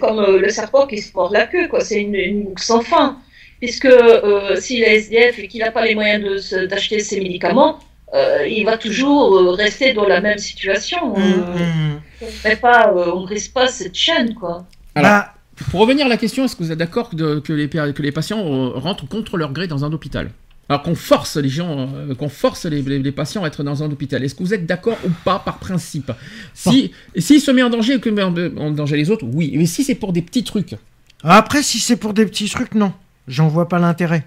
comme le serpent qui se mord la queue, quoi. C'est une, une boucle sans fin. Puisque euh, s'il est SDF et qu'il n'a pas les moyens d'acheter ses médicaments, euh, il va toujours euh, rester dans la même situation. hum. on ne pas, euh, on brise pas cette chaîne, quoi. Alors, Bah, Pour revenir à la question, est-ce que vous êtes d'accord que, les, pa- que les patients rentrent contre leur gré dans un hôpital? Alors qu'on force les gens, qu'on force les, les- les patients à être dans un hôpital. Est-ce que vous êtes d'accord ou pas par principe? Si s'il se met en danger et que met en, en danger les autres, oui. Mais si c'est pour des petits trucs, après, si c'est pour des petits trucs, non. J'en vois pas l'intérêt.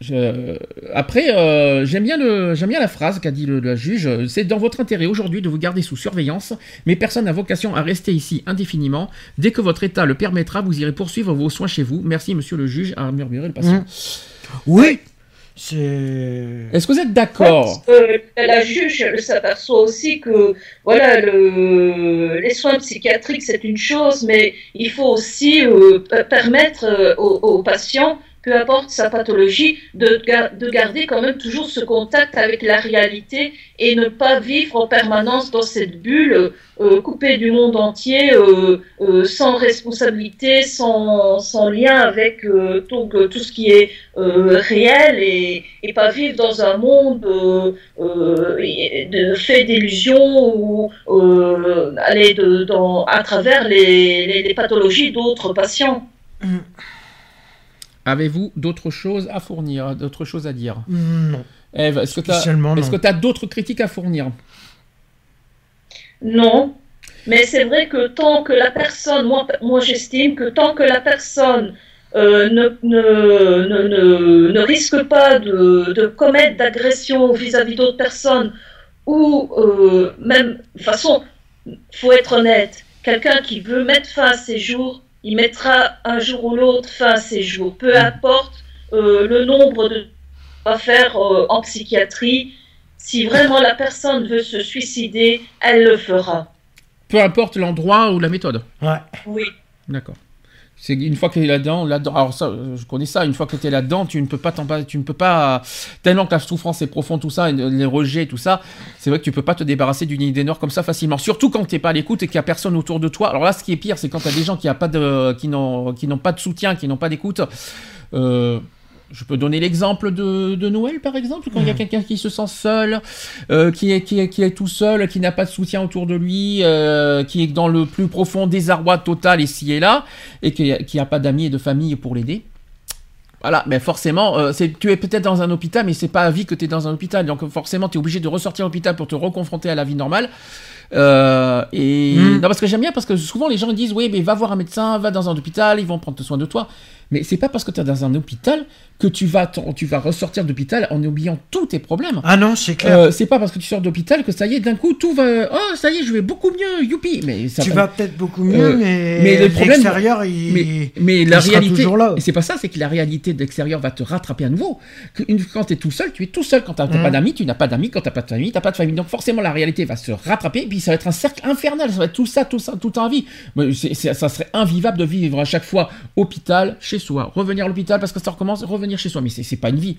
Je- Après, euh, j'aime bien, le... j'aime bien la phrase qu'a dit le, le juge. C'est dans votre intérêt aujourd'hui de vous garder sous surveillance, mais personne n'a vocation à rester ici indéfiniment. Dès que votre état le permettra, vous irez poursuivre vos soins chez vous. Merci, monsieur le juge, a murmuré le patient. Hum. Oui, c'est. Est-ce que vous êtes d'accord? Euh, la juge elle s'aperçoit aussi que voilà le, les soins psychiatriques c'est une chose, mais il faut aussi euh, permettre euh, aux, aux patients, peu importe sa pathologie, de, gar- de garder quand même toujours ce contact avec la réalité et ne pas vivre en permanence dans cette bulle euh, coupée du monde entier, euh, euh, sans responsabilité, sans, lien avec tout, tout ce qui est réel et, pas vivre dans un monde de fait d'illusions ou aller à travers les, pathologies d'autres patients. Avez-vous d'autres choses à fournir, d'autres choses à dire? Non. Eve, est-ce que tu as, d'autres critiques à fournir? Non, mais c'est vrai que tant que la personne, moi, moi j'estime que tant que la personne euh, ne, ne, ne, ne, ne risque pas de, de commettre d'agression vis-à-vis d'autres personnes, ou euh, même, de toute façon, faut être honnête, quelqu'un qui veut mettre fin à ses jours, il mettra un jour ou l'autre fin à ses jours, peu importe euh, le nombre de à faire euh, en psychiatrie. Si vraiment la personne veut se suicider, elle le fera. Peu importe l'endroit ou la méthode. Ouais. Oui. D'accord. C'est une fois que tu es là-dedans, là-dedans. Alors ça, je connais ça. Une fois que tu es là-dedans, tu ne peux pas t'en tu ne peux pas tellement que la souffrance est profonde, tout ça, et les rejets, tout ça. C'est vrai que tu peux pas te débarrasser d'une idée noire comme ça facilement. Surtout quand t'es pas à l'écoute et qu'il y a personne autour de toi. Alors là, ce qui est pire, c'est quand tu as des gens qui n'ont pas de soutien, qui n'ont pas d'écoute. Euh, je peux donner l'exemple de, de Noël, par exemple, quand il y a quelqu'un qui se sent seul, euh, qui, est, qui, est, qui est tout seul, qui n'a pas de soutien autour de lui, euh, qui est dans le plus profond désarroi total ici et là, et qui n'a pas d'amis et de famille pour l'aider. Voilà, mais forcément, euh, tu es peut-être dans un hôpital, mais c'est pas à vie que tu es dans un hôpital. Donc forcément, tu es obligé de ressortir de l'hôpital pour te reconfronter à la vie normale. Euh, et Mm. non, parce que j'aime bien, parce que souvent les gens disent oui, mais va voir un médecin, va dans un hôpital, ils vont prendre soin de toi. Mais c'est pas parce que tu es dans un hôpital que tu vas, tu vas ressortir d'hôpital en oubliant tous tes problèmes. Ah non, c'est clair. Euh, c'est pas parce que tu sors d'hôpital que ça y est, d'un coup, tout va. Oh, ça y est, je vais beaucoup mieux, youpi! Mais ça tu va- vas peut-être beaucoup mieux, Euh, mais, mais le problème- l'extérieur, il... mais, mais la il réalité, toujours là. c'est pas ça, c'est que la réalité de l'extérieur va te rattraper à nouveau. Quand tu es tout seul, tu es tout seul. Quand tu n'as Mm. pas d'amis, tu n'as pas d'amis. Quand tu n'as pas de famille, tu n'as pas de famille. Donc forcément, la réalité va se rattraper. Et puis ça va être un cercle infernal. Ça va être tout ça, tout ça, toute un vie. Mais c'est- ça serait invivable de vivre à chaque fois hôpital, chez soi. Revenir à l'hôpital parce que ça recommence, revenir chez soi. Mais c'est pas une vie.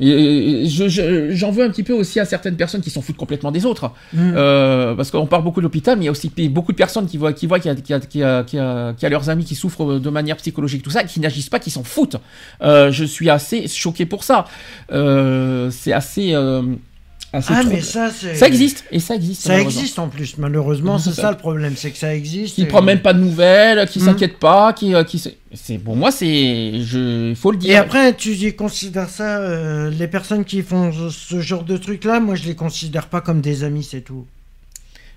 Et je- je- J'en veux un petit peu aussi à certaines personnes qui s'en foutent complètement des autres. Mm. Euh, parce qu'on parle beaucoup de l'hôpital, mais il y a aussi beaucoup de personnes qui voient, qui voient qu'il y, a- qu'il y a- qu'il y y a- leurs amis qui souffrent de manière psychologique, tout ça, qui n'agissent pas, qui s'en foutent. Euh, je suis assez choqué pour ça. Euh, c'est assez. Ah, trop- mais ça, c'est... Ça existe, et ça existe. Ça existe en plus, malheureusement, c'est Ça- ça le problème, c'est que ça existe. Qui et- prend même pas de nouvelles, qui Mhm. s'inquiète pas, qui, euh, qui c'est pour moi c'est, je, faut le dire. Et après, tu y considères ça, euh, les personnes qui font ce- ce genre de truc-là, moi je les considère pas comme des amis, c'est tout.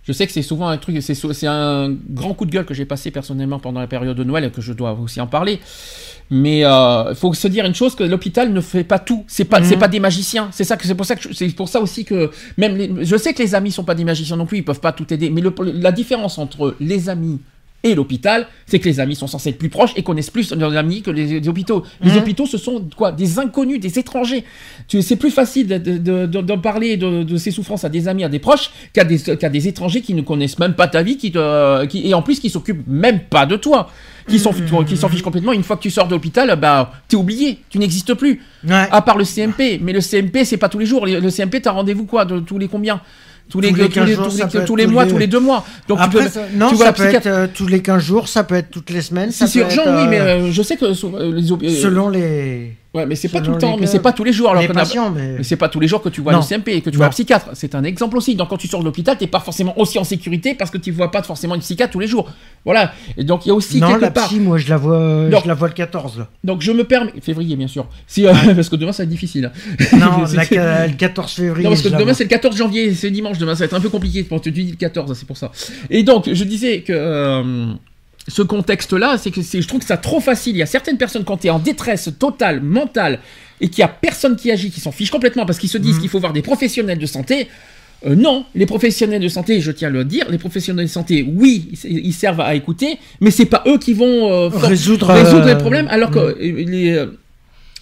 Je sais que c'est souvent un truc, c'est un grand coup de gueule que j'ai passé personnellement pendant la période de Noël et que je dois aussi en parler. Mais il faut se dire une chose que l'hôpital ne fait pas tout. C'est pas, Mhm. c'est pas des magiciens. C'est ça que c'est pour ça que c'est pour ça aussi que même les- je sais que les amis sont pas des magiciens non plus. Ils peuvent pas tout aider. Mais le- la différence entre les amis et l'hôpital, c'est que les amis sont censés être plus proches et connaissent plus leurs amis que les, les hôpitaux. Les Mhm. hôpitaux, ce sont quoi? Des inconnus, des étrangers. Tu- C'est plus facile de, de, de- de- de parler de, ses souffrances à des amis, à des proches, qu'à des, des étrangers qui ne connaissent même pas ta vie, qui te, qui, et en plus qui s'occupent même pas de toi, qui s'en qui s'en fichent complètement. Une fois que tu sors de l'hôpital, bah t'es oublié, tu n'existes plus. Ouais. À part le CMP, mais le CMP c'est pas tous les jours. Le le CMP t'as rendez-vous quoi de tous les combien? Tous les, Tous les tous 15 les, jours, tous ça les- peut être tous les tous mois, tous les deux mois. Donc tu Après, peux- ça- non, tu vois ça peut psychiatre. être euh, tous les 15 jours, ça peut être toutes les semaines. C'est urgent, être, oui, mais euh, euh, je sais que euh, les euh, selon les, ouais, mais c'est pas tout le temps, mais c'est pas tous les jours. Alors patients, mais... mais c'est pas tous les jours que tu vois le CMP et que tu vois un psychiatre. C'est un exemple aussi. Donc quand tu sors de l'hôpital, t'es pas forcément aussi en sécurité parce que tu vois pas forcément une psychiatre tous les jours. Voilà. Et donc il y a aussi non, quelque la part. psy, moi je la vois, je la vois le 14 là. Donc je me permets. Février, bien sûr. Si, euh, parce que demain ça va être difficile. Non, la- c'est- le 14 février. Non, parce que demain c'est le 14 janvier, c'est dimanche demain, ça va être un peu compliqué quand tu dis le 14, c'est pour ça. Et donc, je disais que euh, ce contexte-là, c'est que c'est- je trouve que ça trop facile. Il y a certaines personnes quand tu es en détresse totale, mentale, et qu'il y a personne qui agit, qui s'en fiche complètement parce qu'ils se disent Mhm. qu'il faut voir des professionnels de santé. Euh, non, les professionnels de santé, je tiens à le dire, les professionnels de santé, oui, ils, ils servent à écouter, mais c'est pas eux qui vont euh, Résoudre, résoudre les euh, problèmes, alors que mm. euh, les, euh,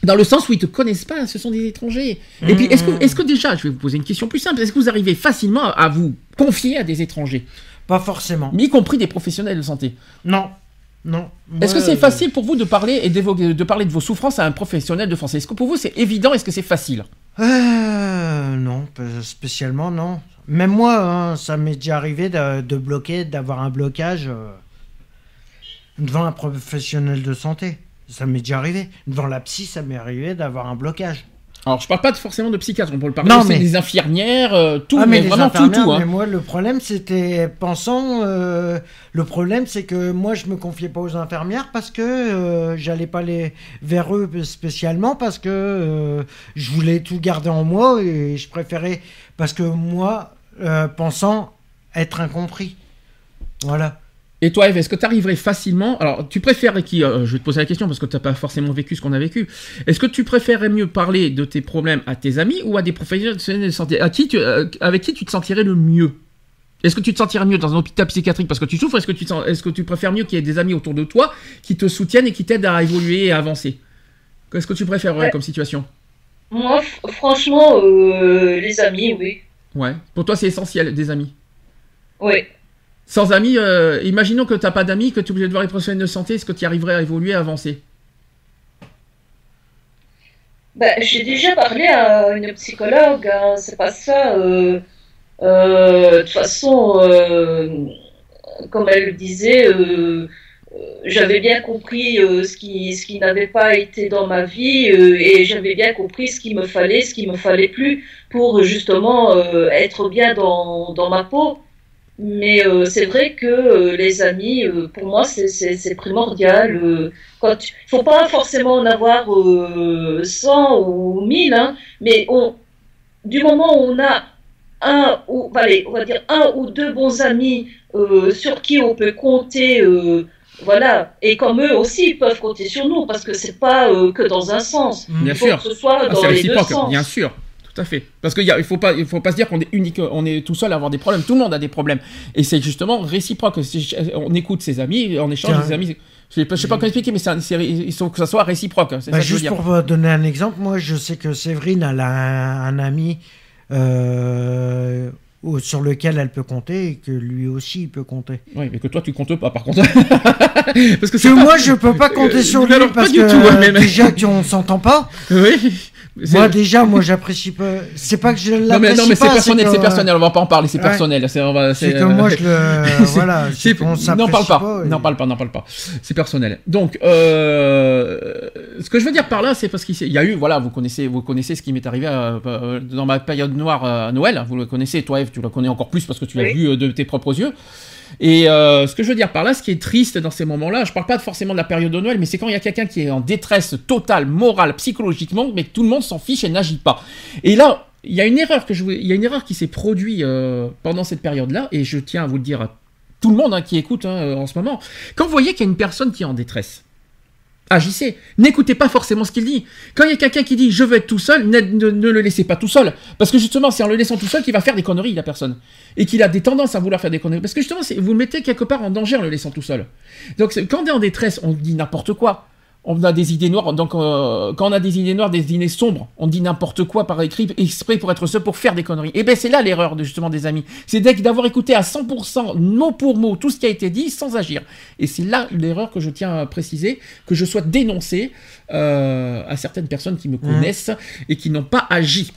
dans le sens où ils te connaissent pas, ce sont des étrangers. Et puis, est-ce que, est-ce que déjà, je vais vous poser une question plus simple, est-ce que vous arrivez facilement à vous confier à des étrangers, Pas forcément. mais y compris des professionnels de santé Non, non. Est-ce que c'est euh, facile pour vous de parler et d'évoquer- de parler de vos souffrances à un professionnel de français Est-ce que pour vous c'est évident? Est-ce que c'est facile? Euh, non, pas spécialement, non. Même moi, hein, ça m'est déjà arrivé de, de bloquer, d'avoir un blocage euh, devant un professionnel de santé. Ça m'est déjà arrivé. Devant la psy, ça m'est arrivé d'avoir un blocage. Alors, je parle pas de- forcément de psychiatre, on peut parler Non, aussi mais- des infirmières, euh, tout, Ah, mais, les vraiment tout, tout. hein. Mais moi, le problème, c'était pensant. euh, le problème, c'est que moi, je me confiais pas aux infirmières parce que euh, j'allais pas les vers eux spécialement parce que euh, je voulais tout garder en moi et je préférais parce que moi, euh, pensant être incompris. Voilà. Et toi, Eve, est-ce que tu arriverais facilement Alors, tu préférerais qui euh, Je vais te poser la question parce que tu n'as pas forcément vécu ce qu'on a vécu. Est-ce que tu préférerais mieux parler de tes problèmes à tes amis ou à des professionnels de santé? À qui tu, euh, Avec qui tu te sentirais le mieux? Est-ce que tu te sentirais mieux dans un hôpital psychiatrique parce que tu souffres? Est-ce que tu, te sens- est-ce que tu préfères mieux qu'il y ait des amis autour de toi qui te soutiennent et qui t'aident à évoluer et à avancer? Qu'est-ce que tu préférerais Ouais. comme situation? Moi, franchement, euh, les amis, oui. Ouais. Pour toi, c'est essentiel, des amis? Oui. Sans amis, euh, imaginons que tu n'as pas d'amis, que tu es obligé de voir les professionnels de santé, est-ce que tu arriverais à évoluer, à avancer? Ben, j'ai déjà parlé à une psychologue, hein, c'est pas ça. euh, euh, de toute façon, comme elle le disait, j'avais bien compris ce qui, n'avait pas été dans ma vie et j'avais bien compris ce qu'il me fallait, ce qu'il me fallait plus pour justement être bien dans ma peau. Mais euh, c'est vrai que euh, les amis, euh, pour moi, c'est- primordial. quand tu... faut pas forcément en avoir euh, 100 ou 1000, hein, mais on, du moment où on a un ou allez, on va dire un ou deux bons amis sur qui on peut compter, voilà, et comme eux aussi ils peuvent compter sur nous parce que c'est pas que dans un sens, Bien il faut sûr. que ce soit Ah, dans les deux sens. bien sûr. Tout à fait. Parce qu'il ne faut pas, il faut pas se dire qu'on est unique, on est tout seul à avoir des problèmes. Tout le monde a des problèmes. Et c'est justement réciproque. On écoute ses amis, on échange Tiens. des amis. Je je sais pas comment expliquer, mais il faut que ça soit réciproque. Bah, ça juste pour vous donner un exemple, moi je sais que Séverine elle a un, un ami euh, sur lequel elle peut compter et que lui aussi il peut compter. Oui, mais que toi tu comptes pas par contre. Parce que c'est Que pas- moi je peux pas compter sur Euh, lui alors, parce que tout, déjà qu'on s'entend pas. Oui. Moi déjà moi j'apprécie pas. C'est pas que je non mais, l'apprécie non mais c'est pas, personnel, que- c'est personnel, on va pas en parler, c'est Ouais. personnel. C'est on va- C'est c'est, que euh, moi je le voilà. qu'on n'en parle pas, et- n'en parle pas, n'en parle pas. C'est personnel. Donc, euh, ce que je veux dire par là, c'est parce qu'il y a eu, voilà, vous connaissez, vous connaissez ce qui m'est arrivé à- euh, dans ma période noire à Noël. Vous le connaissez, toi, Eve, tu le connais encore plus parce que tu l'as Oui. vu euh, de tes propres yeux. Et euh, ce que je veux dire par là, ce qui est triste dans ces moments-là, je parle pas forcément de la période de Noël, mais c'est quand il y a quelqu'un qui est en détresse totale, morale, psychologiquement, mais que tout le monde s'en fiche et n'agit pas. Et là, il y a une erreur qui s'est produite euh, pendant cette période-là, et je tiens à vous le dire à tout le monde hein, qui écoute hein, en ce moment. Quand vous voyez qu'il y a une personne qui est en détresse, agissez. N'écoutez pas forcément ce qu'il dit. Quand il y a quelqu'un qui dit je veux être tout seul, ne, le laissez pas tout seul. Parce que justement, c'est en le laissant tout seul qu'il va faire des conneries, la personne. Et qu'il a des tendances à vouloir faire des conneries. Parce que justement, vous le mettez quelque part en danger en le laissant tout seul. Donc quand on est en détresse, on dit n'importe quoi. On a des idées noires, donc euh, quand on a des idées noires, des idées sombres, on dit n'importe quoi par écrit, exprès pour être seul, pour faire des conneries. Et ben c'est là l'erreur de, justement des amis. C'est d'avoir écouté à 100% mot pour mot tout ce qui a été dit sans agir. Et c'est là l'erreur que je tiens à préciser, que je souhaite dénoncer euh, à certaines personnes qui me connaissent et qui n'ont pas agi.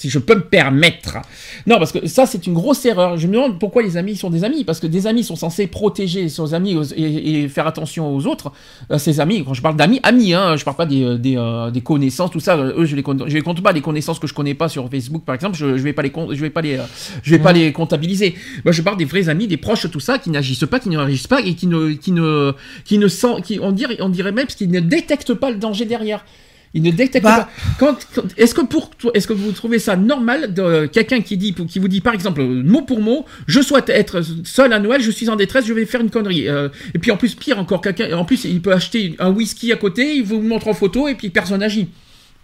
Si je peux me permettre. Non, parce que ça, c'est une grosse erreur. Je me demande pourquoi les amis sont des amis. Parce que des amis sont censés protéger ses amis aux- et, et faire attention aux autres. Euh, ses amis, quand je parle d'amis, amis, hein, je parle pas des, euh, des, euh, des connaissances, tout ça. Euh, Eux, je les compte, je les compte pas. Les connaissances que je connais pas sur Facebook, par exemple, je, je vais pas les, je vais pas les, euh, je vais pas les comptabiliser. Moi, je parle des vrais amis, des proches, tout ça, qui n'agissent pas, qui ne réagissent pas et qui ne, qui ne, qui ne sent, qui, on dirait, on dirait même, parce qu'ils ne détectent pas le danger derrière. Ils ne détectent Bah. pas. Est-ce que pour est-ce que vous trouvez ça normal de euh, quelqu'un qui dit qui vous dit par exemple euh, mot pour mot je souhaite être seul à Noël je suis en détresse je vais faire une connerie Euh, et puis en plus pire encore quelqu'un en plus il peut acheter un whisky à côté il vous montre en photo et puis personne n'agit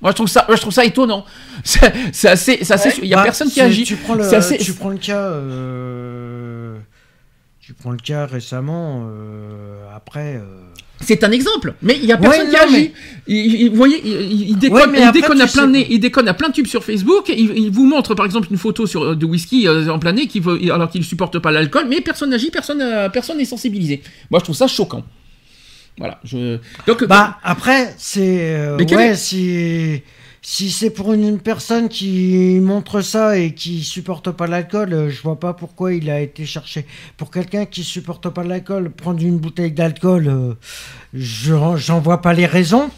moi je trouve ça je trouve ça étonnant c'est c'est assez c'est assez Ouais. il y a Bah, personne qui agit Tu prends le, assez- tu prends le cas. euh, tu prends le cas récemment. euh, après. C'est un exemple, mais il y a Ouais, personne qui non, agit. Il- il- vous voyez, il, déconne, Ouais, après, à plein nez, il déconne à plein tube sur Facebook. Il, il vous montre par exemple une photo sur, euh, de whisky euh, en plein nez qui veut, alors qu'il supporte pas l'alcool, mais personne n'agit, personne, euh, personne n'est sensibilisé. Moi, je trouve ça choquant. Voilà. Je... Donc, Bah après c'est euh, ouais si si c'est pour une, personne qui montre ça et qui supporte pas l'alcool, euh, je vois pas pourquoi il a été cherché. Pour quelqu'un qui supporte pas l'alcool, prendre une bouteille d'alcool, euh, je j'en vois pas les raisons.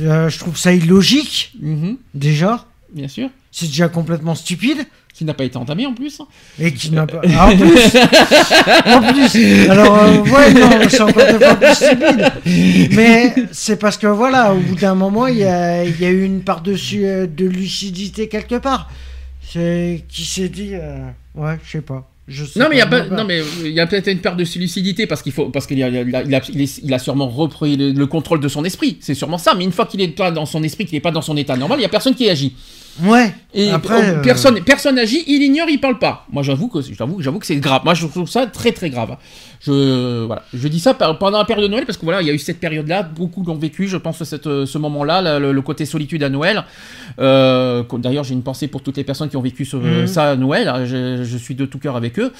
Euh, je trouve ça illogique, Mhm, déjà. bien sûr. C'est déjà complètement stupide. Qui n'a pas été entamé en plus. Et qui n'a pas. Ah, en plus En plus Alors, euh, ouais, non, c'est encore deux fois plus stupide. Mais c'est parce que, voilà, au bout d'un moment, il y a, il y a eu une part de, su- euh, de lucidité quelque part. C'est qui s'est dit. euh, Ouais, je sais pas. Je sais Non mais il y a moi, pas, non mais il y a peut-être une part de lucidité parce qu'il faut parce qu'il a, il a, il a, il sûrement repris le, le contrôle de son esprit. C'est sûrement ça. Mais une fois qu'il est pas dans son esprit, qu'il est pas dans son état normal, il y a personne qui agit. Ouais. Et Après, euh, personne, personne agit, il ignore, il parle pas. Moi, j'avoue que, j'avoue, j'avoue que c'est grave. Moi, je trouve ça très, très grave. Je, voilà, je dis ça pendant la période de Noël parce que voilà, il y a eu cette période-là, beaucoup l'ont vécu. Je pense que cette, euh, ce moment-là, le, le côté solitude à Noël. Euh, D'ailleurs, j'ai une pensée pour toutes les personnes qui ont vécu ce- Mhm. ça à Noël. Je, je suis de tout cœur avec eux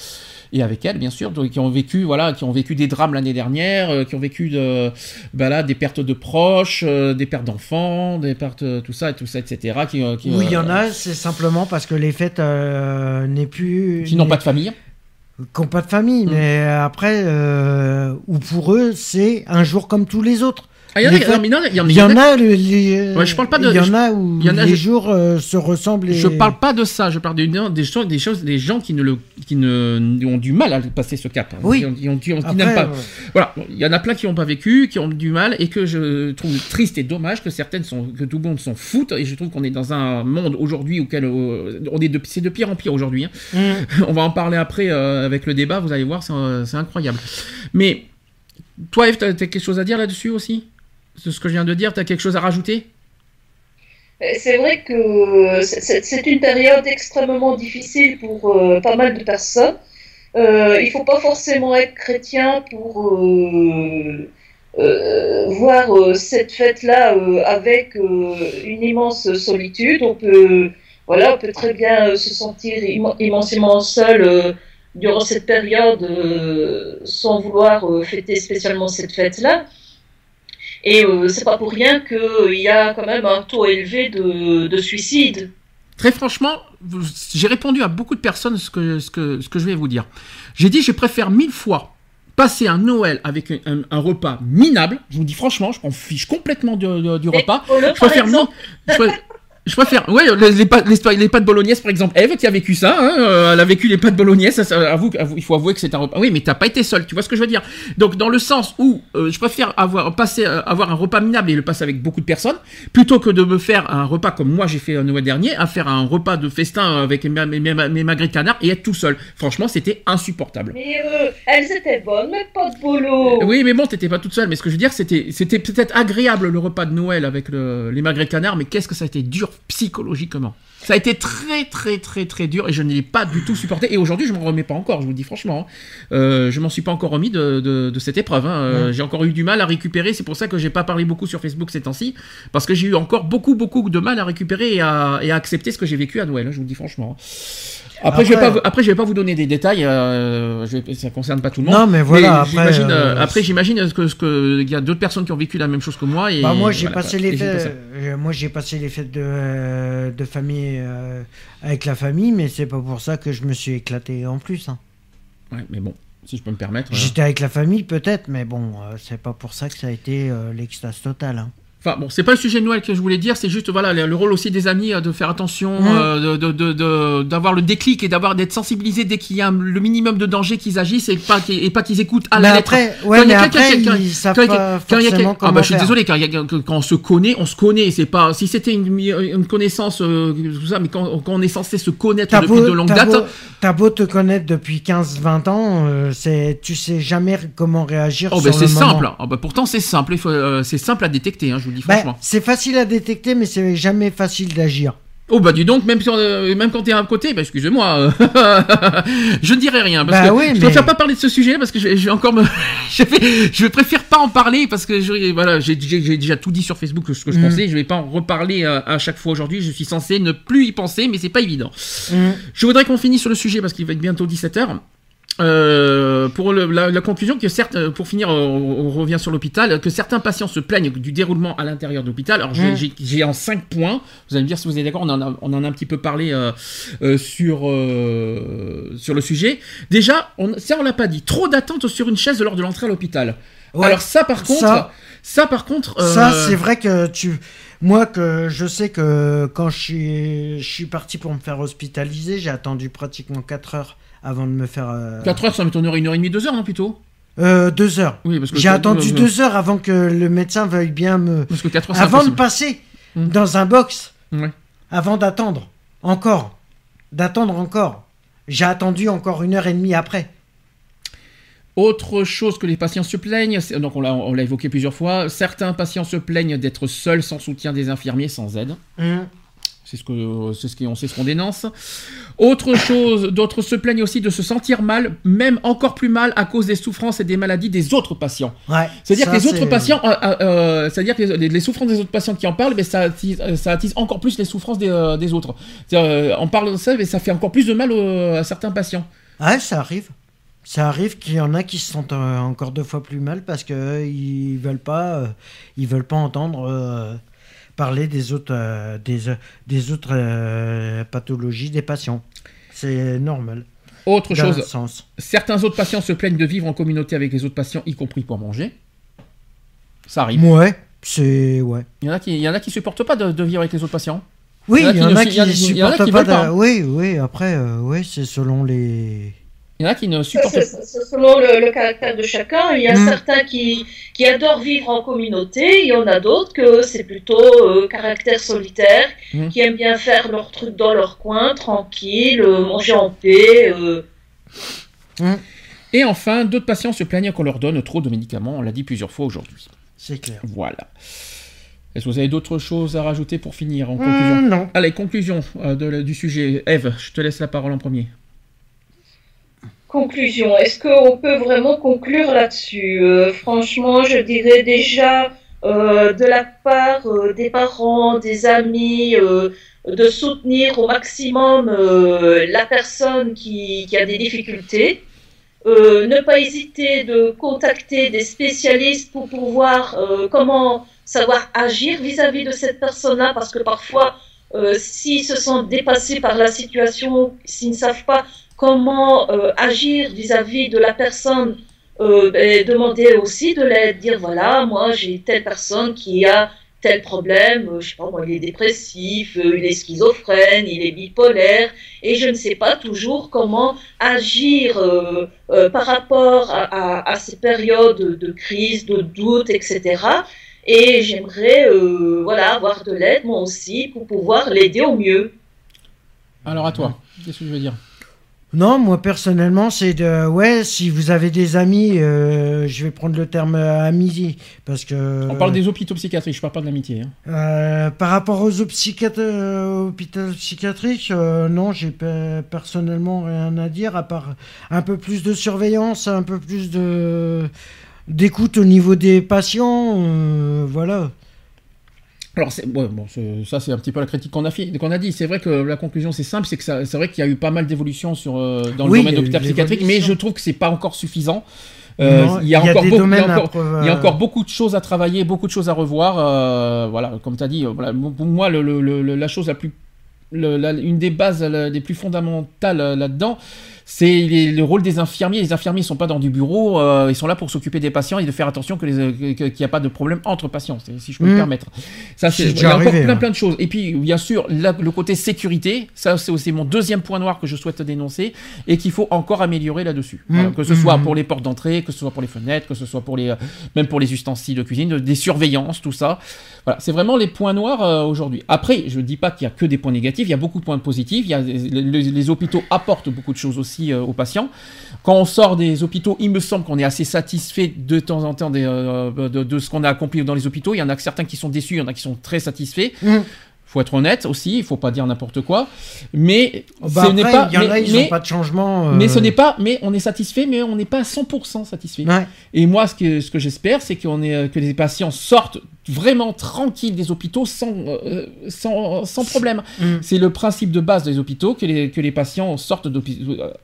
et avec elles, bien sûr, qui ont vécu, voilà, qui ont vécu des drames l'année dernière, euh, qui ont vécu de, bah là, des pertes de proches, euh, des pertes d'enfants, des pertes, euh, tout ça et tout ça, etc. Qui, qui, Oui, il y en a, c'est simplement parce que les fêtes n'est plus. qui n'ont pas de famille. qui n'ont pas de famille, Mm. mais après, euh, ou pour eux, c'est un jour comme tous les autres. Ah, il y en a, Les non, fêtes- mais non, il y en a- Il y en a, le- les, Ouais, je parle pas de- Il y en a où y en a, les je- jours euh, se ressemblent. Et... Je parle pas de ça, je parle des, des, choses, des choses, des gens qui ne le, qui ne ont du mal à passer ce cap, hein, Oui. qui, ont- qui ont- qui ont- qui Après, n'aiment pas. euh, Voilà, il y en a plein qui n'ont pas vécu, qui ont du mal, et que je trouve triste et dommage que certaines sont, que tout le monde s'en fout, et je trouve qu'on est dans un monde aujourd'hui auquel euh, on est de, c'est de pire en pire aujourd'hui. hein. mm. on va en parler après euh, avec le débat, vous allez voir, c'est, euh, c'est incroyable. Mais toi, Eve, t'as, t'as quelque chose à dire là-dessus aussi? C'est ce que je viens de dire, t'as quelque chose à rajouter? Euh, C'est vrai que c'est- c'est une période extrêmement difficile pour euh, pas mal de personnes. Euh, il faut pas forcément être chrétien pour euh, euh, voir euh, cette fête-là euh, avec euh, une immense solitude. On peut, voilà, on peut très bien euh, se sentir immen- immensément seul euh, durant cette période euh, sans vouloir euh, fêter spécialement cette fête-là. Et euh, c'est pas pour rien qu'il y a quand même un taux élevé de, de suicide. Très franchement, j'ai répondu à beaucoup de personnes ce que, ce que, ce que je vais vous dire. J'ai dit, je préfère mille fois passer un Noël avec un, un- un repas minable. Je vous dis franchement, je m'en fiche complètement du, du- repas. Je préfère, non, je, pré- je préfère, ouais, les, les pâtes, les, les pâtes bolognaises par exemple. Eve qui a vécu ça, hein, euh, elle a vécu les pâtes bolognaises. Ça, ça, avoue, avoue- il faut avouer que c'est un repas. Oui, mais t'as pas été seul. Tu vois ce que je veux dire Donc dans le sens où euh, je préfère avoir passer, euh, avoir un repas minable et le passer avec beaucoup de personnes, plutôt que de me faire un repas comme moi j'ai fait euh, Noël dernier, à faire un repas de festin avec mes, mes, mes, mes magrets de canard et être tout seul. Franchement, c'était insupportable. mais elles étaient bonnes, mais pas de. Oui, mais bon, t'étais pas toute seule. Mais ce que je veux dire, c'était, c'était peut-être agréable le repas de Noël avec le- les magrets de canard, mais qu'est-ce que ça a été dur psychologiquement. Ça a été très, très, très, très dur et je ne l'ai pas du tout supporté. Et aujourd'hui, je m'en remets pas encore. Je vous le dis franchement, hein. Euh, je m'en suis pas encore remis de, de, de cette épreuve. hein. Euh, J'ai encore eu du mal à récupérer. C'est pour ça que j'ai pas parlé beaucoup sur Facebook ces temps-ci, parce que j'ai eu encore beaucoup, beaucoup de mal à récupérer et à, et à accepter ce que j'ai vécu à Noël. hein, je vous le dis franchement. Après, je vais pas, vous- après, je vais pas vous donner des détails. Euh, je ça concerne pas tout le monde. Non, mais voilà, après, j'imagine, euh, euh, après, j'imagine que, que il y a d'autres personnes qui ont vécu la même chose que moi. Et Bah, moi, j'ai voilà, passé les fêtes. euh, Moi, j'ai passé les fêtes de, euh, de famille euh, avec la famille, mais c'est pas pour ça que je me suis éclaté en plus. hein. Ouais, mais bon, si je peux me permettre. J'étais avec la famille peut-être, mais bon, euh, c'est pas pour ça que ça a été euh, l'extase totale. hein. Enfin bon, c'est pas le sujet de Noël que je voulais dire, c'est juste voilà le, le rôle aussi des amis euh, de faire attention, Mhm. euh, de- de- de- de- d'avoir le déclic et d'avoir d'être sensibilisé dès qu'il y a le minimum de danger qu'ils agissent et pas qu'ils- et pas qu'ils écoutent à mais la lettre. après, Quand ouais, il y a quelqu'un quand- il y a- pas quand il y a forcément quel- ah bah, je suis désolé quand, il y a- quand- quand on se connaît, on se connaît. C'est pas si c'était une, une connaissance euh, tout ça, mais quand, quand on est censé se connaître T'as depuis beau, de longues t'as dates. beau- t'as beau te connaître depuis 15-20 ans, euh, c'est, tu sais jamais comment réagir Oh sur bah le c'est moment. simple. Ah bah pourtant c'est simple. il faut, c'est simple à détecter. Hein, vous le dis Bah, franchement. c'est facile à détecter, mais c'est jamais facile d'agir. Oh bah dis donc, même, sur, euh, même quand t'es à côté, bah excusez-moi, je ne dirai rien parce Bah que oui, je mais- préfère pas parler de ce sujet parce que je, je vais encore me, je, vais- je préfère pas en parler parce que je, voilà, j'ai déjà tout dit sur Facebook ce que je Mm. pensais, je vais pas en reparler euh, à chaque fois aujourd'hui. Je suis censé ne plus y penser, mais c'est pas évident. Je voudrais qu'on finisse sur le sujet parce qu'il va être bientôt 17h. Euh, pour le- la, la conclusion que certes, euh, pour finir, euh, on, on revient sur l'hôpital, que certains patients se plaignent du déroulement à l'intérieur de l'hôpital. Alors j'ai- Mm. j'ai en 5 points. Vous allez me dire si vous êtes d'accord. On en a, on en a un petit peu parlé euh, euh, sur sur le sujet. Déjà, on, ça on l'a pas dit. Trop d'attente sur une chaise lors de l'entrée à l'hôpital. Ouais. Alors ça, par contre, ça, Ça- par contre, Ça, c'est vrai que tu. Moi, que je sais que quand je suis, je suis parti pour me faire hospitaliser, j'ai attendu pratiquement 4 heures avant de me faire. euh, 4 heures, ça m'étonnerait une heure et demie, deux heures, non plutôt? Euh, deux heures. Oui, J'ai attendu euh, deux heures avant que le médecin veuille bien me. Parce que 4 heures, Avant de passer Hmm. dans un box, Ouais. avant d'attendre. Encore. D'attendre encore. J'ai attendu encore une heure et demie après. Autre chose que les patients se plaignent, donc on l'a, évoqué plusieurs fois, certains patients se plaignent d'être seuls, sans soutien des infirmiers, sans aide. Hmm. C'est ce que, c'est ce qu'on sait ce qu'on dénonce. Autre chose, d'autres se plaignent aussi de se sentir mal, même encore plus mal à cause des souffrances et des maladies des autres patients. Ouais. C'est-à-dire que les autres patients, euh, euh, euh, c'est-à-dire que les, les souffrances des autres patients qui en parlent, mais ça attise, euh, ça attise encore plus les souffrances des, euh, des autres. Euh, on parle de ça, mais ça fait encore plus de mal à certains patients. Ouais, ça arrive. Ça arrive qu'il y en a qui se sentent encore deux fois plus mal parce que ils veulent pas, ils veulent pas entendre parler des autres, euh, des, euh, des autres euh, pathologies des patients. C'est normal. Autre dans chose, sens. certains autres patients se plaignent de vivre en communauté avec les autres patients, y compris pour manger. Ça arrive. Ouais, c'est ouais. Il y en a qui, il y en a qui supportent pas de, de vivre avec les autres patients. Oui, Il y en a qui ne- supportent pas. Oui, oui. Après, euh, oui, c'est selon les. Il y en a qui ne supportent C'est c'est selon le, le caractère de chacun. Il y a Mm. certains qui, qui adorent vivre en communauté. Il y en a d'autres que c'est plutôt euh, caractère solitaire, Mm. qui aiment bien faire leur truc dans leur coin, tranquille, euh, manger en paix. euh. Et enfin, d'autres patients se plaignent qu'on leur donne trop de médicaments, on l'a dit plusieurs fois aujourd'hui. C'est clair. Voilà. Est-ce que vous avez d'autres choses à rajouter pour finir en conclusion non. Allez, conclusion euh, de- du sujet. Eve, je te laisse la parole en premier. Conclusion. Est-ce qu'on peut vraiment conclure là-dessus? Euh, Franchement, je dirais déjà euh, de la part euh, des parents, des amis, de soutenir au maximum la personne qui, a des difficultés. Ne pas hésiter de contacter des spécialistes pour pouvoir comment savoir agir vis-à-vis de cette personne-là, parce que parfois, s'ils se sentent dépassés par la situation, s'ils ne savent pas comment euh, agir vis-à-vis de la personne, euh, ben, demander aussi de l'aide, dire voilà, moi j'ai telle personne qui a tel problème, euh, je sais pas moi, il est dépressif, euh, il est schizophrène, il est bipolaire, et je ne sais pas toujours comment agir par rapport à, ces périodes de crise, de doute, etc. Et j'aimerais voilà, avoir de l'aide moi aussi pour pouvoir l'aider au mieux. Alors à toi, qu'est-ce que je veux dire? Non, moi personnellement, c'est de. Ouais, si vous avez des amis, euh, je vais prendre le terme euh, amis, parce que. On parle des hôpitaux psychiatriques, je parle pas de l'amitié. hein. Euh, par rapport aux hôpitaux psychiatriques, euh, non, j'ai pe- personnellement rien à dire, à part un peu plus de surveillance, un peu plus de d'écoute au niveau des patients, euh, voilà. Alors c'est ouais, bon, ça c'est un petit peu la critique qu'on a qu'on a dit. C'est vrai que la conclusion c'est simple, c'est que ça- c'est vrai qu'il y a eu pas mal d'évolutions sur euh, dans Oui, le domaine de l'hôpital psychiatrique, mais je trouve que c'est pas encore suffisant. Euh, Non, il y a encore beaucoup, il y a domaines à encore- preuve- Il y a encore beaucoup de choses à travailler, beaucoup de choses à revoir. euh, voilà, comme tu as dit, euh, voilà, pour moi, le, le- le- la chose la plus. le- la- une des bases les plus fondamentales euh, là-dedans, c'est le rôle des infirmiers. Les infirmiers ne sont pas dans du bureau, euh, ils sont là pour s'occuper des patients et de faire attention que les- que- que- qu'il n'y a pas de problème entre patients, si je peux me Mm. permettre. Ça, c'est il y encore plein, hein. plein de choses. Et puis, bien sûr, le côté sécurité, ça, c'est aussi mon deuxième point noir que je souhaite dénoncer et qu'il faut encore améliorer là-dessus. Mm. Voilà, que ce soit Mm. pour les portes d'entrée, que ce soit pour les fenêtres, que ce soit pour les, euh, même pour les ustensiles de cuisine, de- des surveillances, tout ça. Voilà, c'est vraiment les points noirs euh, aujourd'hui. Après, je ne dis pas qu'il y a que des points négatifs, il y a beaucoup de points positifs. Il y a, les, les- les hôpitaux apportent beaucoup de choses aussi euh, aux patients. Quand on sort des hôpitaux, il me semble qu'on est assez satisfait de temps en temps euh, de, ce qu'on a accompli dans les hôpitaux. Il y en a certains qui sont déçus, il y en a qui sont très satisfaits. Mm. Faut être honnête aussi, il faut pas dire n'importe quoi. Mais Bah ce n'est pas. il y en mais- a, ils mais- n'ont pas de changement. euh, mais ce n'est pas, mais on est satisfait, mais on n'est pas à 100% satisfait. Ouais. Et moi, ce que, ce que j'espère, c'est qu'on est, euh, que les patients sortent vraiment tranquilles des hôpitaux sans, euh, sans, sans problème. Mm. C'est le principe de base des hôpitaux, que les, que les patients sortent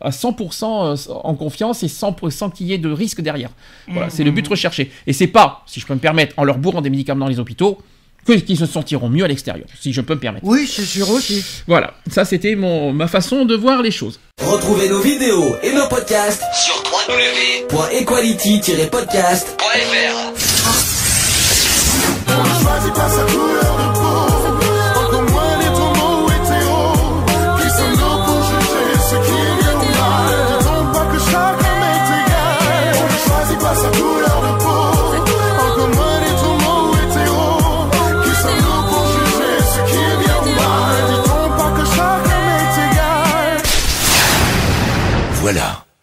à 100% euh, en confiance et sans, sans qu'il y ait de risque derrière. Voilà, c'est le but recherché. Et c'est pas, si je peux me permettre, en leur bourrant des médicaments dans les hôpitaux, que- qu'ils se sentiront mieux à l'extérieur, si je peux me permettre. Oui, c'est sûr aussi. Voilà, ça c'était mon ma façon de voir les choses. Retrouvez nos vidéos et nos podcasts sur www.equality-podcast.fr